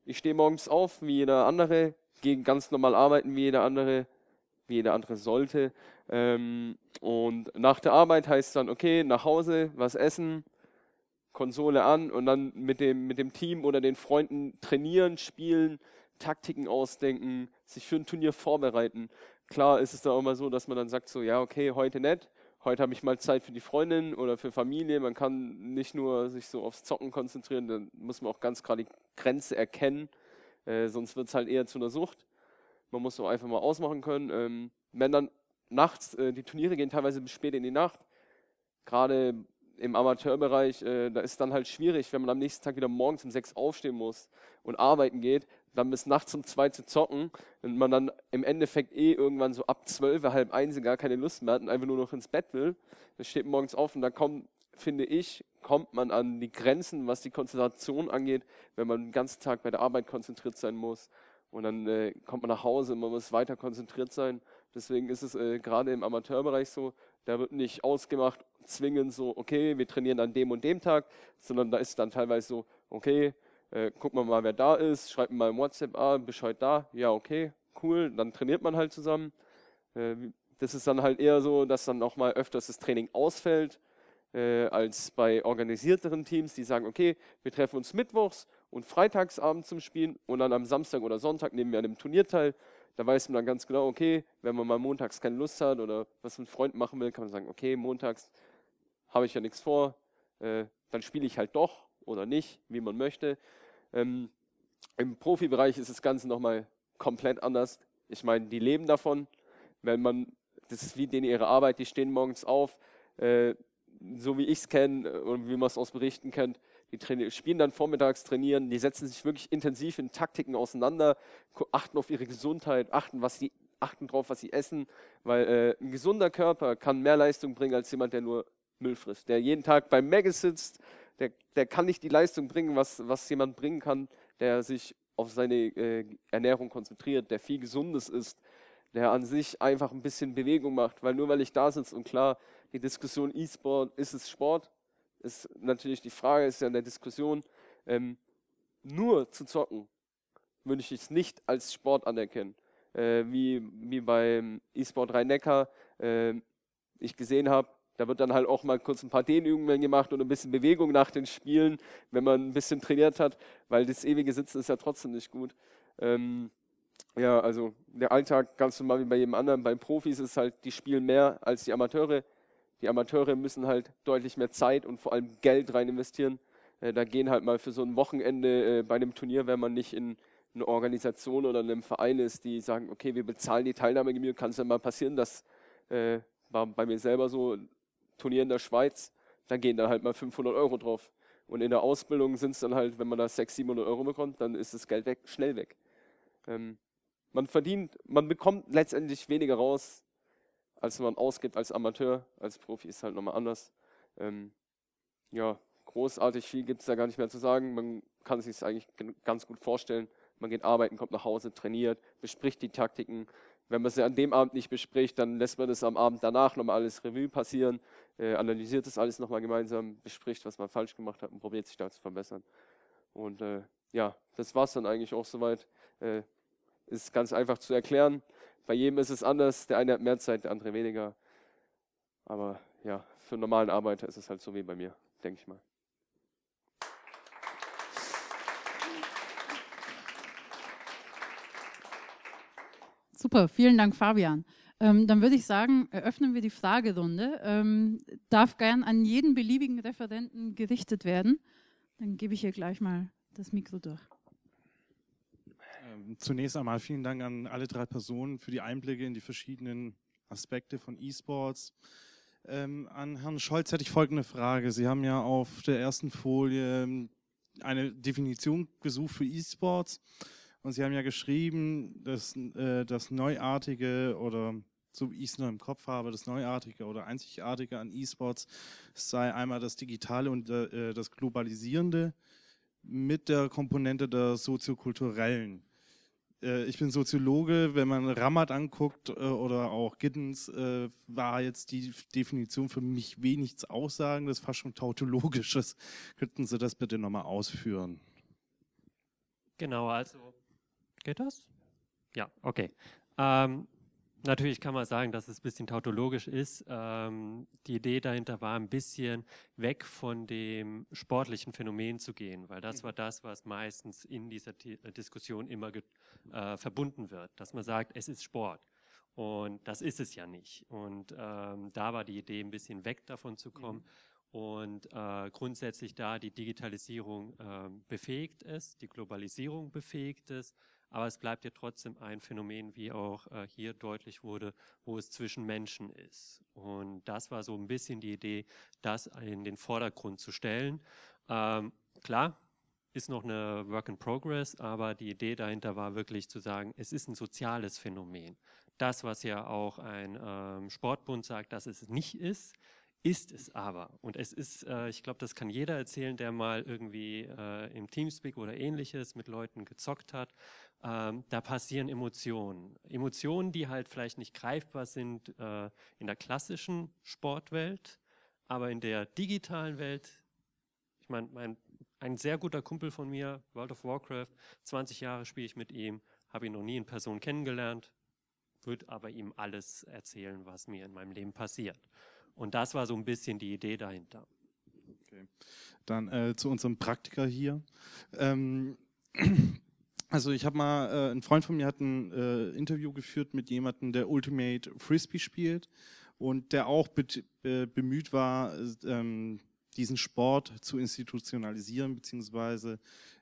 D: Ich stehe morgens auf, wie jeder andere, gehe ganz normal arbeiten, wie jeder andere, wie jeder andere sollte. Ähm, und nach der Arbeit heißt es dann, okay, nach Hause, was essen, Konsole an und dann mit dem, mit dem Team oder den Freunden trainieren, spielen, Taktiken ausdenken, sich für ein Turnier vorbereiten. Klar ist es dann auch mal so, dass man dann sagt so, ja, okay, heute nicht, heute habe ich mal Zeit für die Freundin oder für Familie. Man kann nicht nur sich so aufs Zocken konzentrieren, dann muss man auch ganz klar die Grenze erkennen, äh, sonst wird es halt eher zu einer Sucht. Man muss auch einfach mal ausmachen können. Ähm, wenn dann nachts, äh, die Turniere gehen teilweise bis spät in die Nacht, gerade im Amateurbereich, äh, da ist dann halt schwierig, wenn man am nächsten Tag wieder morgens um sechs aufstehen muss und arbeiten geht, dann bis nachts um zwei zu zocken und man dann im Endeffekt eh irgendwann so ab zwölf, halb eins gar keine Lust mehr hat und einfach nur noch ins Bett will, dann steht morgens auf und da kommt, finde ich, kommt man an die Grenzen, was die Konzentration angeht, wenn man den ganzen Tag bei der Arbeit konzentriert sein muss. Und dann äh, kommt man nach Hause und man muss weiter konzentriert sein. Deswegen ist es äh, gerade im Amateurbereich so, da wird nicht ausgemacht, zwingend so, okay, wir trainieren an dem und dem Tag, sondern da ist dann teilweise so, okay, äh, gucken wir mal, wer da ist, schreibt mal im WhatsApp, ah, heute da? Ja, okay, cool, dann trainiert man halt zusammen. Äh, das ist dann halt eher so, dass dann auch mal öfters das Training ausfällt, äh, als bei organisierteren Teams, die sagen, okay, wir treffen uns mittwochs und freitagsabend zum Spielen und dann am Samstag oder Sonntag nehmen wir an dem Turnier teil. Da weiß man dann ganz genau, okay, wenn man mal montags keine Lust hat oder was mit Freunden machen will, kann man sagen, okay, montags habe ich ja nichts vor, äh, dann spiele ich halt doch oder nicht, wie man möchte. Ähm, Im Profibereich ist das Ganze nochmal komplett anders. Ich meine, die leben davon. Wenn man, das ist wie denen ihre Arbeit, die stehen morgens auf, äh, so wie ich es kenne äh, und wie man es aus Berichten kennt, die spielen dann vormittags, trainieren, die setzen sich wirklich intensiv in Taktiken auseinander, achten auf ihre Gesundheit, achten, was sie, achten darauf, was sie essen, weil äh, ein gesunder Körper kann mehr Leistung bringen als jemand, der nur Müll frisst, der jeden Tag beim Maggie sitzt, der, der kann nicht die Leistung bringen, was, was jemand bringen kann, der sich auf seine äh, Ernährung konzentriert, der viel Gesundes ist, der an sich einfach ein bisschen Bewegung macht, weil nur weil ich da sitze und klar, die Diskussion E-Sport, ist es Sport, ist natürlich die Frage, ist ja in der Diskussion, ähm, nur zu zocken, würde ich es nicht als Sport anerkennen. Äh, wie, wie beim E-Sport Rhein-Neckar äh, ich gesehen habe, da wird dann halt auch mal kurz ein paar Dehnübungen gemacht und ein bisschen Bewegung nach den Spielen, wenn man ein bisschen trainiert hat, weil das ewige Sitzen ist ja trotzdem nicht gut. Ähm, ja, also der Alltag ganz normal wie bei jedem anderen. Bei Profis ist halt, die spielen mehr als die Amateure. Die Amateure müssen halt deutlich mehr Zeit und vor allem Geld rein investieren. Äh, da gehen halt mal für so ein Wochenende äh, bei einem Turnier, wenn man nicht in einer Organisation oder einem Verein ist, die sagen, okay, wir bezahlen die Teilnahmegebühr, kann es ja mal passieren, das äh, war bei mir selber so, Turnier in der Schweiz, da gehen dann halt mal 500 Euro drauf. Und in der Ausbildung sind es dann halt, wenn man da 600, 700 Euro bekommt, dann ist das Geld weg, schnell weg. Ähm, man verdient, man bekommt letztendlich weniger raus, als man ausgibt als Amateur. Als Profi ist halt nochmal anders. Ähm, ja, großartig viel gibt es da gar nicht mehr zu sagen. Man kann sich es eigentlich ganz gut vorstellen. Man geht arbeiten, kommt nach Hause, trainiert, bespricht die Taktiken, wenn man es an dem Abend nicht bespricht, dann lässt man das am Abend danach nochmal alles Revue passieren, äh, analysiert das alles nochmal gemeinsam, bespricht, was man falsch gemacht hat und probiert sich da zu verbessern. Und äh, ja, das war es dann eigentlich auch soweit. Äh, ist ganz einfach zu erklären. Bei jedem ist es anders. Der eine hat mehr Zeit, der andere weniger. Aber ja, für einen normalen Arbeiter ist es halt so wie bei mir, denke ich mal.
A: Super, vielen Dank, Fabian. Ähm, dann würde ich sagen, eröffnen wir die Fragerunde. Ähm, darf gern an jeden beliebigen Referenten gerichtet werden. Dann gebe ich hier gleich mal das Mikro durch.
E: Zunächst einmal vielen Dank an alle drei Personen für die Einblicke in die verschiedenen Aspekte von E-Sports. Ähm, an Herrn Scholz hätte ich folgende Frage. Sie haben ja auf der ersten Folie ähm, eine Definition gesucht für E-Sports. Und Sie haben ja geschrieben, dass äh, das Neuartige oder so wie ich es nur im Kopf habe, das Neuartige oder Einzigartige an E-Sports sei einmal das Digitale und äh, das Globalisierende mit der Komponente der soziokulturellen. Äh, ich bin Soziologe, wenn man Ramat anguckt äh, oder auch Giddens, äh, war jetzt die Definition für mich wenig zu aussagen, das ist fast schon tautologisches. Könnten Sie das bitte nochmal ausführen?
B: Genau, also geht das? Ja, okay. Ähm, Natürlich kann man sagen, dass es ein bisschen tautologisch ist. Ähm, die Idee dahinter war ein bisschen weg von dem sportlichen Phänomen zu gehen, weil das war das, was meistens in dieser T äh, Diskussion immer äh, verbunden wird, dass man sagt, es ist Sport. Und das ist es ja nicht. Und ähm, da war die Idee, ein bisschen weg davon zu kommen. Mhm. Und äh, grundsätzlich da die Digitalisierung äh, befähigt ist, die Globalisierung befähigt ist aber es bleibt ja trotzdem ein Phänomen, wie auch äh, hier deutlich wurde, wo es zwischen Menschen ist. Und das war so ein bisschen die Idee, das in den Vordergrund zu stellen. Ähm, klar, ist noch eine Work in Progress, aber die Idee dahinter war wirklich zu sagen, es ist ein soziales Phänomen. Das, was ja auch ein ähm, Sportbund sagt, dass es nicht ist, ist es aber. Und es ist, äh, ich glaube, das kann jeder erzählen, der mal irgendwie äh, im Teamspeak oder ähnliches mit Leuten gezockt hat ähm, da passieren Emotionen. Emotionen, die halt vielleicht nicht greifbar sind äh, in der klassischen Sportwelt, aber in der digitalen Welt, ich meine, mein, ein sehr guter Kumpel von mir, World of Warcraft, 20 Jahre spiele ich mit ihm, habe ihn noch nie in Person kennengelernt, würde aber ihm alles erzählen, was mir in meinem Leben passiert. Und das war so ein bisschen die Idee dahinter.
E: Okay. Dann äh, zu unserem Praktiker hier. Ähm, also ich habe mal, äh, ein Freund von mir hat ein äh, Interview geführt mit jemandem, der Ultimate Frisbee spielt und der auch be be bemüht war, ähm, diesen Sport zu institutionalisieren, beziehungsweise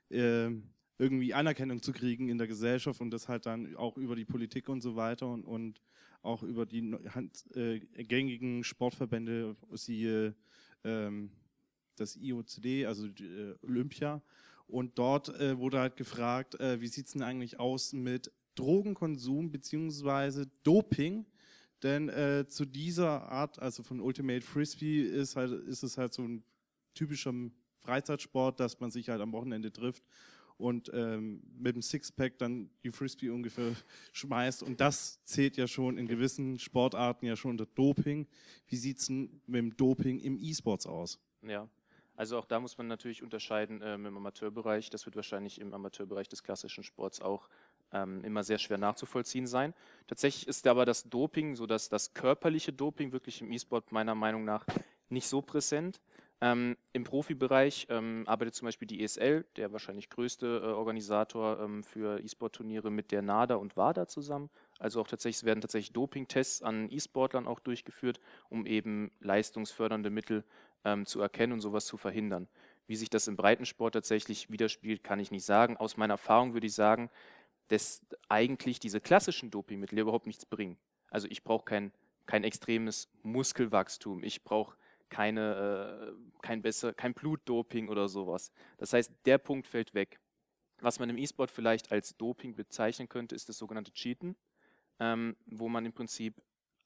E: äh, irgendwie Anerkennung zu kriegen in der Gesellschaft und das halt dann auch über die Politik und so weiter und, und auch über die äh, gängigen Sportverbände, siehe ähm, das IOCD, also äh, Olympia und dort äh, wurde halt gefragt, äh, wie sieht's denn eigentlich aus mit Drogenkonsum beziehungsweise Doping? Denn äh, zu dieser Art, also von Ultimate Frisbee, ist, halt, ist es halt so ein typischer Freizeitsport, dass man sich halt am Wochenende trifft und ähm, mit dem Sixpack dann die Frisbee ungefähr schmeißt. Und das zählt ja schon in gewissen Sportarten ja schon unter Doping. Wie sieht's denn mit dem Doping im E-Sports aus?
C: Ja, also auch da muss man natürlich unterscheiden ähm, im Amateurbereich. Das wird wahrscheinlich im Amateurbereich des klassischen Sports auch ähm, immer sehr schwer nachzuvollziehen sein. Tatsächlich ist aber das Doping, so dass das körperliche Doping wirklich im E-Sport meiner Meinung nach nicht so präsent. Ähm, Im Profibereich ähm, arbeitet zum Beispiel die ESL, der wahrscheinlich größte äh, Organisator ähm, für E-Sport-Turniere, mit der NADA und WADA zusammen. Also auch tatsächlich werden tatsächlich Doping-Tests an E-Sportlern auch durchgeführt, um eben leistungsfördernde Mittel ähm, zu erkennen und sowas zu verhindern. Wie sich das im Breitensport tatsächlich widerspiegelt, kann ich nicht sagen. Aus meiner Erfahrung würde ich sagen, dass eigentlich diese klassischen Dopingmittel überhaupt nichts bringen. Also ich brauche kein, kein extremes Muskelwachstum. Ich brauche keine, äh, kein, besser, kein Blutdoping oder sowas. Das heißt, der Punkt fällt weg. Was man im E-Sport vielleicht als Doping bezeichnen könnte, ist das sogenannte Cheaten, ähm, wo man im Prinzip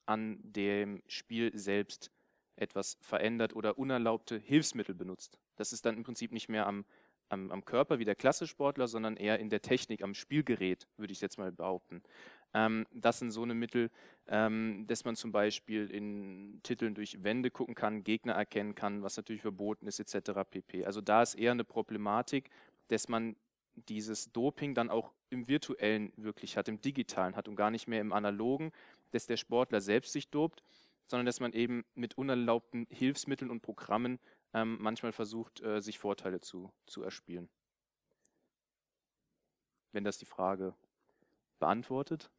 C: an dem Spiel selbst etwas verändert oder unerlaubte Hilfsmittel benutzt. Das ist dann im Prinzip nicht mehr am, am, am Körper wie der Klassesportler, sondern eher in der Technik, am Spielgerät, würde ich jetzt mal behaupten. Ähm, das sind so eine Mittel, ähm, dass man zum Beispiel in Titeln durch Wände gucken kann, Gegner erkennen kann, was natürlich verboten ist, etc. pp. Also da ist eher eine Problematik, dass man dieses Doping dann auch im virtuellen wirklich hat, im digitalen hat und gar nicht mehr im analogen, dass der Sportler selbst sich dopt, sondern dass man eben mit unerlaubten Hilfsmitteln und Programmen ähm, manchmal versucht, äh, sich Vorteile zu, zu erspielen. Wenn das die Frage beantwortet.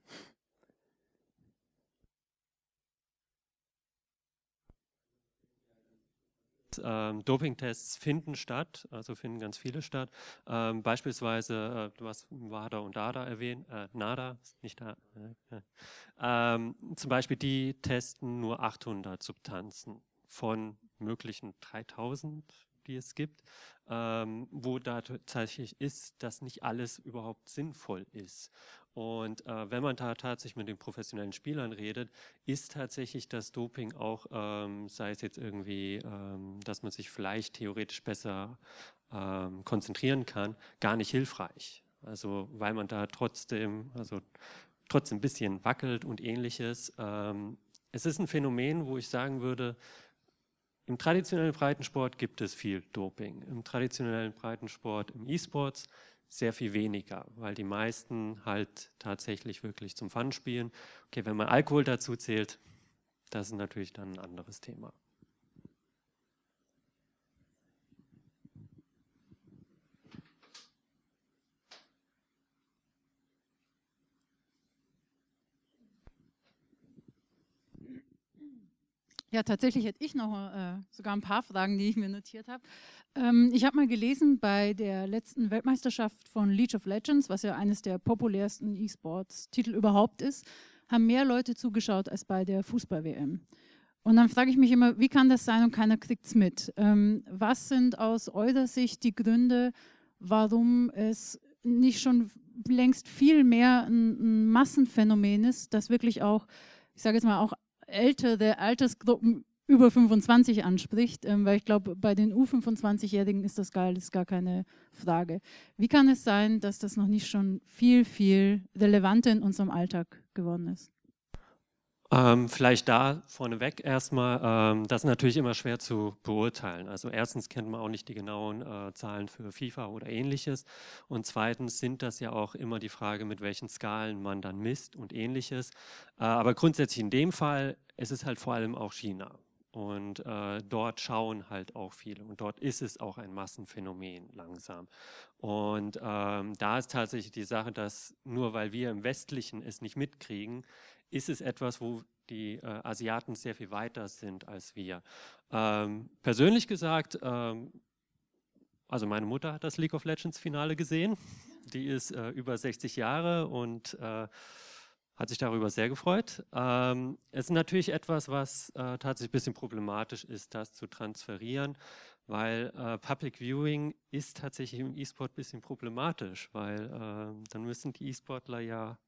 B: Ähm, Dopingtests finden statt, also finden ganz viele statt. Ähm, beispielsweise, äh, du hast WADA und DADA erwähnt, äh, NADA, nicht da. Äh, ähm, zum Beispiel, die testen nur 800 Substanzen von möglichen 3000, die es gibt, ähm, wo da tatsächlich ist, dass nicht alles überhaupt sinnvoll ist. Und äh, wenn man da tatsächlich mit den professionellen Spielern redet, ist tatsächlich das Doping auch, ähm, sei es jetzt irgendwie, ähm, dass man sich vielleicht theoretisch besser ähm, konzentrieren kann, gar nicht hilfreich. Also weil man da trotzdem, also trotzdem ein bisschen wackelt und ähnliches. Ähm, es ist ein Phänomen, wo ich sagen würde, im traditionellen Breitensport gibt es viel Doping. Im traditionellen Breitensport, im E-Sports sehr viel weniger, weil die meisten halt tatsächlich wirklich zum Fun spielen. Okay, wenn man Alkohol dazu zählt, das ist natürlich dann ein anderes Thema.
A: Ja, tatsächlich hätte ich noch äh, sogar ein paar Fragen, die ich mir notiert habe. Ähm, ich habe mal gelesen, bei der letzten Weltmeisterschaft von League of Legends, was ja eines der populärsten E-Sports-Titel überhaupt ist, haben mehr Leute zugeschaut als bei der Fußball-WM. Und dann frage ich mich immer, wie kann das sein und keiner kriegt es mit? Ähm, was sind aus eurer Sicht die Gründe, warum es nicht schon längst viel mehr ein, ein Massenphänomen ist, das wirklich auch, ich sage jetzt mal, auch ältere Altersgruppen über 25 anspricht, ähm, weil ich glaube, bei den U25-Jährigen ist das geil, ist gar keine Frage. Wie kann es sein, dass das noch nicht schon viel, viel relevanter in unserem Alltag geworden ist?
B: Ähm, vielleicht da vorneweg erstmal, ähm, das ist natürlich immer schwer zu beurteilen. Also erstens kennt man auch nicht die genauen äh, Zahlen für FIFA oder ähnliches. Und zweitens sind das ja auch immer die Frage, mit welchen Skalen man dann misst und ähnliches. Äh, aber grundsätzlich in dem Fall, es ist halt vor allem auch China. Und äh, dort schauen halt auch viele. Und dort ist es auch ein Massenphänomen langsam. Und ähm, da ist tatsächlich die Sache, dass nur weil wir im Westlichen es nicht mitkriegen, ist es etwas, wo die äh, Asiaten sehr viel weiter sind als wir. Ähm, persönlich gesagt, ähm, also meine Mutter hat das League of Legends Finale gesehen. Die ist äh, über 60 Jahre und äh, hat sich darüber sehr gefreut. Ähm, es ist natürlich etwas, was äh, tatsächlich ein bisschen problematisch ist, das zu transferieren, weil äh, Public Viewing ist tatsächlich im E-Sport ein bisschen problematisch, weil äh, dann müssen die E-Sportler ja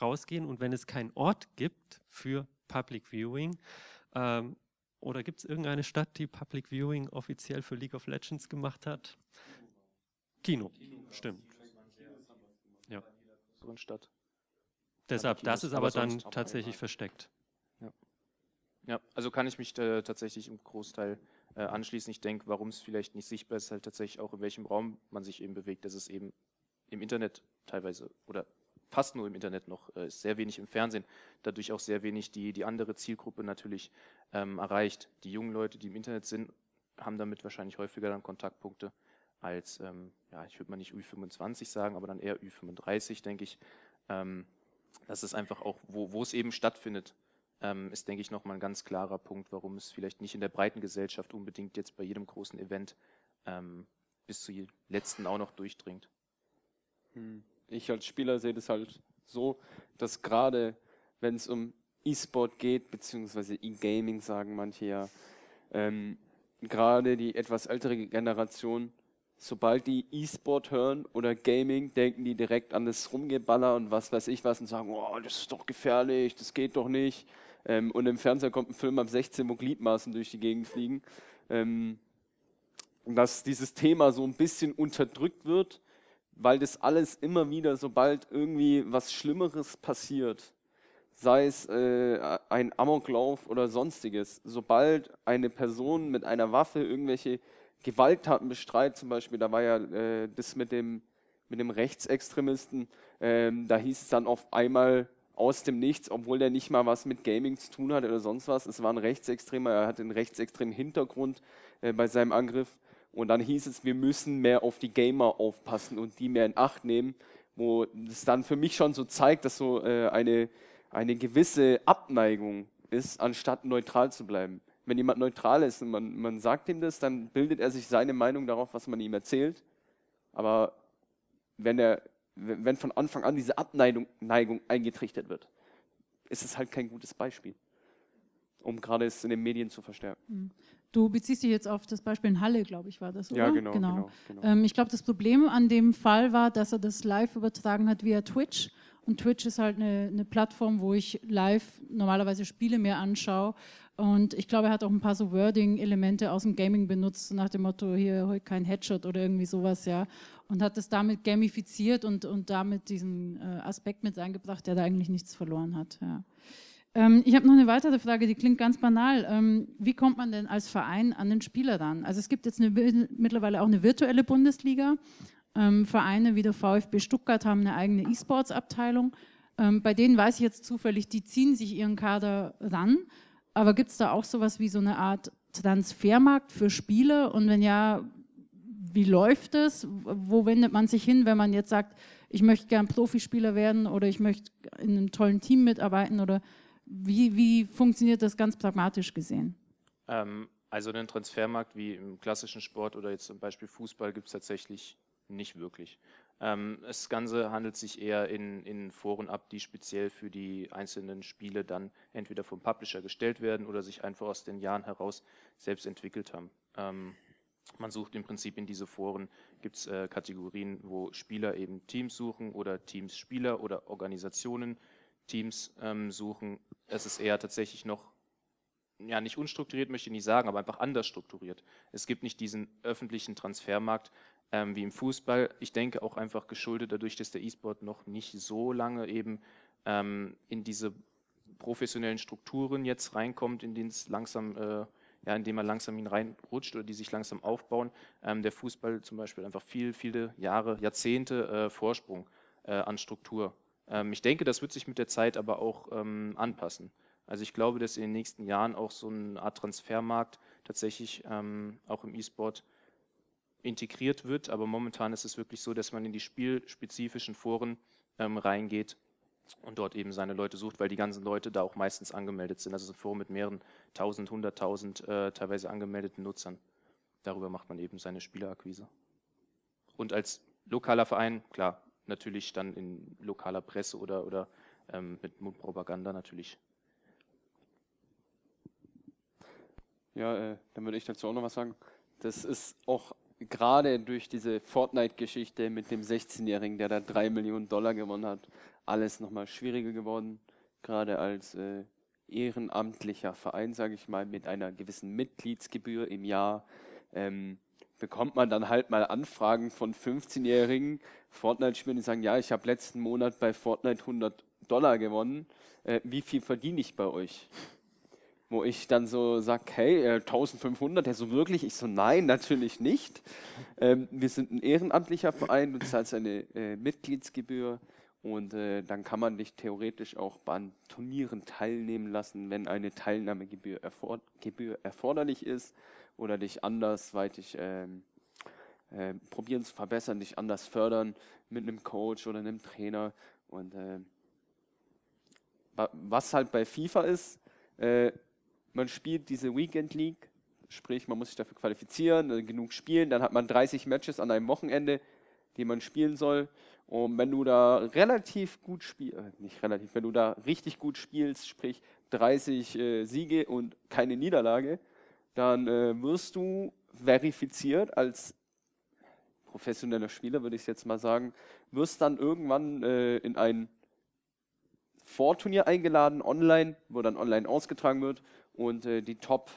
B: rausgehen und wenn es keinen Ort gibt für Public Viewing, ähm, oder gibt es irgendeine Stadt, die Public Viewing offiziell für League of Legends gemacht hat? Kino, Kino stimmt. Ja.
C: Stadt.
B: Deshalb, das ist aber dann tatsächlich versteckt.
C: Ja. ja, also kann ich mich äh, tatsächlich im Großteil äh, anschließen. Ich denke, warum es vielleicht nicht sichtbar ist, halt tatsächlich auch in welchem Raum man sich eben bewegt, dass es eben im Internet teilweise oder fast nur im Internet noch, äh, ist sehr wenig im Fernsehen, dadurch auch sehr wenig die, die andere Zielgruppe natürlich ähm, erreicht. Die jungen Leute, die im Internet sind, haben damit wahrscheinlich häufiger dann Kontaktpunkte als, ähm, ja, ich würde mal nicht Ü25 sagen, aber dann eher Ü35, denke ich. Ähm, das ist einfach auch, wo, es eben stattfindet, ähm, ist, denke ich, nochmal ein ganz klarer Punkt, warum es vielleicht nicht in der breiten Gesellschaft unbedingt jetzt bei jedem großen Event ähm, bis zu letzten auch noch durchdringt.
D: Hm ich als Spieler sehe das halt so, dass gerade wenn es um E-Sport geht, beziehungsweise E-Gaming sagen manche ja, ähm, gerade die etwas ältere Generation, sobald die E-Sport hören oder Gaming, denken die direkt an das Rumgeballer und was weiß ich was und sagen, oh, das ist doch gefährlich, das geht doch nicht. Ähm, und im Fernseher kommt ein Film ab 16, wo Gliedmaßen durch die Gegend fliegen. Ähm, dass dieses Thema so ein bisschen unterdrückt wird weil das alles immer wieder, sobald irgendwie was Schlimmeres passiert, sei es äh, ein Amoklauf oder sonstiges, sobald eine Person mit einer Waffe irgendwelche Gewalttaten bestreitet, zum Beispiel, da war ja äh, das mit dem, mit dem Rechtsextremisten, äh, da hieß es dann auf einmal aus dem Nichts, obwohl der nicht mal was mit Gaming zu tun hat oder sonst was, es war ein Rechtsextremer, er hat einen rechtsextremen Hintergrund äh, bei seinem Angriff und dann hieß es, wir müssen mehr auf die Gamer aufpassen und die mehr in Acht nehmen, wo es dann für mich schon so zeigt, dass so äh, eine, eine gewisse Abneigung ist, anstatt neutral zu bleiben. Wenn jemand neutral ist und man, man sagt ihm das, dann bildet er sich seine Meinung darauf, was man ihm erzählt. Aber wenn, er, wenn von Anfang an diese Abneigung Neigung eingetrichtert wird, ist es halt kein gutes Beispiel, um gerade es in den Medien zu verstärken.
A: Du beziehst dich jetzt auf das Beispiel in Halle, glaube ich, war das, oder?
D: Ja, genau. genau, genau,
A: genau. Ähm, ich glaube, das Problem an dem Fall war, dass er das live übertragen hat via Twitch. Und Twitch ist halt eine, eine Plattform, wo ich live normalerweise Spiele mehr anschaue. Und ich glaube, er hat auch ein paar so Wording-Elemente aus dem Gaming benutzt, nach dem Motto, hier heute kein Headshot oder irgendwie sowas, ja. Und hat es damit gamifiziert und, und damit diesen äh, Aspekt mit eingebracht, der da eigentlich nichts verloren hat. Ja. Ähm, ich habe noch eine weitere Frage, die klingt ganz banal. Ähm, wie kommt man denn als Verein an den Spieler ran? Also es gibt jetzt eine, mittlerweile auch eine virtuelle Bundesliga. Ähm, Vereine wie der VfB Stuttgart haben eine eigene E-Sports-Abteilung. Ähm, bei denen weiß ich jetzt zufällig, die ziehen sich ihren Kader ran. Aber gibt es da auch sowas wie so eine Art Transfermarkt für Spiele? Und wenn ja, wie läuft es? Wo wendet man sich hin, wenn man jetzt sagt, ich möchte gern Profispieler werden oder ich möchte in einem tollen Team mitarbeiten? Oder wie, wie funktioniert das ganz pragmatisch gesehen?
C: Ähm, also einen Transfermarkt wie im klassischen Sport oder jetzt zum Beispiel Fußball gibt es tatsächlich nicht wirklich. Ähm, das Ganze handelt sich eher in, in Foren ab, die speziell für die einzelnen Spiele dann entweder vom Publisher gestellt werden oder sich einfach aus den Jahren heraus selbst entwickelt haben. Ähm, man sucht im Prinzip in diese Foren, gibt es äh, Kategorien, wo Spieler eben Teams suchen oder Teams Spieler oder Organisationen Teams ähm, suchen. Es ist eher tatsächlich noch ja, nicht unstrukturiert möchte ich nicht sagen, aber einfach anders strukturiert. Es gibt nicht diesen öffentlichen Transfermarkt, ähm, wie im Fußball. Ich denke auch einfach geschuldet dadurch, dass der E-Sport noch nicht so lange eben ähm, in diese professionellen Strukturen jetzt reinkommt, in denen es langsam, äh, ja, in dem man langsam hineinrutscht oder die sich langsam aufbauen. Ähm, der Fußball zum Beispiel einfach viel, viele Jahre, Jahrzehnte äh, Vorsprung äh, an Struktur. Ähm, ich denke, das wird sich mit der Zeit aber auch ähm, anpassen. Also ich glaube, dass in den nächsten Jahren auch so eine Art Transfermarkt tatsächlich ähm, auch im E-Sport integriert wird. Aber momentan ist es wirklich so, dass man in die spielspezifischen Foren ähm, reingeht und dort eben seine Leute sucht, weil die ganzen Leute da auch meistens angemeldet sind. Also ein Forum mit mehreren tausend, hunderttausend äh, teilweise angemeldeten Nutzern. Darüber macht man eben seine Spielerakquise. Und als lokaler Verein, klar, natürlich dann in lokaler Presse oder, oder ähm, mit Mundpropaganda natürlich.
D: Ja, äh, dann würde ich dazu auch noch was sagen. Das ist auch gerade durch diese Fortnite-Geschichte mit dem 16-Jährigen, der da drei Millionen Dollar gewonnen hat, alles nochmal schwieriger geworden. Gerade als äh, ehrenamtlicher Verein, sage ich mal, mit einer gewissen Mitgliedsgebühr im Jahr, ähm, bekommt man dann halt mal Anfragen von 15-Jährigen, Fortnite-Spielern, die sagen, ja, ich habe letzten Monat bei Fortnite 100 Dollar gewonnen. Äh, wie viel verdiene ich bei euch? wo ich dann so sage, hey, äh, 1500, der so wirklich? Ich so, nein, natürlich nicht. Ähm, wir sind ein ehrenamtlicher Verein, du zahlst eine äh, Mitgliedsgebühr und äh, dann kann man dich theoretisch auch bei Turnieren teilnehmen lassen, wenn eine Teilnahmegebühr erfor erforderlich ist oder dich andersweitig ähm, äh, probieren zu verbessern, dich anders fördern mit einem Coach oder einem Trainer. Und äh, was halt bei FIFA ist, äh, man spielt diese Weekend League, sprich man muss sich dafür qualifizieren, äh, genug spielen, dann hat man 30 Matches an einem Wochenende, die man spielen soll. Und wenn du da relativ gut spielst, äh, nicht relativ, wenn du da richtig gut spielst, sprich 30 äh, Siege und keine Niederlage, dann äh, wirst du verifiziert als professioneller Spieler, würde ich jetzt mal sagen, wirst dann irgendwann äh, in ein Vorturnier eingeladen, online, wo dann online ausgetragen wird und äh, die Top,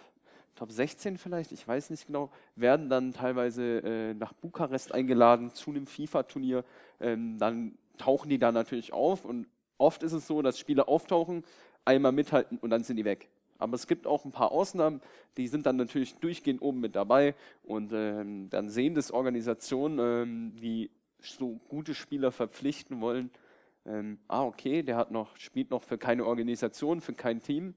D: Top 16 vielleicht, ich weiß nicht genau, werden dann teilweise äh, nach Bukarest eingeladen zu einem FIFA-Turnier. Ähm, dann tauchen die da natürlich auf und oft ist es so, dass Spieler auftauchen, einmal mithalten und dann sind die weg. Aber es gibt auch ein paar Ausnahmen, die sind dann natürlich durchgehend oben mit dabei und ähm, dann sehen das Organisationen, ähm, die so gute Spieler verpflichten wollen. Ähm, ah, okay, der hat noch, spielt noch für keine Organisation, für kein Team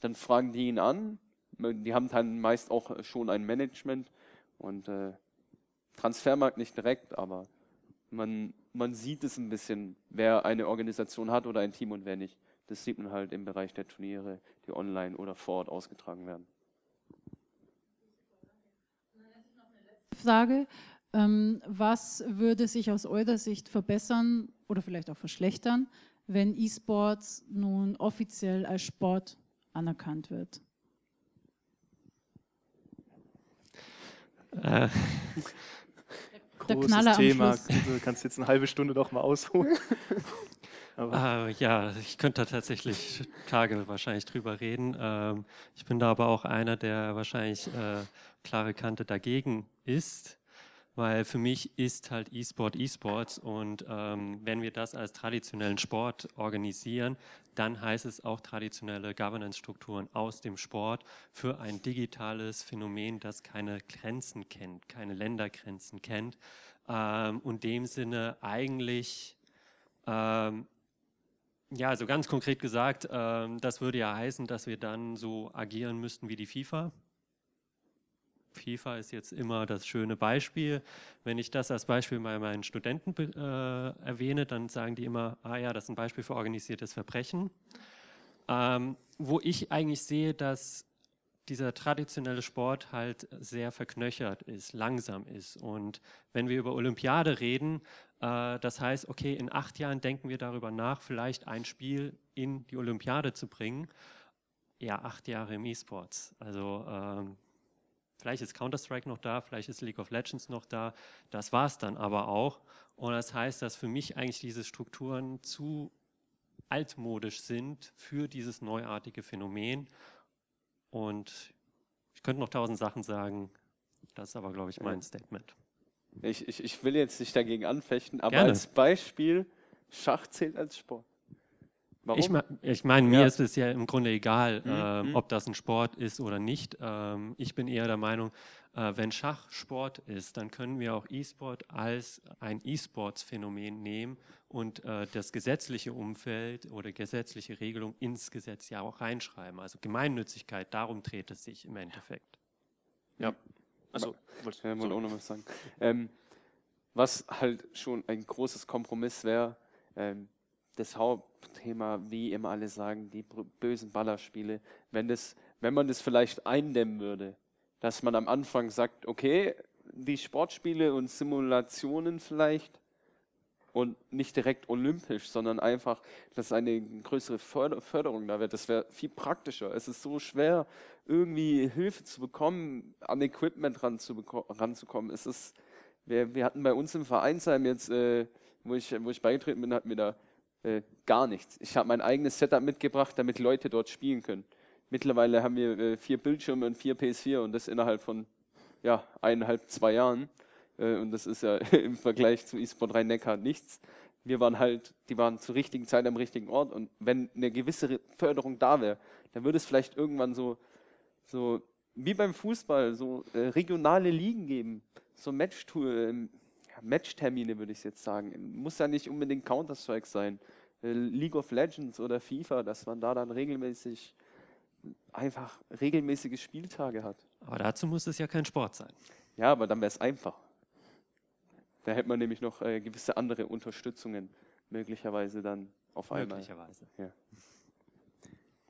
D: dann fragen die ihn an. Die haben dann meist auch schon ein Management und äh, Transfermarkt nicht direkt, aber man, man sieht es ein bisschen, wer eine Organisation hat oder ein Team und wer nicht. Das sieht man halt im Bereich der Turniere, die online oder vor Ort ausgetragen werden.
A: Frage. Ähm, was würde sich aus eurer Sicht verbessern oder vielleicht auch verschlechtern, wenn E-Sports nun offiziell als Sport anerkannt wird?
C: Äh, Großes Thema. Du kannst jetzt eine halbe Stunde doch mal ausholen.
B: Äh, ja, ich könnte da tatsächlich Tage wahrscheinlich drüber reden. Ähm, ich bin da aber auch einer, der wahrscheinlich äh, klare Kante dagegen ist weil für mich ist halt E-Sport E-Sports und ähm, wenn wir das als traditionellen Sport organisieren, dann heißt es auch traditionelle Governance-Strukturen aus dem Sport für ein digitales Phänomen, das keine Grenzen kennt, keine Ländergrenzen kennt ähm, und dem Sinne eigentlich ähm, ja, also ganz konkret gesagt, ähm, das würde ja heißen, dass wir dann so agieren müssten wie die FIFA. FIFA ist jetzt immer das schöne Beispiel. Wenn ich das als Beispiel bei meinen Studenten äh, erwähne, dann sagen die immer, ah ja, das ist ein Beispiel für organisiertes Verbrechen. Ähm, wo ich eigentlich sehe, dass dieser traditionelle Sport halt sehr verknöchert ist, langsam ist. Und wenn wir über Olympiade reden, äh, das heißt, okay, in acht Jahren denken wir darüber nach, vielleicht ein Spiel in die Olympiade zu bringen. Ja, acht Jahre im E-Sports. Also ähm, Vielleicht ist Counter-Strike noch da, vielleicht ist League of Legends noch da. Das war es dann aber auch. Und das heißt, dass für mich eigentlich diese Strukturen zu altmodisch sind für dieses neuartige Phänomen. Und ich könnte noch tausend Sachen sagen. Das ist aber, glaube ich, mein Statement.
D: Ich, ich, ich will jetzt nicht dagegen anfechten, aber
B: Gerne.
D: als Beispiel, Schach zählt als Sport. Warum?
B: Ich, ich meine, mir
D: Ja.
B: ist es ja im Grunde egal,
D: Mhm,
B: ähm,
D: mhm.
B: ob das ein Sport ist oder nicht. Ähm, ich bin eher der Meinung, äh, wenn Schach Sport ist, dann können wir auch E-Sport als ein E-Sports-Phänomen nehmen und äh, das gesetzliche Umfeld oder gesetzliche Regelung ins Gesetz ja auch reinschreiben. Also Gemeinnützigkeit, darum dreht es sich im Endeffekt.
C: Also,
D: Ja,
C: du-
D: wollte auch noch was sagen. Ähm, was halt schon ein großes Kompromiss wäre, ähm, das Hauptthema, wie immer alle sagen, die bösen Ballerspiele, wenn, das, wenn man das vielleicht eindämmen würde, dass man am Anfang sagt, okay, die Sportspiele und Simulationen vielleicht und nicht direkt olympisch, sondern einfach, dass eine größere Förder Förderung da wird. Das wäre viel praktischer. Es ist so schwer, irgendwie Hilfe zu bekommen, an Equipment ranzukommen. Es ist, wir, wir hatten bei uns im Vereinsheim jetzt, äh, wo, ich, wo ich beigetreten bin, hatten wir da äh, gar nichts. Ich habe mein eigenes Setup mitgebracht, damit Leute dort spielen können. Mittlerweile haben wir äh, vier Bildschirme und vier PS4 und das innerhalb von ja, eineinhalb, zwei Jahren. Äh, und das ist ja im Vergleich zu eSport Rhein-Neckar nichts. Wir waren halt, die waren zur richtigen Zeit am richtigen Ort und wenn eine gewisse Förderung da wäre, dann würde es vielleicht irgendwann so, so wie beim Fußball, so äh, regionale Ligen geben, so Matchtour, ähm, Matchtermine würde ich jetzt sagen. Muss ja nicht unbedingt Counter-Strike sein. Äh, League of Legends oder FIFA, dass man da dann regelmäßig einfach regelmäßige Spieltage hat.
B: Aber dazu muss es ja kein Sport sein.
D: Ja, aber dann wäre es einfach. Da hätte man nämlich noch äh, gewisse andere Unterstützungen möglicherweise dann auf einmal.
B: Möglicherweise.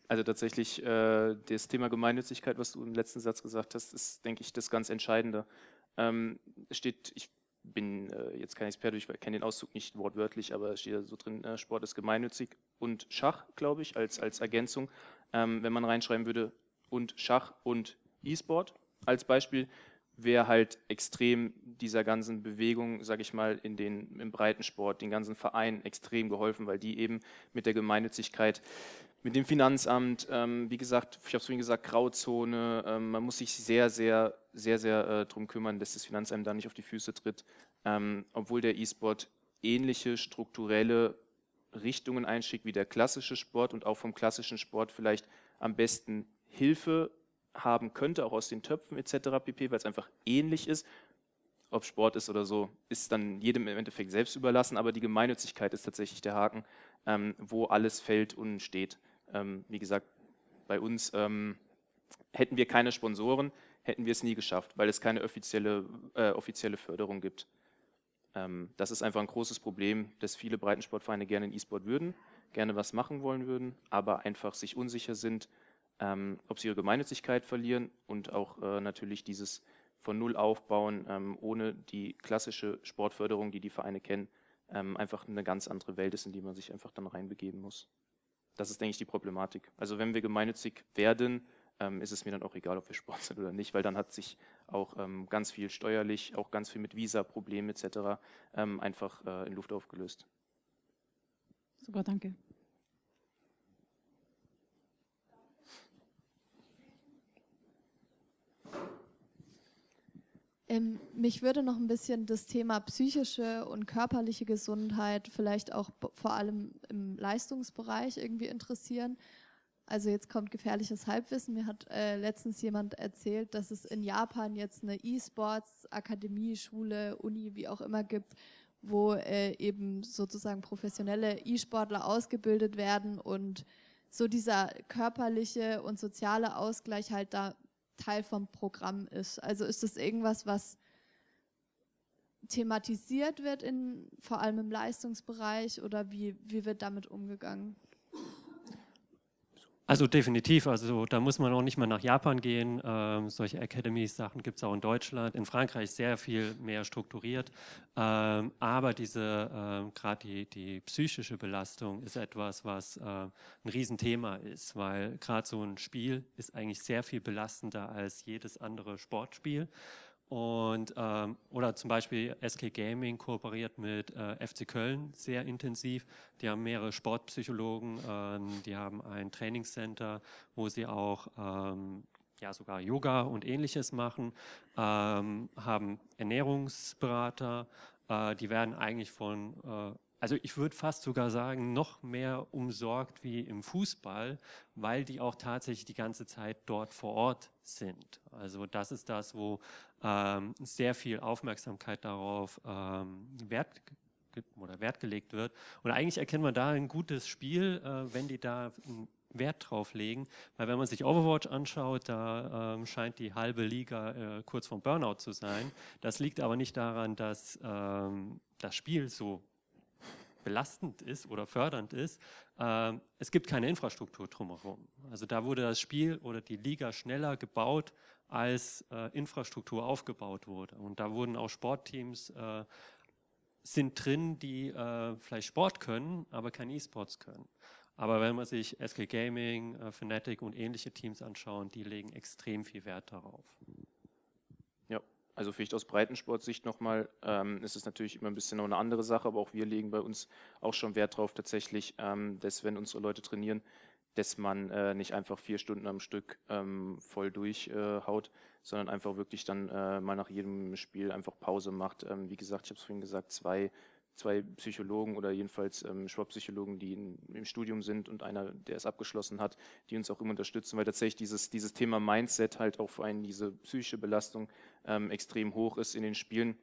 C: Also tatsächlich, äh, das Thema Gemeinnützigkeit, was du im letzten Satz gesagt hast, ist, denke ich, das ganz Entscheidende. Ähm, es steht, ich bin äh, jetzt kein Experte, ich kenne den Auszug nicht wortwörtlich, aber es steht so drin, äh, Sport ist gemeinnützig und Schach, glaube ich, als, als Ergänzung. Ähm, wenn man reinschreiben würde, und Schach und E-Sport als Beispiel, wäre halt extrem dieser ganzen Bewegung, sage ich mal, in den, im Breitensport, den ganzen Vereinen extrem geholfen, weil die eben mit der Gemeinnützigkeit, mit dem Finanzamt, ähm, wie gesagt, ich habe es vorhin gesagt, Grauzone, ähm, man muss sich sehr, sehr, sehr, sehr äh, darum kümmern, dass das Finanzamt da nicht auf die Füße tritt, ähm, obwohl der E-Sport ähnliche strukturelle Richtungen einschickt wie der klassische Sport und auch vom klassischen Sport vielleicht am besten Hilfe haben könnte, auch aus den Töpfen etc. pp., weil es einfach ähnlich ist. Ob Sport ist oder so, ist dann jedem im Endeffekt selbst überlassen, aber die Gemeinnützigkeit ist tatsächlich der Haken, ähm, wo alles fällt und steht. Ähm, wie gesagt, bei uns ähm, hätten wir keine Sponsoren, hätten wir es nie geschafft, weil es keine offizielle, äh, offizielle Förderung gibt. Ähm, das ist einfach ein großes Problem, dass viele Breitensportvereine gerne in E-Sport würden, gerne was machen wollen würden, aber einfach sich unsicher sind, ähm, ob sie ihre Gemeinnützigkeit verlieren und auch äh, natürlich dieses von Null aufbauen, ähm, ohne die klassische Sportförderung, die die Vereine kennen, ähm, einfach eine ganz andere Welt ist, in die man sich einfach dann reinbegeben muss. Das ist, denke ich, die Problematik. Also wenn wir gemeinnützig werden, ähm, ist es mir dann auch egal, ob wir Sport sind oder nicht, weil dann hat sich auch ähm, ganz viel steuerlich, auch ganz viel mit Visa-Problemen etc. Ähm, einfach äh, in Luft aufgelöst.
A: Super, danke.
F: Ähm, mich würde noch ein bisschen das Thema psychische und körperliche Gesundheit vielleicht auch vor allem im Leistungsbereich irgendwie interessieren. Also jetzt kommt gefährliches Halbwissen. Mir hat äh, letztens jemand erzählt, dass es in Japan jetzt eine E-Sports-Akademie, Schule, Uni, wie auch immer gibt, wo äh, eben sozusagen professionelle E-Sportler ausgebildet werden und so dieser körperliche und soziale Ausgleich halt da Teil vom Programm ist. Also ist das irgendwas, was thematisiert wird, in, vor allem im Leistungsbereich, oder wie, wie wird damit umgegangen?
B: Also definitiv, also da muss man auch nicht mal nach Japan gehen. Ähm, solche Academies-Sachen gibt es auch in Deutschland, in Frankreich sehr viel mehr strukturiert. Ähm, aber diese, ähm, gerade die, die psychische Belastung ist etwas, was äh, ein Riesenthema ist, weil gerade so ein Spiel ist eigentlich sehr viel belastender als jedes andere Sportspiel. Und, ähm, oder zum Beispiel SK Gaming kooperiert mit äh, FC Köln sehr intensiv. Die haben mehrere Sportpsychologen, ähm, die haben ein Trainingscenter, wo sie auch ähm, ja sogar Yoga und ähnliches machen, ähm, haben Ernährungsberater, äh, die werden eigentlich von äh, also ich würde fast sogar sagen, noch mehr umsorgt wie im Fußball, weil die auch tatsächlich die ganze Zeit dort vor Ort sind. Also das ist das, wo ähm, sehr viel Aufmerksamkeit darauf ähm, Wert oder Wert gelegt wird. Und eigentlich erkennt man da ein gutes Spiel, äh, wenn die da Wert drauf legen, weil wenn man sich Overwatch anschaut, da ähm, scheint die halbe Liga äh, kurz vom Burnout zu sein. Das liegt aber nicht daran, dass ähm, das Spiel so belastend ist oder fördernd ist, äh, es gibt keine Infrastruktur drumherum. Also da wurde das Spiel oder die Liga schneller gebaut, als äh, Infrastruktur aufgebaut wurde. Und da wurden auch Sportteams äh, sind drin, die äh, vielleicht Sport können, aber kein E-Sports können. Aber wenn man sich SK Gaming, Fnatic und ähnliche Teams anschaut, die legen extrem viel Wert darauf.
C: Also vielleicht aus Breitensportsicht nochmal, ähm, ist es natürlich immer ein bisschen noch eine andere Sache, aber auch wir legen bei uns auch schon Wert drauf tatsächlich, ähm, dass wenn unsere Leute trainieren, dass man äh, nicht einfach vier Stunden am Stück ähm, voll durchhaut, äh, sondern einfach wirklich dann äh, mal nach jedem Spiel einfach Pause macht. Ähm, wie gesagt, ich habe es vorhin gesagt, zwei zwei Psychologen oder jedenfalls ähm, Sportpsychologen, die in, im Studium sind und einer, der es abgeschlossen hat, die uns auch immer unterstützen, weil tatsächlich dieses, dieses Thema Mindset halt auch für einen diese psychische Belastung ähm, extrem hoch ist in den Spielen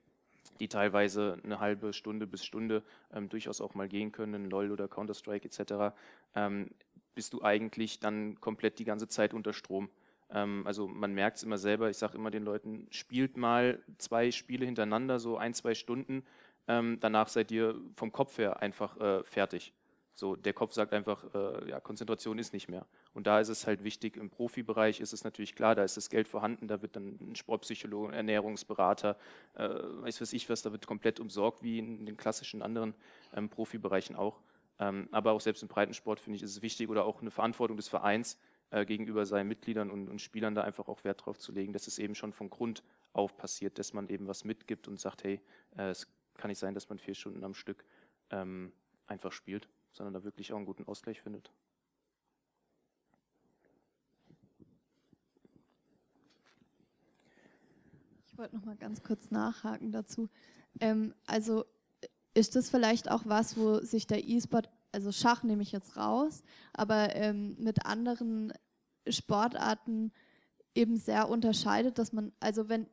C: die teilweise eine halbe Stunde bis Stunde ähm, durchaus auch mal gehen können, LOL oder Counter-Strike etc., ähm, bist du eigentlich dann komplett die ganze Zeit unter Strom. Ähm, also man merkt es immer selber, ich sage immer den Leuten, spielt mal zwei Spiele hintereinander, so ein, zwei Stunden, ähm, danach seid ihr vom Kopf her einfach äh, fertig. So, der Kopf sagt einfach, äh, ja, Konzentration ist nicht mehr. Und da ist es halt wichtig, im Profibereich ist es natürlich klar, da ist das Geld vorhanden, da wird dann ein Sportpsychologe, Ernährungsberater, äh, weiß was ich was, da wird komplett umsorgt, wie in den klassischen anderen ähm, Profibereichen auch. Ähm, aber auch selbst im Breitensport finde ich, ist es wichtig oder auch eine Verantwortung des Vereins äh, gegenüber seinen Mitgliedern und, und, Spielern da einfach auch Wert drauf zu legen, dass es eben schon von Grund auf passiert, dass man eben was mitgibt und sagt, hey, äh, es kann nicht sein, dass man vier Stunden am Stück ähm, einfach spielt, sondern da wirklich auch einen guten Ausgleich findet.
F: Ich wollte noch mal ganz kurz nachhaken dazu. Ähm, also ist das vielleicht auch was, wo sich der E-Sport, also Schach nehme ich jetzt raus, aber ähm, mit anderen Sportarten eben sehr unterscheidet, dass man, also wenn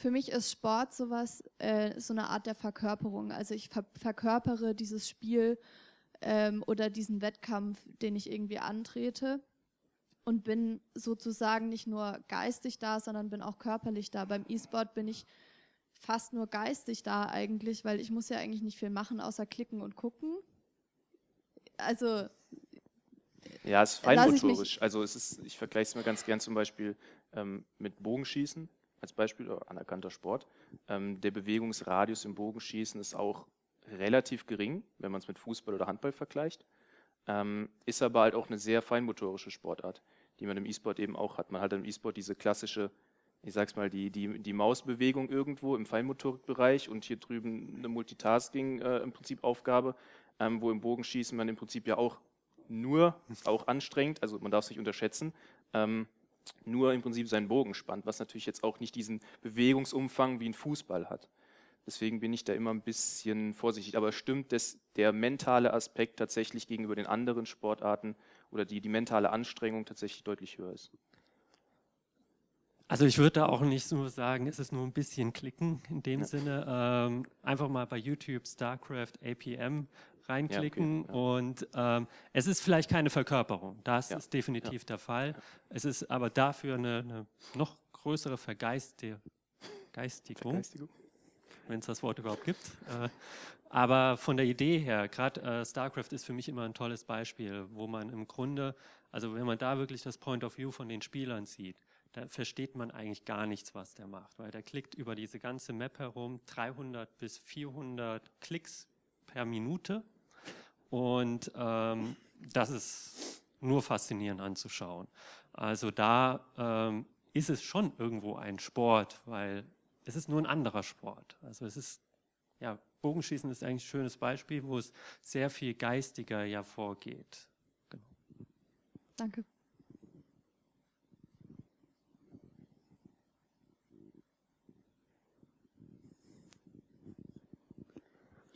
F: für mich ist Sport sowas, äh, so eine Art der Verkörperung. Also ich ver verkörpere dieses Spiel ähm, oder diesen Wettkampf, den ich irgendwie antrete und bin sozusagen nicht nur geistig da, sondern bin auch körperlich da. Beim E-Sport bin ich fast nur geistig da eigentlich, weil ich muss ja eigentlich nicht viel machen, außer klicken und gucken. Also
C: ja, es ist feinmotorisch. Also es ist, ich vergleiche es mir ganz gern zum Beispiel ähm, mit Bogenschießen als Beispiel anerkannter Sport. Ähm, der Bewegungsradius im Bogenschießen ist auch relativ gering, wenn man es mit Fußball oder Handball vergleicht. Ähm, ist aber halt auch eine sehr feinmotorische Sportart, die man im E-Sport eben auch hat. Man hat im E-Sport diese klassische, ich sag's mal, die, die, die Mausbewegung irgendwo im Feinmotorikbereich und hier drüben eine Multitasking äh, im Prinzip Aufgabe. ähm, wo im Bogenschießen man im Prinzip ja auch nur, ist auch anstrengend, also man darf es nicht unterschätzen, ähm, nur im Prinzip seinen Bogen spannt, was natürlich jetzt auch nicht diesen Bewegungsumfang wie ein Fußball hat. Deswegen bin ich da immer ein bisschen vorsichtig. Aber stimmt, dass der mentale Aspekt tatsächlich gegenüber den anderen Sportarten oder die, die mentale Anstrengung tatsächlich deutlich höher ist.
B: Also ich würde da auch nicht nur sagen, es ist nur ein bisschen klicken in dem
C: Ja.
B: Sinne. Ähm, einfach mal bei YouTube StarCraft APM reinklicken
C: ja.
B: und ähm, es ist vielleicht keine Verkörperung. Das
C: Ja.
B: ist definitiv der Fall. Es ist aber dafür eine, eine noch größere Vergeisti Geistigung, wenn es das Wort überhaupt gibt. Äh, aber von der Idee her, gerade äh, StarCraft ist für mich immer ein tolles Beispiel, wo man im Grunde, also wenn man da wirklich das Point of View von den Spielern sieht, da versteht man eigentlich gar nichts, was der macht, weil der klickt über diese ganze Map herum 300 bis 400 Klicks per Minute und ähm, das ist nur faszinierend anzuschauen. Also da ähm, ist es schon irgendwo ein Sport, weil es ist nur ein anderer Sport. Also es ist, ja, Bogenschießen ist eigentlich ein schönes Beispiel, wo es sehr viel geistiger ja vorgeht.
F: Danke.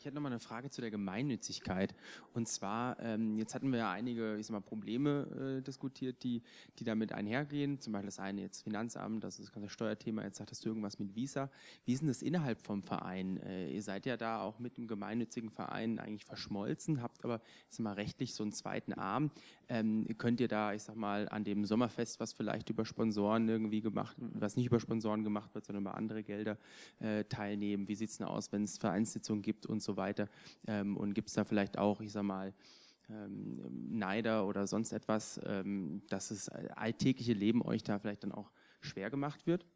G: Ich hätte noch mal eine Frage zu der Gemeinnützigkeit. Und zwar, ähm, jetzt hatten wir ja einige, ich sag mal, Probleme äh, diskutiert, die, die damit einhergehen. Zum Beispiel das eine jetzt Finanzamt, das ist das ganze Steuerthema. Jetzt sagtest du irgendwas mit Visa. Wie ist denn das innerhalb vom Verein? Äh, ihr seid ja da auch mit dem gemeinnützigen Verein eigentlich verschmolzen, habt aber, ich sag mal, rechtlich so einen zweiten Arm. Ähm, könnt ihr da, ich sag mal, an dem Sommerfest, was vielleicht über Sponsoren irgendwie gemacht, was nicht über Sponsoren gemacht wird, sondern über andere Gelder äh, teilnehmen? Wie sieht es denn aus, wenn es Vereinssitzungen gibt und so weiter? Ähm, und gibt es da vielleicht auch, ich sag mal, ähm, Neider oder sonst etwas, ähm, dass das alltägliche Leben euch da vielleicht dann auch schwer gemacht wird?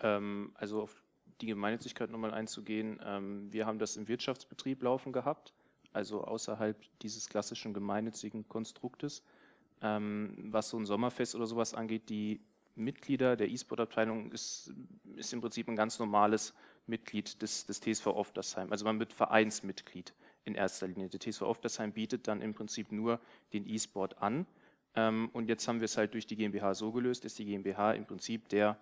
C: Ähm, also auf die Gemeinnützigkeit nochmal einzugehen. Ähm, wir haben das im Wirtschaftsbetrieb laufen gehabt, also außerhalb dieses klassischen gemeinnützigen Konstruktes. Ähm, was so ein Sommerfest oder sowas angeht, die Mitglieder der E-Sport-Abteilung ist, ist im Prinzip ein ganz normales Mitglied des, des TSV Oftersheim. Also man wird Vereinsmitglied in erster Linie. Der TSV Oftersheim bietet dann im Prinzip nur den E-Sport an. Ähm, und jetzt haben wir es halt durch die GmbH so gelöst, dass die GmbH im Prinzip der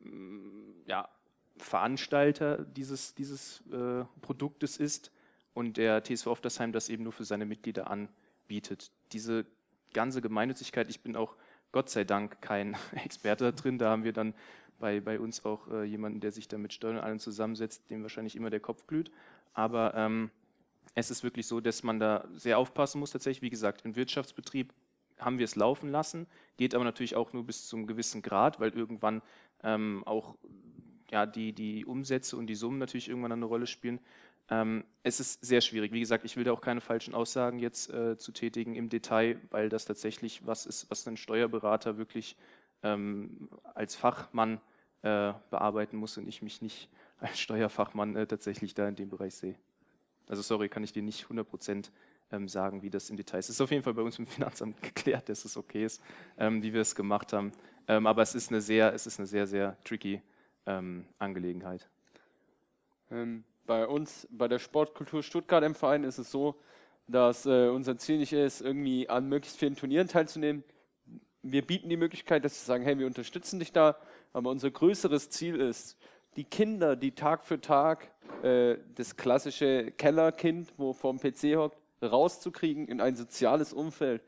C: mm, ja, Veranstalter dieses, dieses äh, Produktes ist und der TSV Oftersheim das eben nur für seine Mitglieder anbietet. Diese ganze Gemeinnützigkeit, ich bin auch Gott sei Dank kein Experte da drin, da haben wir dann bei, bei uns auch äh, jemanden, der sich da mit Steuern und allem zusammensetzt, dem wahrscheinlich immer der Kopf glüht. Aber ähm, es ist wirklich so, dass man da sehr aufpassen muss tatsächlich. Wie gesagt, im Wirtschaftsbetrieb haben wir es laufen lassen, geht aber natürlich auch nur bis zum gewissen Grad, weil irgendwann ähm, auch ja, die, die Umsätze und die Summen natürlich irgendwann eine Rolle spielen. Ähm, es ist sehr schwierig. Wie gesagt, ich will da auch keine falschen Aussagen jetzt äh, zu tätigen im Detail, weil das tatsächlich was ist, was ein Steuerberater wirklich ähm, als Fachmann äh, bearbeiten muss und ich mich nicht als Steuerfachmann äh, tatsächlich da in dem Bereich sehe. Also sorry, kann ich dir nicht 100 Prozent ähm, sagen, wie das im Detail ist. Es ist auf jeden Fall bei uns im Finanzamt geklärt, dass es okay ist, ähm, wie wir es gemacht haben. Ähm, aber es ist eine sehr, es ist eine sehr, sehr tricky ähm, Angelegenheit.
D: Ähm, bei uns, bei der Sportkultur Stuttgart im Verein ist es so, dass äh, unser Ziel nicht ist, irgendwie an möglichst vielen Turnieren teilzunehmen. Wir bieten die Möglichkeit, dass wir sagen, hey, wir unterstützen dich da, aber unser größeres Ziel ist, die Kinder, die Tag für Tag äh, das klassische Kellerkind, wo vorm PC hockt, rauszukriegen in ein soziales Umfeld,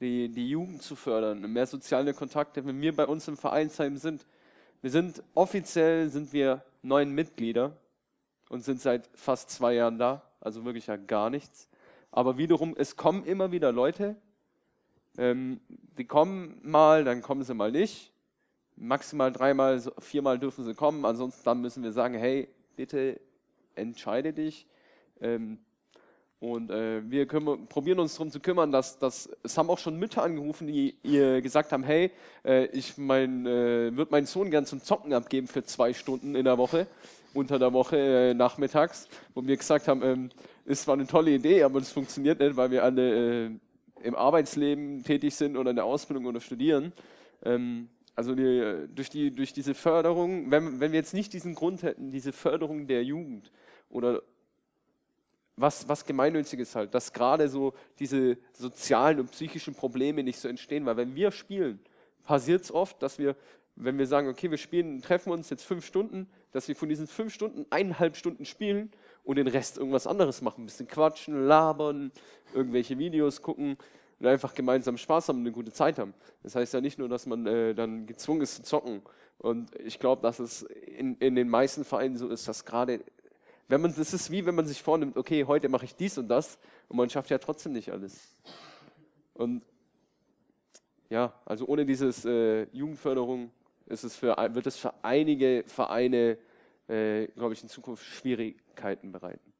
D: die, die Jugend zu fördern, mehr soziale Kontakte. Wenn wir bei uns im Vereinsheim sind, wir sind offiziell sind wir neun Mitglieder und sind seit fast zwei Jahren da, also wirklich ja gar nichts. Aber wiederum, es kommen immer wieder Leute, ähm, die kommen mal, dann kommen sie mal nicht. Maximal dreimal, viermal dürfen sie kommen, ansonsten dann müssen wir sagen, hey, bitte entscheide dich. Ähm, und äh, wir kümmern, probieren uns darum zu kümmern, dass, dass es haben auch schon Mütter angerufen, die ihr gesagt haben, hey, äh, ich mein, äh, würde meinen Sohn gern zum Zocken abgeben für zwei Stunden in der Woche, unter der Woche äh, nachmittags, wo wir gesagt haben, ähm, ist zwar eine tolle Idee, aber das funktioniert nicht, weil wir alle äh, im Arbeitsleben tätig sind oder in der Ausbildung oder studieren. Ähm, also die, durch, die, durch diese Förderung, wenn, wenn wir jetzt nicht diesen Grund hätten, diese Förderung der Jugend oder was, was gemeinnützig ist halt, dass gerade so diese sozialen und psychischen Probleme nicht so entstehen, weil wenn wir spielen, passiert es oft, dass wir, wenn wir sagen, okay, wir spielen, treffen uns jetzt fünf Stunden, dass wir von diesen fünf Stunden eineinhalb Stunden spielen und den Rest irgendwas anderes machen, ein bisschen quatschen, labern, irgendwelche Videos gucken und einfach gemeinsam Spaß haben und eine gute Zeit haben. Das heißt ja nicht nur, dass man äh, dann gezwungen ist zu zocken. Und ich glaube, dass es in, in den meisten Vereinen so ist, dass gerade wenn man, das ist wie wenn man sich vornimmt, okay, heute mache ich dies und das und man schafft ja trotzdem nicht alles. Und ja, also ohne dieses äh, Jugendförderung ist es für, wird es für einige Vereine, äh, glaube ich, in Zukunft Schwierigkeiten bereiten.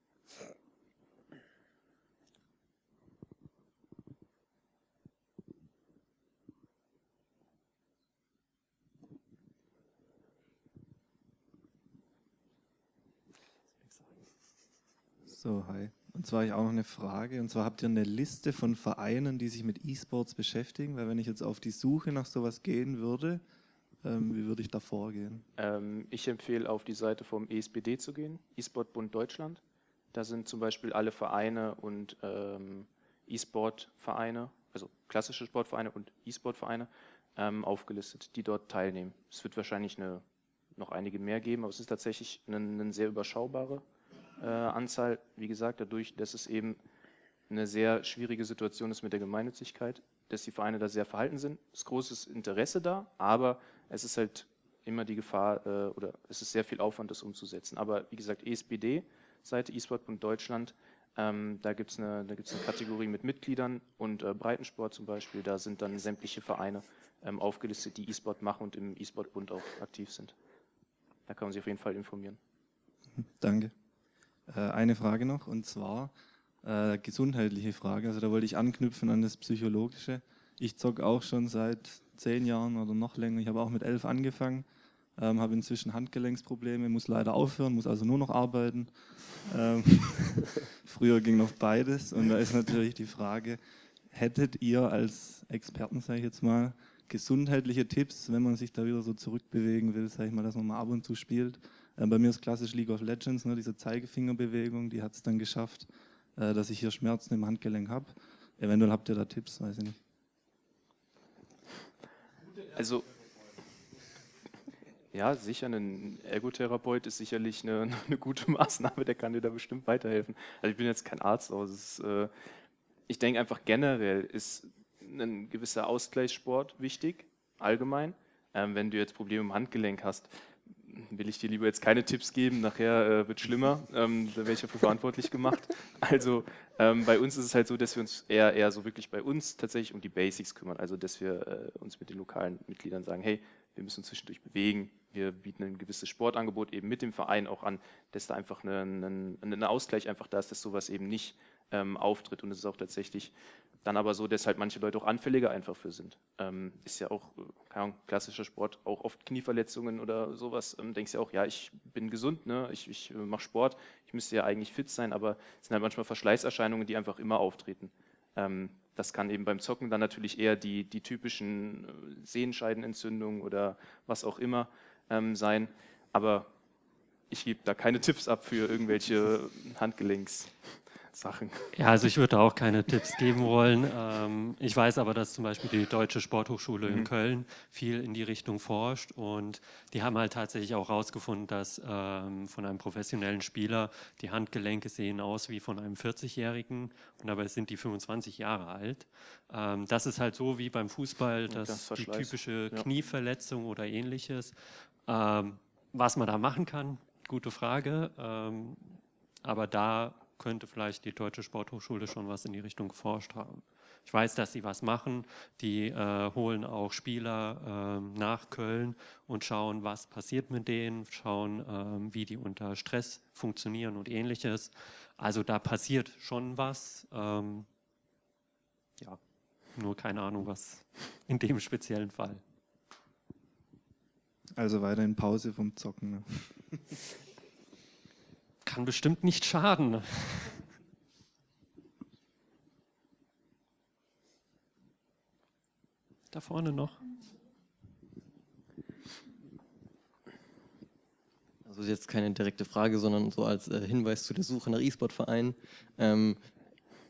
H: So, hi. Und zwar habe ich auch noch eine Frage. Und zwar habt ihr eine Liste von Vereinen, die sich mit E-Sports beschäftigen? Weil wenn ich jetzt auf die Suche nach sowas gehen würde, ähm, wie würde ich da vorgehen?
C: Ähm, ich empfehle auf die Seite vom ESBD zu gehen, E-Sport Bund Deutschland. Da sind zum Beispiel alle Vereine und ähm, E-Sport-Vereine, also klassische Sportvereine und E-Sport-Vereine ähm, aufgelistet, die dort teilnehmen. Es wird wahrscheinlich eine, noch einige mehr geben, aber es ist tatsächlich eine, eine sehr überschaubare Anzahl, wie gesagt, dadurch, dass es eben eine sehr schwierige Situation ist mit der Gemeinnützigkeit, dass die Vereine da sehr verhalten sind. Es ist großes Interesse da, aber es ist halt immer die Gefahr äh, oder es ist sehr viel Aufwand, das umzusetzen. Aber wie gesagt, ESPD, Seite eSport.Deutschland, ähm, da gibt es eine, eine Kategorie mit Mitgliedern und äh, Breitensport zum Beispiel. Da sind dann sämtliche Vereine ähm, aufgelistet, die E-Sport machen und im E-Sport-Bund auch aktiv sind. Da kann man sich auf jeden Fall informieren.
H: Danke. Äh, eine Frage noch, und zwar äh, gesundheitliche Frage. Also da wollte ich anknüpfen an das Psychologische. Ich zocke auch schon seit zehn Jahren oder noch länger. Ich habe auch mit elf angefangen, ähm, habe inzwischen Handgelenksprobleme, muss leider aufhören, muss also nur noch arbeiten. Ähm, früher ging noch beides. Und da ist natürlich die Frage, hättet ihr als Experten, sage ich jetzt mal, gesundheitliche Tipps, wenn man sich da wieder so zurückbewegen will, sage ich mal, dass man mal ab und zu spielt, bei mir ist klassisch League of Legends, ne, diese Zeigefingerbewegung, die hat es dann geschafft, äh, dass ich hier Schmerzen im Handgelenk habe. Eventuell habt ihr da Tipps, weiß ich nicht.
C: Also, ja, sicher, ein Ergotherapeut ist sicherlich eine, eine, gute Maßnahme, der kann dir da bestimmt weiterhelfen. Also ich bin jetzt kein Arzt, aber ist, äh, ich denke einfach generell ist ein gewisser Ausgleichssport wichtig, allgemein. Ähm, wenn du jetzt Probleme im Handgelenk hast, will ich dir lieber jetzt keine Tipps geben, nachher äh, wird schlimmer, ähm, da werde ich dafür verantwortlich gemacht. Also ähm, bei uns ist es halt so, dass wir uns eher, eher so wirklich bei uns tatsächlich um die Basics kümmern, also dass wir äh, uns mit den lokalen Mitgliedern sagen, hey, wir müssen uns zwischendurch bewegen, wir bieten ein gewisses Sportangebot eben mit dem Verein auch an, dass da einfach ein eine Ausgleich einfach da ist, dass sowas eben nicht ähm, auftritt und es ist auch tatsächlich dann aber so, dass halt manche Leute auch anfälliger einfach für sind. Ähm, ist ja auch, keine Ahnung, klassischer Sport, auch oft Knieverletzungen oder sowas. Ähm, denkst ja auch, ja, ich bin gesund, ne? ich, ich äh, mache Sport, ich müsste ja eigentlich fit sein, aber es sind halt manchmal Verschleißerscheinungen, die einfach immer auftreten. Ähm, das kann eben beim Zocken dann natürlich eher die, die typischen äh, Sehenscheidenentzündungen oder was auch immer ähm, sein. Aber ich gebe da keine Tipps ab für irgendwelche Handgelenks. Sachen.
B: Ja, also ich würde auch keine Tipps geben wollen. Ähm, ich weiß aber, dass zum Beispiel die Deutsche Sporthochschule mhm. in Köln viel in die Richtung forscht und die haben halt tatsächlich auch herausgefunden, dass ähm, von einem professionellen Spieler die Handgelenke sehen aus wie von einem 40-Jährigen und dabei sind die 25 Jahre alt. Ähm, das ist halt so wie beim Fußball, dass das die typische ja. Knieverletzung oder ähnliches. Ähm, was man da machen kann, gute Frage. Ähm, aber da könnte vielleicht die Deutsche Sporthochschule schon was in die Richtung geforscht haben. Ich weiß, dass sie was machen. Die äh, holen auch Spieler äh, nach Köln und schauen, was passiert mit denen, schauen, äh, wie die unter Stress funktionieren und ähnliches. Also da passiert schon was. Ähm, ja, nur keine Ahnung, was in dem speziellen Fall.
H: Also weiter in Pause vom Zocken. Ne?
B: kann bestimmt nicht schaden. Da vorne noch.
I: Also jetzt keine direkte Frage, sondern so als äh, Hinweis zu der Suche nach E-Sport-Vereinen. Ähm,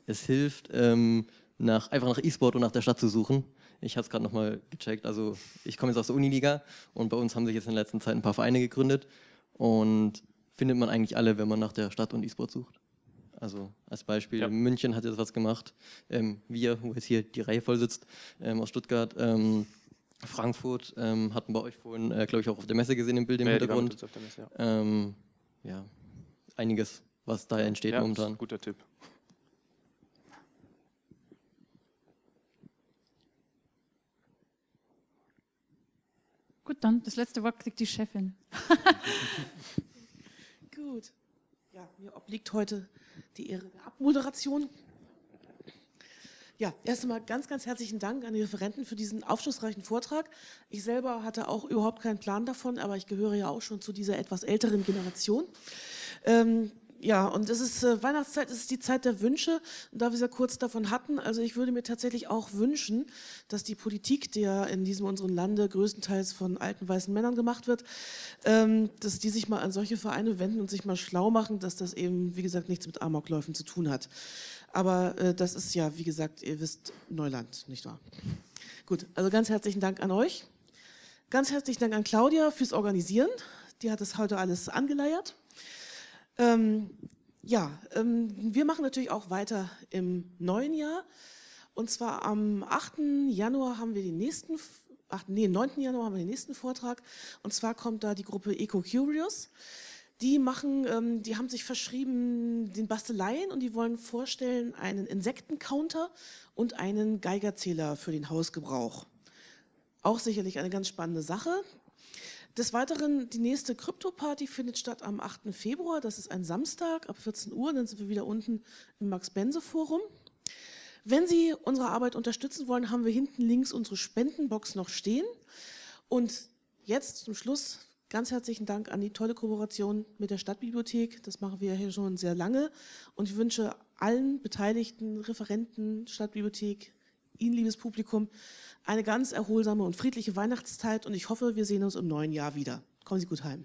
I: es hilft, ähm, nach, einfach nach E-Sport und nach der Stadt zu suchen. Ich habe es gerade nochmal gecheckt. Also ich komme jetzt aus der Uniliga und bei uns haben sich jetzt in der letzten Zeit ein paar Vereine gegründet und findet man eigentlich alle, wenn man nach der Stadt und E-Sport sucht. Also als Beispiel, ja. München hat jetzt was gemacht. Ähm, wir, wo jetzt hier die Reihe voll sitzt, ähm, aus Stuttgart. Ähm, Frankfurt ähm, hatten bei euch vorhin, äh, glaube ich, auch auf der Messe gesehen im Bild im ja, Hintergrund. Messe, ja. Ähm, ja. einiges, was da entsteht ja, momentan. Ist
C: ein guter Tipp.
A: Gut, dann das letzte Wort kriegt die Chefin.
J: Gut. Ja, mir obliegt heute die Ehre der Abmoderation. Ja, erst einmal ganz, ganz herzlichen Dank an die Referenten für diesen aufschlussreichen Vortrag. Ich selber hatte auch überhaupt keinen Plan davon, aber ich gehöre ja auch schon zu dieser etwas älteren Generation. Ähm, ja, und es ist äh, Weihnachtszeit, es ist die Zeit der Wünsche. Und da wir es ja kurz davon hatten, also ich würde mir tatsächlich auch wünschen, dass die Politik, die ja in diesem unseren Lande größtenteils von alten weißen Männern gemacht wird, ähm, dass die sich mal an solche Vereine wenden und sich mal schlau machen, dass das eben, wie gesagt, nichts mit Amokläufen zu tun hat. Aber äh, das ist ja, wie gesagt, ihr wisst, Neuland, nicht wahr? Gut, also ganz herzlichen Dank an euch. Ganz herzlichen Dank an Claudia fürs Organisieren. Die hat das heute alles angeleiert. Ähm, ja, ähm, wir machen natürlich auch weiter im neuen Jahr. Und zwar am 8. Januar haben wir den nächsten, 8, nee, 9. Januar haben wir den nächsten Vortrag. Und zwar kommt da die Gruppe Eco Curious. Die machen, ähm, die haben sich verschrieben den Basteleien und die wollen vorstellen einen Insektencounter und einen Geigerzähler für den Hausgebrauch. Auch sicherlich eine ganz spannende Sache. Des Weiteren, die nächste Krypto-Party findet statt am 8. Februar. Das ist ein Samstag ab 14 Uhr. Dann sind wir wieder unten im Max-Bense-Forum. Wenn Sie unsere Arbeit unterstützen wollen, haben wir hinten links unsere Spendenbox noch stehen. Und jetzt zum Schluss ganz herzlichen Dank an die tolle Kooperation mit der Stadtbibliothek. Das machen wir hier schon sehr lange. Und ich wünsche allen Beteiligten, Referenten, Stadtbibliothek, Ihnen, liebes Publikum, eine ganz erholsame und friedliche Weihnachtszeit und ich hoffe, wir sehen uns im neuen Jahr wieder. Kommen Sie gut heim.